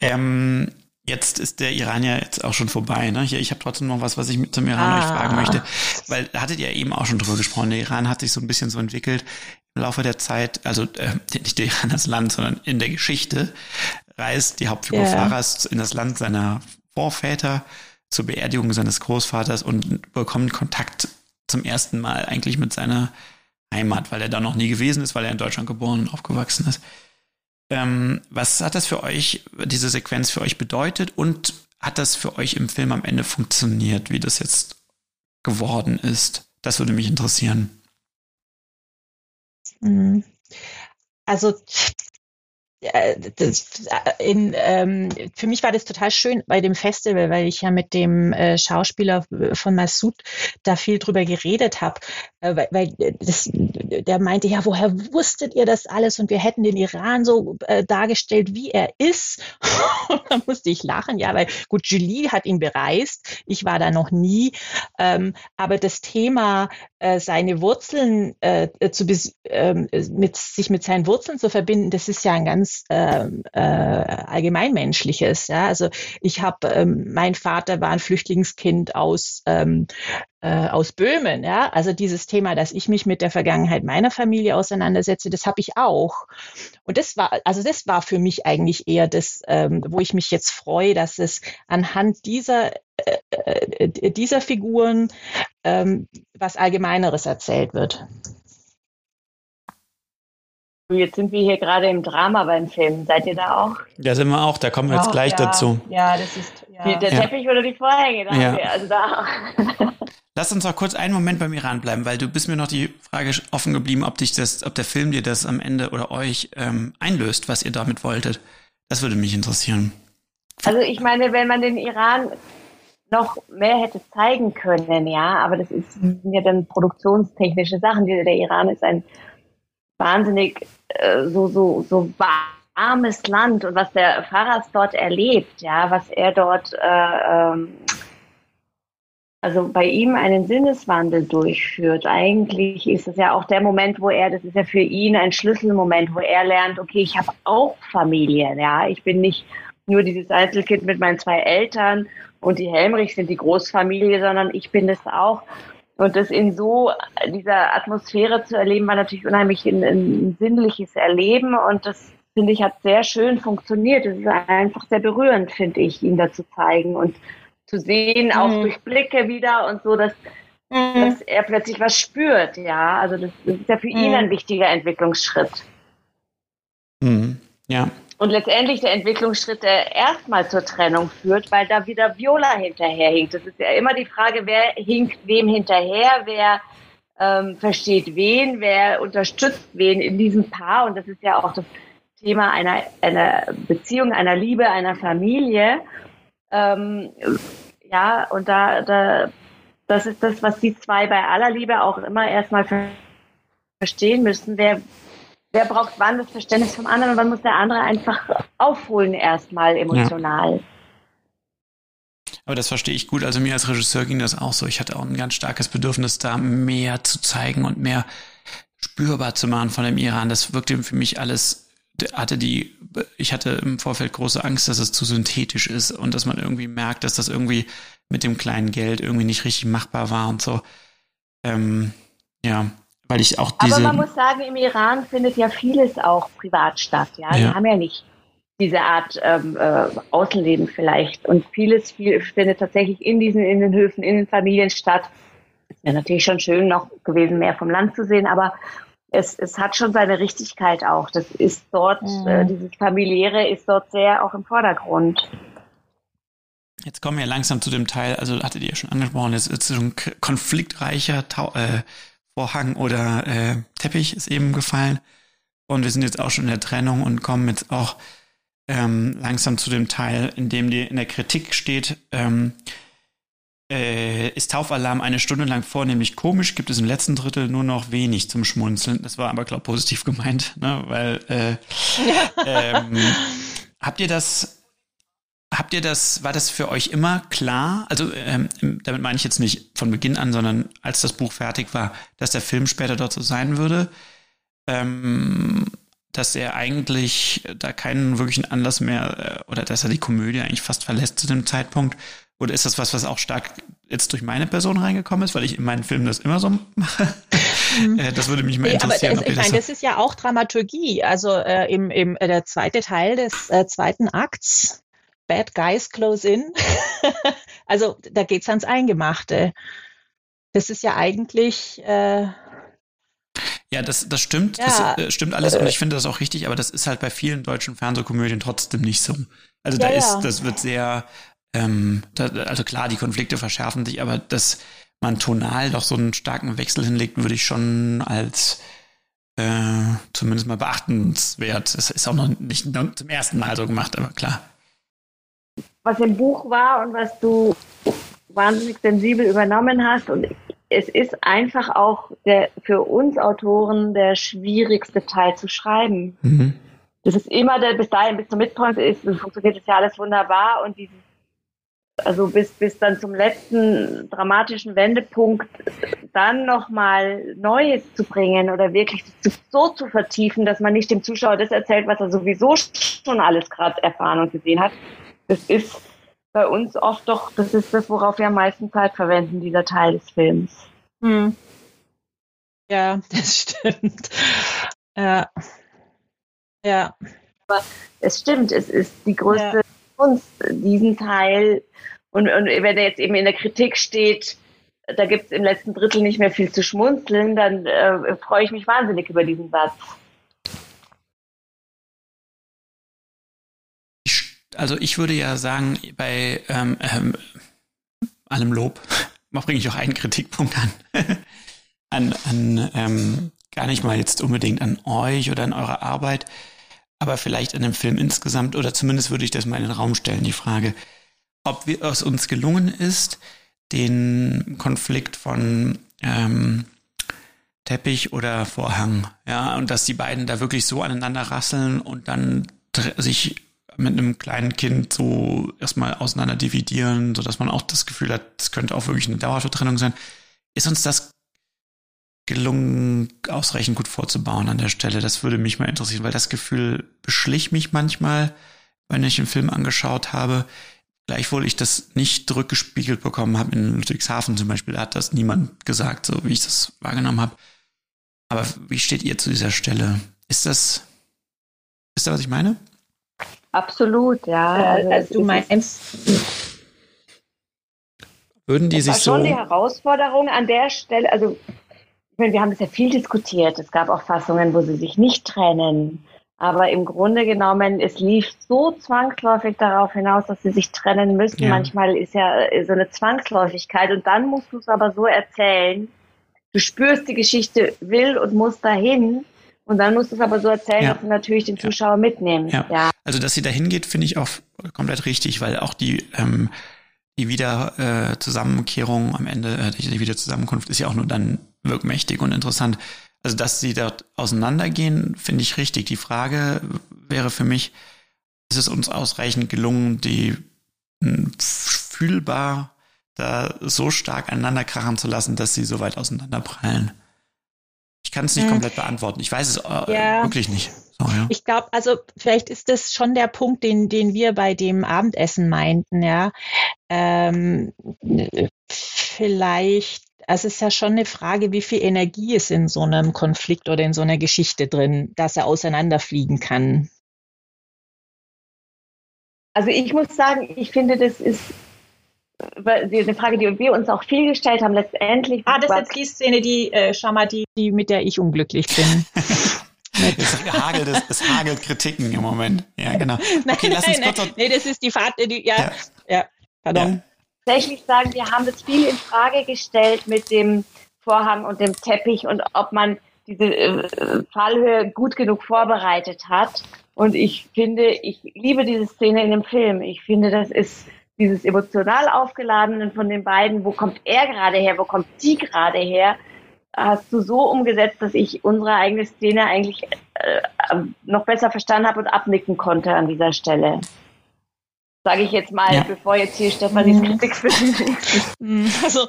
Ähm, jetzt ist der Iran ja jetzt auch schon vorbei. Ne? Hier, ich habe trotzdem noch was, was ich zum Iran ah. euch fragen möchte. Weil da hattet ihr eben auch schon drüber gesprochen. Der Iran hat sich so ein bisschen so entwickelt im Laufe der Zeit, also äh, nicht der Iran als Land, sondern in der Geschichte reist die Hauptfigur yeah. Faras in das Land seiner Vorväter zur Beerdigung seines Großvaters und bekommt Kontakt zum ersten Mal eigentlich mit seiner Heimat, weil er da noch nie gewesen ist, weil er in Deutschland geboren und aufgewachsen ist. Ähm, was hat das für euch, diese Sequenz für euch bedeutet und hat das für euch im Film am Ende funktioniert, wie das jetzt geworden ist? Das würde mich interessieren. Mhm. Also das, in, ähm, für mich war das total schön bei dem Festival, weil ich ja mit dem äh, Schauspieler von Massoud da viel drüber geredet habe, äh, weil, weil das, der meinte, ja, woher wusstet ihr das alles? Und wir hätten den Iran so äh, dargestellt, wie er ist. Und da musste ich lachen, ja, weil gut, Julie hat ihn bereist, ich war da noch nie, ähm, aber das Thema, äh, seine Wurzeln äh, zu ähm, mit sich mit seinen Wurzeln zu verbinden, das ist ja ein ganz äh, äh, allgemeinmenschliches. Ja? Also ich habe, ähm, mein Vater war ein Flüchtlingskind aus ähm, äh, aus Böhmen. Ja? Also dieses Thema, dass ich mich mit der Vergangenheit meiner Familie auseinandersetze, das habe ich auch. Und das war, also das war für mich eigentlich eher das, ähm, wo ich mich jetzt freue, dass es anhand dieser äh, äh dieser Figuren ähm, was Allgemeineres erzählt wird. Jetzt sind wir hier gerade im Drama beim Film. Seid ihr da auch? Da sind wir auch, da kommen wir jetzt gleich ja. dazu. Ja, das ist. Ja. Der Teppich oder die Vorhänge, da ja. wir, also da. Lass uns noch kurz einen Moment beim Iran bleiben, weil du bist mir noch die Frage offen geblieben, ob dich das, ob der Film dir das am Ende oder euch ähm, einlöst, was ihr damit wolltet. Das würde mich interessieren. Also ich meine, wenn man den Iran noch mehr hätte zeigen können, ja, aber das ist, sind ja dann produktionstechnische Sachen. Der Iran ist ein wahnsinnig äh, so, so, so warmes Land und was der Faras dort erlebt, ja, was er dort, äh, ähm, also bei ihm einen Sinneswandel durchführt. Eigentlich ist es ja auch der Moment, wo er, das ist ja für ihn ein Schlüsselmoment, wo er lernt, okay, ich habe auch Familie, ja, ich bin nicht nur dieses Einzelkind mit meinen zwei Eltern und die Helmrichs sind die Großfamilie, sondern ich bin es auch. Und das in so dieser Atmosphäre zu erleben, war natürlich unheimlich ein, ein sinnliches Erleben. Und das, finde ich, hat sehr schön funktioniert. Es ist einfach sehr berührend, finde ich, ihn da zu zeigen und zu sehen, auch mhm. durch Blicke wieder und so, dass, mhm. dass er plötzlich was spürt. Ja, also das, das ist ja für mhm. ihn ein wichtiger Entwicklungsschritt. Mhm. Ja, und letztendlich der Entwicklungsschritt, der erstmal zur Trennung führt, weil da wieder Viola hinterherhinkt. Das ist ja immer die Frage, wer hinkt wem hinterher, wer ähm, versteht wen, wer unterstützt wen in diesem Paar. Und das ist ja auch das Thema einer, einer Beziehung, einer Liebe, einer Familie. Ähm, ja, und da, da, das ist das, was die zwei bei aller Liebe auch immer erstmal verstehen müssen. Wer, wer braucht wann das Verständnis vom anderen und wann muss der andere einfach aufholen erstmal emotional. Ja. Aber das verstehe ich gut. Also mir als Regisseur ging das auch so. Ich hatte auch ein ganz starkes Bedürfnis, da mehr zu zeigen und mehr spürbar zu machen von dem Iran. Das wirkte für mich alles, hatte die, ich hatte im Vorfeld große Angst, dass es zu synthetisch ist und dass man irgendwie merkt, dass das irgendwie mit dem kleinen Geld irgendwie nicht richtig machbar war und so. Ähm, ja, weil ich auch diese. Aber man muss sagen, im Iran findet ja vieles auch privat statt. Ja, ja. wir haben ja nicht diese Art ähm, äh, Außenleben vielleicht. Und vieles viel, findet tatsächlich in diesen in den Höfen, in den Familien statt. Es wäre natürlich schon schön noch gewesen, mehr vom Land zu sehen, aber es, es hat schon seine Richtigkeit auch. Das ist dort, mhm. äh, dieses familiäre ist dort sehr auch im Vordergrund. Jetzt kommen wir langsam zu dem Teil, also hattet ihr schon angesprochen, es ist so ein konfliktreicher Tau äh, Vorhang oder äh, Teppich ist eben gefallen. Und wir sind jetzt auch schon in der Trennung und kommen jetzt auch ähm, langsam zu dem Teil, in dem die in der Kritik steht, ähm, äh, ist Taufalarm eine Stunde lang vornehmlich komisch, gibt es im letzten Drittel nur noch wenig zum Schmunzeln. Das war aber, glaube ich, positiv gemeint, ne? weil äh, ähm, habt ihr das Habt ihr das, war das für euch immer klar? Also ähm, damit meine ich jetzt nicht von Beginn an, sondern als das Buch fertig war, dass der Film später dort so sein würde, ähm, dass er eigentlich da keinen wirklichen Anlass mehr äh, oder dass er die Komödie eigentlich fast verlässt zu dem Zeitpunkt? Oder ist das was, was auch stark jetzt durch meine Person reingekommen ist, weil ich in meinen Filmen das immer so mache? Mhm. Äh, das würde mich mal interessieren. Aber das, ich meine, das, das ist ja auch Dramaturgie. Also äh, im, im äh, der zweite Teil des äh, zweiten Akts Bad Guys Close In. also da geht es ans Eingemachte. Das ist ja eigentlich. Äh, ja, das, das stimmt. Ja, das äh, stimmt alles und ich finde das auch richtig, aber das ist halt bei vielen deutschen Fernsehkomödien trotzdem nicht so. Also da ja, ist, das wird sehr, ähm, da, also klar, die Konflikte verschärfen sich, aber das man tonal doch so einen starken Wechsel hinlegt, würde ich schon als äh, zumindest mal beachtenswert. Es ist auch noch nicht zum ersten Mal so gemacht, aber klar. Was im Buch war und was du wahnsinnig sensibel übernommen hast und es ist einfach auch der, für uns Autoren der schwierigste Teil zu schreiben. Mhm. Das ist immer der, bis dahin, bis zum Midpoint ist, funktioniert das ja alles wunderbar und dieses, also bis, bis dann zum letzten dramatischen Wendepunkt dann nochmal Neues zu bringen oder wirklich so zu vertiefen, dass man nicht dem Zuschauer das erzählt, was er sowieso schon alles gerade erfahren und gesehen hat. Das ist bei uns oft doch, das ist das, worauf wir am meisten Zeit verwenden, dieser Teil des Films. Hm. Ja, das stimmt. Ja. Ja. Aber es stimmt, es ist die größte ja. Kunst, diesen Teil. Und, und wenn er jetzt eben in der Kritik steht, da gibt es im letzten Drittel nicht mehr viel zu schmunzeln, dann äh, freue ich mich wahnsinnig über diesen Satz. Also ich würde ja sagen, bei ähm, ähm, allem Lob, bringe ich auch einen Kritikpunkt an. an, an ähm, gar nicht mal jetzt unbedingt an euch oder an eure Arbeit, aber vielleicht an dem Film insgesamt, oder zumindest würde ich das mal in den Raum stellen, die Frage, ob wir, es uns gelungen ist, den Konflikt von ähm, Teppich oder Vorhang, ja, und dass die beiden da wirklich so aneinander rasseln und dann sich mit einem kleinen Kind so erstmal auseinander dividieren, so dass man auch das Gefühl hat, es könnte auch wirklich eine Dauervertrennung sein. Ist uns das gelungen, ausreichend gut vorzubauen an der Stelle? Das würde mich mal interessieren, weil das Gefühl beschlich mich manchmal, wenn ich einen Film angeschaut habe. Gleichwohl ich das nicht zurückgespiegelt bekommen habe in Ludwigshafen zum Beispiel, da hat das niemand gesagt, so wie ich das wahrgenommen habe. Aber wie steht ihr zu dieser Stelle? Ist das, ist das, was ich meine? Absolut, ja. Äh, also, also du meinst. Würden die sich war so. schon die Herausforderung an der Stelle, also ich meine, wir haben das ja viel diskutiert. Es gab auch Fassungen, wo sie sich nicht trennen. Aber im Grunde genommen, es lief so zwangsläufig darauf hinaus, dass sie sich trennen müssen. Ja. Manchmal ist ja so eine Zwangsläufigkeit und dann musst du es aber so erzählen. Du spürst, die Geschichte will und muss dahin und dann musst du es aber so erzählen, ja. dass du natürlich den Zuschauer ja. mitnimmst. Ja. Also, dass sie dahin geht, finde ich auch komplett richtig, weil auch die, ähm, die Wieder äh, Zusammenkehrung am Ende, äh, die Wiederzusammenkunft ist ja auch nur dann wirkmächtig und interessant. Also, dass sie dort auseinandergehen, finde ich richtig. Die Frage wäre für mich, ist es uns ausreichend gelungen, die fühlbar da so stark aneinander krachen zu lassen, dass sie so weit auseinanderprallen? Ich kann es nicht hm. komplett beantworten. Ich weiß es äh, ja. wirklich nicht. So, ja. Ich glaube, also vielleicht ist das schon der Punkt, den, den wir bei dem Abendessen meinten, ja. Ähm, vielleicht, also es ist ja schon eine Frage, wie viel Energie ist in so einem Konflikt oder in so einer Geschichte drin, dass er auseinanderfliegen kann. Also ich muss sagen, ich finde, das ist eine Frage, die wir uns auch viel gestellt haben, letztendlich. Ah, das ist jetzt die Szene, die, äh, schau mal, die, die, mit der ich unglücklich bin. es, hagelt, es, es hagelt Kritiken im Moment. Ja, genau. Nein, okay, lass nein, uns kurz nein. nee, das ist die Fahrt, die, ja, ja, ja pardon. Ja. Tatsächlich sagen, wir haben das viel in Frage gestellt mit dem Vorhang und dem Teppich und ob man diese äh, Fallhöhe gut genug vorbereitet hat. Und ich finde, ich liebe diese Szene in dem Film. Ich finde, das ist dieses emotional aufgeladenen von den beiden, wo kommt er gerade her, wo kommt sie gerade her, hast du so umgesetzt, dass ich unsere eigene Szene eigentlich äh, noch besser verstanden habe und abnicken konnte an dieser Stelle sage ich jetzt mal, ja. bevor jetzt hier Stefanis mhm. Kritik für mhm. Also,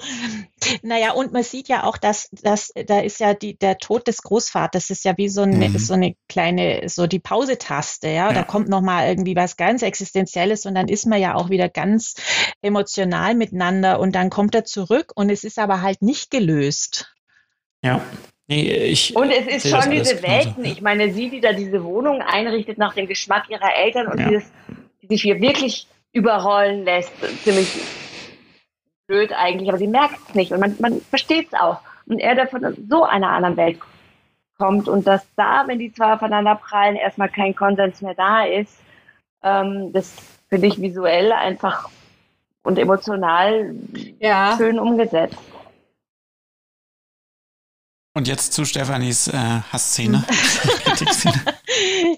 naja, und man sieht ja auch, dass, dass da ist ja die, der Tod des Großvaters ist ja wie so eine, mhm. so eine kleine, so die Pausetaste, ja? ja. Da kommt nochmal irgendwie was ganz Existenzielles und dann ist man ja auch wieder ganz emotional miteinander und dann kommt er zurück und es ist aber halt nicht gelöst. Ja. Nee, ich und es ist schon diese Welten. Ich meine, sie, die da diese Wohnung einrichtet nach dem Geschmack ihrer Eltern und ja. dieses die sich hier wirklich überrollen lässt. Ziemlich blöd eigentlich, aber sie merkt es nicht und man, man versteht es auch. Und er, der von so einer anderen Welt kommt und dass da, wenn die zwei aufeinander prallen, erstmal kein Konsens mehr da ist, ähm, das finde ich visuell einfach und emotional ja. schön umgesetzt. Und jetzt zu Stefanis äh, Hassszene.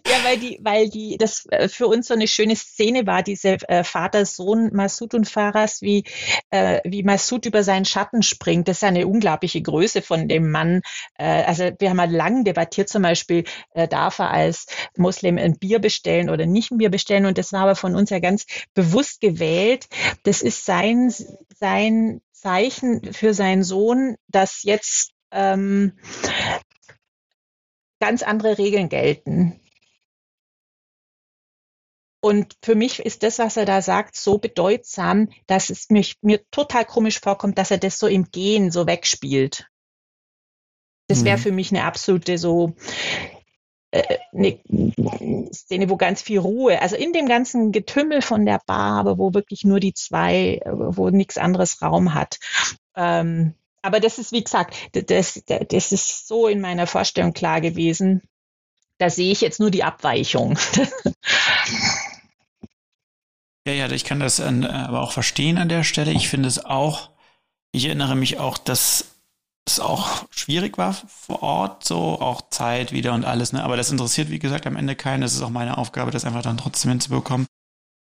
ja, weil die, weil die, das äh, für uns so eine schöne Szene war, diese äh, Vater-Sohn Masud und Faras, wie, äh, wie Masud über seinen Schatten springt. Das ist eine unglaubliche Größe von dem Mann. Äh, also wir haben mal lang debattiert, zum Beispiel, äh, darf er als Muslim ein Bier bestellen oder nicht ein Bier bestellen. Und das war aber von uns ja ganz bewusst gewählt. Das ist sein, sein Zeichen für seinen Sohn, dass jetzt ähm, ganz andere Regeln gelten. Und für mich ist das, was er da sagt, so bedeutsam, dass es mich, mir total komisch vorkommt, dass er das so im Gehen so wegspielt. Das wäre mhm. für mich eine absolute so äh, eine Szene, wo ganz viel Ruhe, also in dem ganzen Getümmel von der Bar, aber wo wirklich nur die zwei, wo nichts anderes Raum hat. Ähm, aber das ist, wie gesagt, das, das ist so in meiner Vorstellung klar gewesen. Da sehe ich jetzt nur die Abweichung. ja, ja, ich kann das an, aber auch verstehen an der Stelle. Ich finde es auch, ich erinnere mich auch, dass es auch schwierig war vor Ort, so auch Zeit wieder und alles, ne? Aber das interessiert, wie gesagt, am Ende keinen. Das ist auch meine Aufgabe, das einfach dann trotzdem hinzubekommen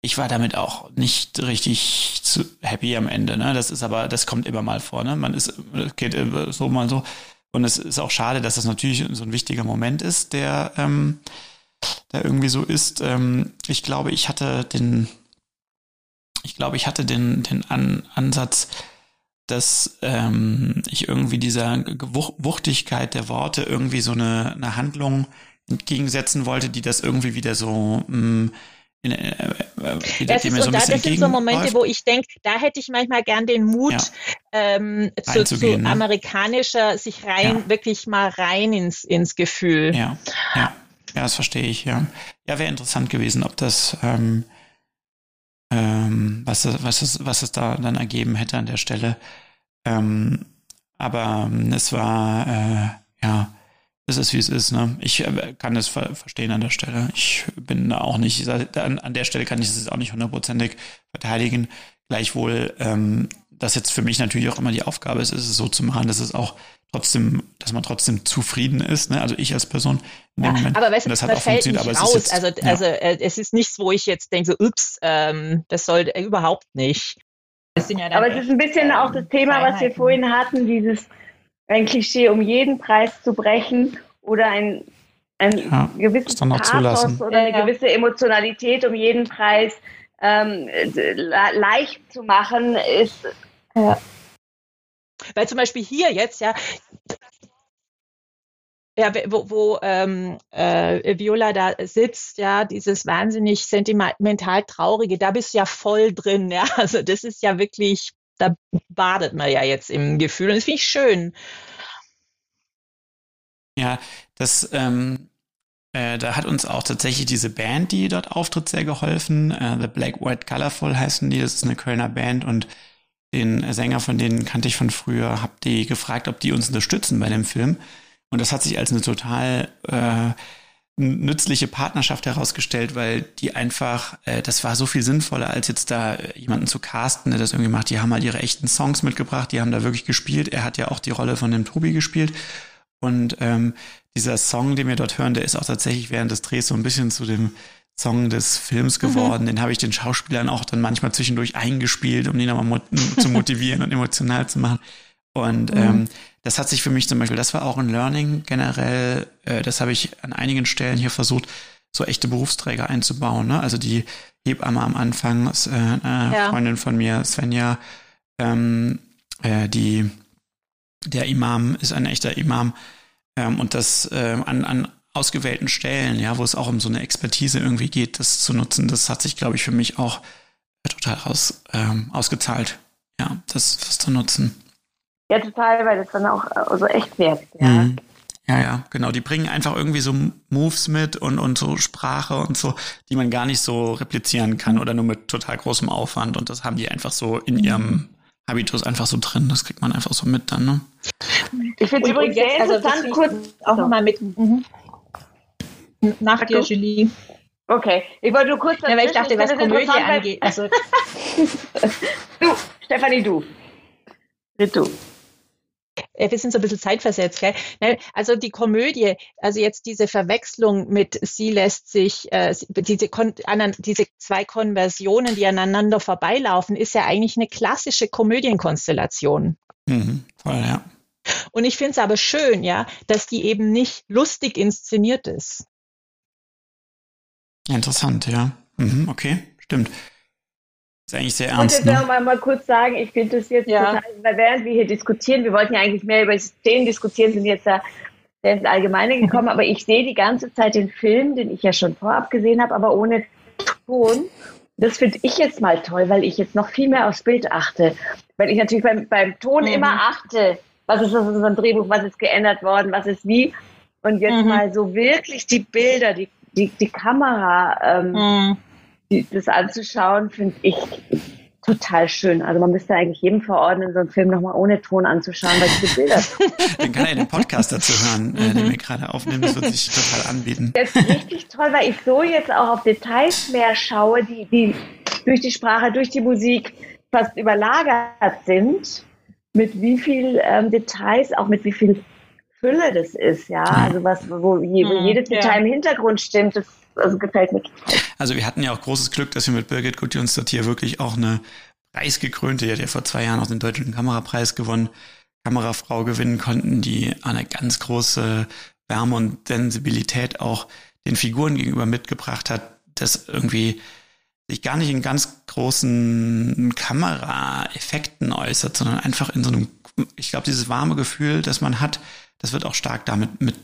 ich war damit auch nicht richtig zu happy am Ende. Ne? Das ist aber, das kommt immer mal vor. Ne? Man ist, geht so mal so. Und es ist auch schade, dass das natürlich so ein wichtiger Moment ist, der, ähm, der irgendwie so ist. Ähm, ich glaube, ich hatte den, ich glaube, ich hatte den, den An Ansatz, dass ähm, ich irgendwie dieser Wuchtigkeit der Worte irgendwie so eine, eine Handlung entgegensetzen wollte, die das irgendwie wieder so mh, mm, in, äh, äh, das, ist, so da, das sind so Momente, wo ich denke, da hätte ich manchmal gern den Mut, ja. ähm, zu, zu ne? amerikanischer, sich rein, ja. wirklich mal rein ins, ins Gefühl. Ja, ja, ja, das verstehe ich, ja. Ja, wäre interessant gewesen, ob das, ähm, ähm, was, was, es, was es da dann ergeben hätte an der Stelle. Ähm, aber ähm, es war, äh, ja, es ist, wie es ist. Ne? Ich äh, kann es ver verstehen an der Stelle. Ich bin da auch nicht, an, an der Stelle kann ich es auch nicht hundertprozentig verteidigen. Gleichwohl, ähm, das jetzt für mich natürlich auch immer die Aufgabe ist, ist es so zu machen, dass es auch trotzdem, dass man trotzdem zufrieden ist. Ne? Also ich als Person in dem ja, Moment. Aber weißt du, das, das hat auch funktioniert, aber raus. es ist jetzt, also, ja. also äh, es ist nichts, wo ich jetzt denke, so, ups, ähm, das soll äh, überhaupt nicht. Ja aber es ist ein bisschen ähm, auch das Thema, was wir vorhin hatten, dieses ein Klischee um jeden Preis zu brechen oder ein, ein ja, gewisses Pathos oder eine gewisse Emotionalität um jeden Preis ähm, leicht zu machen, ist. Ja. Weil zum Beispiel hier jetzt, ja, ja, wo, wo ähm, äh, Viola da sitzt, ja, dieses wahnsinnig sentimental traurige, da bist du ja voll drin, ja. Also das ist ja wirklich da badet man ja jetzt im Gefühl und das finde ich schön. Ja, das, ähm, äh, da hat uns auch tatsächlich diese Band, die dort auftritt, sehr geholfen. Äh, The Black White Colorful heißen die. Das ist eine Kölner Band und den Sänger von denen kannte ich von früher, hab die gefragt, ob die uns unterstützen bei dem Film. Und das hat sich als eine total äh, nützliche Partnerschaft herausgestellt, weil die einfach, äh, das war so viel sinnvoller, als jetzt da äh, jemanden zu casten, der das irgendwie macht. Die haben halt ihre echten Songs mitgebracht, die haben da wirklich gespielt. Er hat ja auch die Rolle von dem Tobi gespielt. Und ähm, dieser Song, den wir dort hören, der ist auch tatsächlich während des Drehs so ein bisschen zu dem Song des Films mhm. geworden. Mhm. Den habe ich den Schauspielern auch dann manchmal zwischendurch eingespielt, um den nochmal zu motivieren und emotional zu machen. Und mhm. ähm, das hat sich für mich zum Beispiel, das war auch ein Learning generell, äh, das habe ich an einigen Stellen hier versucht, so echte Berufsträger einzubauen. Ne? Also die Hebamme am Anfang, äh, eine ja. Freundin von mir, Svenja, ähm, äh, die, der Imam ist ein echter Imam ähm, und das äh, an, an ausgewählten Stellen, ja, wo es auch um so eine Expertise irgendwie geht, das zu nutzen, das hat sich, glaube ich, für mich auch total aus, ähm, ausgezahlt, ja, das, das zu nutzen. Ja, total, weil das dann auch äh, so echt wird. Ja. Mhm. Ja, ja, genau. Die bringen einfach irgendwie so Moves mit und, und so Sprache und so, die man gar nicht so replizieren kann oder nur mit total großem Aufwand. Und das haben die einfach so in ihrem Habitus einfach so drin. Das kriegt man einfach so mit dann, ne? Ich finde übrigens sehr also interessant, also kurz auch so. nochmal mit. Mhm. Nach dir, Julie. Okay, ich wollte nur kurz. Ja, weil ich dachte, ich was Komödie angeht. Also. du, Stefanie, du. Bitte du. Äh, wir sind so ein bisschen zeitversetzt, gell? Also die Komödie, also jetzt diese Verwechslung mit sie lässt sich, äh, diese, diese zwei Konversionen, die aneinander vorbeilaufen, ist ja eigentlich eine klassische Komödienkonstellation. Mhm, voll, ja. Und ich finde es aber schön, ja, dass die eben nicht lustig inszeniert ist. Interessant, ja. Mhm, okay, stimmt. Ist eigentlich sehr ernst. Ich wollte jetzt ne? mal, kurz sagen, ich finde das jetzt ja. total, weil während wir hier diskutieren, wir wollten ja eigentlich mehr über Szenen diskutieren, sind jetzt da sehr ins Allgemeine gekommen, aber ich sehe die ganze Zeit den Film, den ich ja schon vorab gesehen habe, aber ohne Ton. Das finde ich jetzt mal toll, weil ich jetzt noch viel mehr aufs Bild achte. Weil ich natürlich beim, beim Ton mhm. immer achte, was ist das in unserem Drehbuch, was ist geändert worden, was ist wie. Und jetzt mhm. mal so wirklich die Bilder, die, die, die Kamera, ähm, mhm. Die, das anzuschauen, finde ich total schön. Also man müsste eigentlich jedem verordnen, so einen Film nochmal ohne Ton anzuschauen, weil diese Bilder. Dann kann er den Podcast dazu hören, äh, den wir gerade aufnehmen. Das wird sich total anbieten. Das ist richtig toll, weil ich so jetzt auch auf Details mehr schaue, die, die durch die Sprache, durch die Musik fast überlagert sind mit wie viel ähm, Details, auch mit wie viel Fülle das ist, ja. Also was, wo, je, wo mhm, jedes Detail ja. im Hintergrund stimmt, das also gefällt mir total. Also wir hatten ja auch großes Glück, dass wir mit Birgit Gudjonsdottir hier wirklich auch eine preisgekrönte, die hat ja vor zwei Jahren auch den Deutschen Kamerapreis gewonnen, Kamerafrau gewinnen konnten, die eine ganz große Wärme und Sensibilität auch den Figuren gegenüber mitgebracht hat, das irgendwie sich gar nicht in ganz großen Kameraeffekten äußert, sondern einfach in so einem, ich glaube, dieses warme Gefühl, das man hat, das wird auch stark damit mit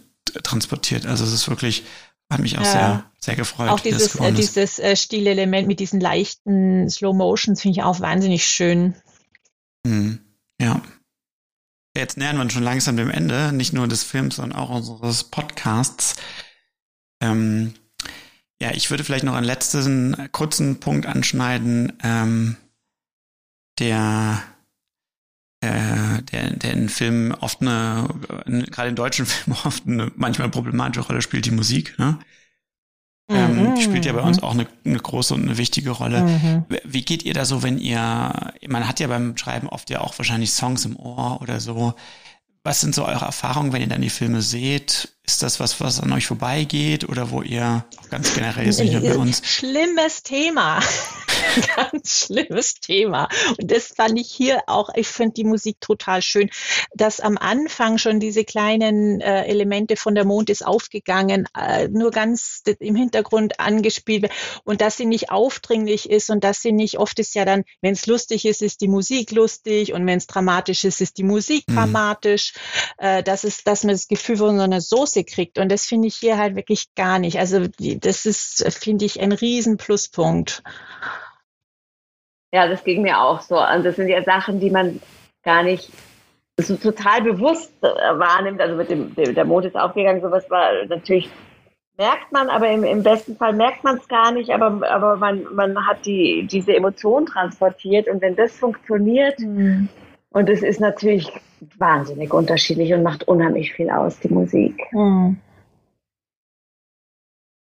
transportiert. Also es ist wirklich, hat mich auch ja. sehr, sehr gefreut. Auch dieses, äh, dieses äh, Stilelement mit diesen leichten Slow Motions finde ich auch wahnsinnig schön. Mhm. Ja. Jetzt nähern wir uns schon langsam dem Ende, nicht nur des Films, sondern auch unseres Podcasts. Ähm, ja, ich würde vielleicht noch einen letzten kurzen Punkt anschneiden, ähm, der, äh, der, der in Filmen oft eine, gerade in deutschen Filmen oft eine manchmal problematische Rolle spielt, die Musik. Ne? Ähm, mhm. spielt ja bei uns auch eine, eine, große und eine wichtige Rolle. Mhm. Wie geht ihr da so, wenn ihr, man hat ja beim Schreiben oft ja auch wahrscheinlich Songs im Ohr oder so. Was sind so eure Erfahrungen, wenn ihr dann die Filme seht? Ist das was, was an euch vorbeigeht oder wo ihr ganz generell ist, nicht nur bei uns? Schlimmes Thema. ganz schlimmes Thema. Und das fand ich hier auch, ich finde die Musik total schön, dass am Anfang schon diese kleinen äh, Elemente von der Mond ist aufgegangen, äh, nur ganz im Hintergrund angespielt und dass sie nicht aufdringlich ist und dass sie nicht, oft ist ja dann, wenn es lustig ist, ist die Musik lustig und wenn es dramatisch ist, ist die Musik mhm. dramatisch, äh, dass, es, dass man das Gefühl von so einer Soße Chance kriegt. Und das finde ich hier halt wirklich gar nicht. Also das ist, finde ich, ein riesen Pluspunkt. Ja, das ging mir auch so. Und das sind ja Sachen, die man gar nicht so total bewusst äh, wahrnimmt. Also mit dem, der Mond ist aufgegangen, sowas war natürlich merkt man, aber im, im besten Fall merkt man es gar nicht, aber, aber man, man hat die, diese Emotion transportiert und wenn das funktioniert, mhm. Und es ist natürlich wahnsinnig unterschiedlich und macht unheimlich viel aus, die Musik. Mhm.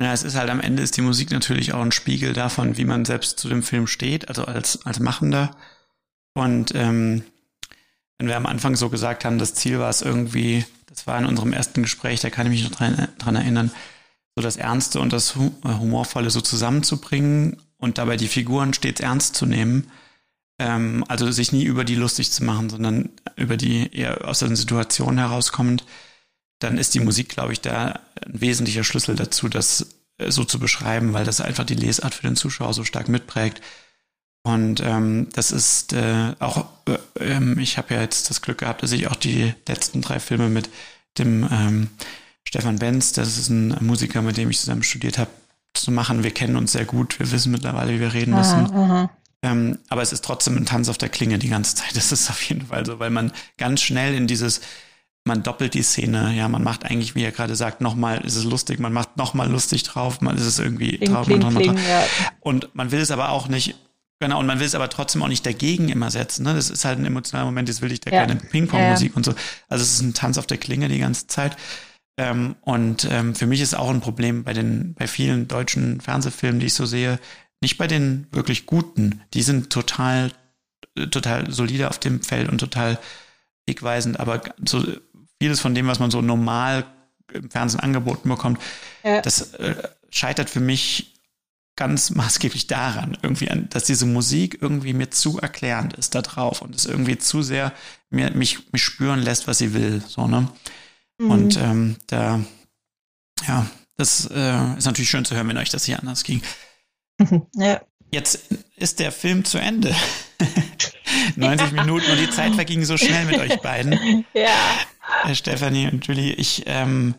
Ja, es ist halt am Ende ist die Musik natürlich auch ein Spiegel davon, wie man selbst zu dem Film steht, also als, als Machender. Und ähm, wenn wir am Anfang so gesagt haben, das Ziel war es irgendwie, das war in unserem ersten Gespräch, da kann ich mich noch dran, dran erinnern, so das Ernste und das Humorvolle so zusammenzubringen und dabei die Figuren stets ernst zu nehmen, ähm, also sich nie über die lustig zu machen, sondern über die eher aus der Situation herauskommend, dann ist die Musik, glaube ich, da ein wesentlicher Schlüssel dazu, das äh, so zu beschreiben, weil das einfach die Lesart für den Zuschauer so stark mitprägt. Und ähm, das ist äh, auch, äh, ähm, ich habe ja jetzt das Glück gehabt, dass ich auch die letzten drei Filme mit dem ähm, Stefan Benz, das ist ein Musiker, mit dem ich zusammen studiert habe, zu machen. Wir kennen uns sehr gut, wir wissen mittlerweile, wie wir reden müssen. Aha, aha. Ähm, aber es ist trotzdem ein Tanz auf der Klinge die ganze Zeit. Das ist auf jeden Fall so, weil man ganz schnell in dieses, man doppelt die Szene, ja, man macht eigentlich, wie er gerade sagt, nochmal ist es lustig, man macht nochmal lustig drauf, man ist es irgendwie kling, drauf kling, und kling, ja. Und man will es aber auch nicht, genau, und man will es aber trotzdem auch nicht dagegen immer setzen. Ne? Das ist halt ein emotionaler Moment, jetzt will ich da ja. keine Ping-Pong-Musik ja. und so. Also es ist ein Tanz auf der Klinge die ganze Zeit. Ähm, und ähm, für mich ist auch ein Problem bei den, bei vielen deutschen Fernsehfilmen, die ich so sehe, nicht bei den wirklich guten. Die sind total, total solide auf dem Feld und total wegweisend, aber so vieles von dem, was man so normal im Fernsehen angeboten bekommt, ja. das äh, scheitert für mich ganz maßgeblich daran, irgendwie, dass diese Musik irgendwie mir zu erklärend ist da drauf und es irgendwie zu sehr mir, mich, mich spüren lässt, was sie will. So, ne? Mhm. Und ähm, da, ja, das äh, ist natürlich schön zu hören, wenn euch das hier anders ging. Ja. Jetzt ist der Film zu Ende. 90 ja. Minuten und die Zeit verging so schnell mit euch beiden. Ja. Stefanie und Julie, ich ähm,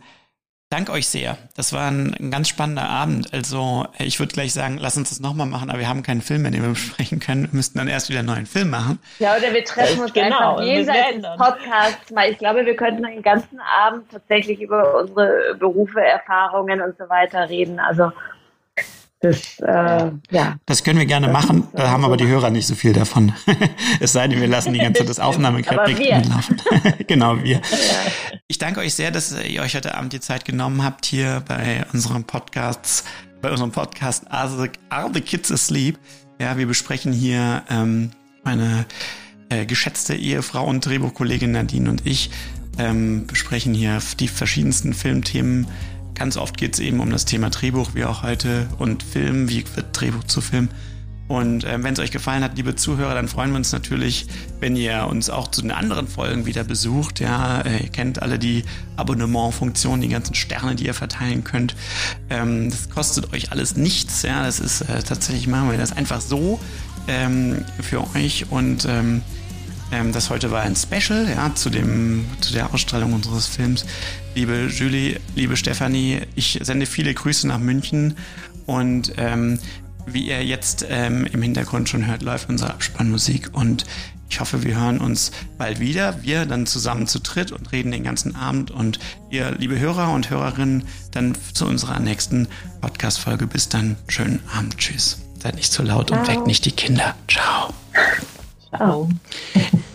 danke euch sehr. Das war ein, ein ganz spannender Abend. Also ich würde gleich sagen, lass uns das nochmal machen, aber wir haben keinen Film mehr, den wir besprechen können. Wir müssten dann erst wieder einen neuen Film machen. Ja, oder wir treffen uns genau, einfach jenseits des Podcasts mal. Ich glaube, wir könnten den ganzen Abend tatsächlich über unsere Berufe, Erfahrungen und so weiter reden. Also das, äh, ja. das können wir gerne machen, da haben aber die Hörer nicht so viel davon. es sei denn, wir lassen die ganze Zeit das Aufnahmegerät mitlaufen. genau, wir. Ich danke euch sehr, dass ihr euch heute Abend die Zeit genommen habt, hier bei unserem Podcast, bei unserem Podcast Are the, Are the Kids Asleep? Ja, wir besprechen hier ähm, meine äh, geschätzte Ehefrau und Drehbuchkollegin Nadine und ich ähm, besprechen hier die verschiedensten Filmthemen Ganz oft geht es eben um das Thema Drehbuch, wie auch heute, und Film, wie wird Drehbuch zu Film. Und äh, wenn es euch gefallen hat, liebe Zuhörer, dann freuen wir uns natürlich, wenn ihr uns auch zu den anderen Folgen wieder besucht. Ja, äh, ihr kennt alle die Abonnement-Funktion, die ganzen Sterne, die ihr verteilen könnt. Ähm, das kostet euch alles nichts. Ja, das ist äh, tatsächlich machen wir das einfach so ähm, für euch und ähm, ähm, das heute war ein Special ja, zu, dem, zu der Ausstrahlung unseres Films. Liebe Julie, liebe Stefanie, ich sende viele Grüße nach München und ähm, wie ihr jetzt ähm, im Hintergrund schon hört, läuft unsere Abspannmusik und ich hoffe, wir hören uns bald wieder. Wir dann zusammen zu dritt und reden den ganzen Abend und ihr, liebe Hörer und Hörerinnen, dann zu unserer nächsten Podcast-Folge. Bis dann. Schönen Abend. Tschüss. Seid nicht zu laut Ciao. und weckt nicht die Kinder. Ciao. Oh.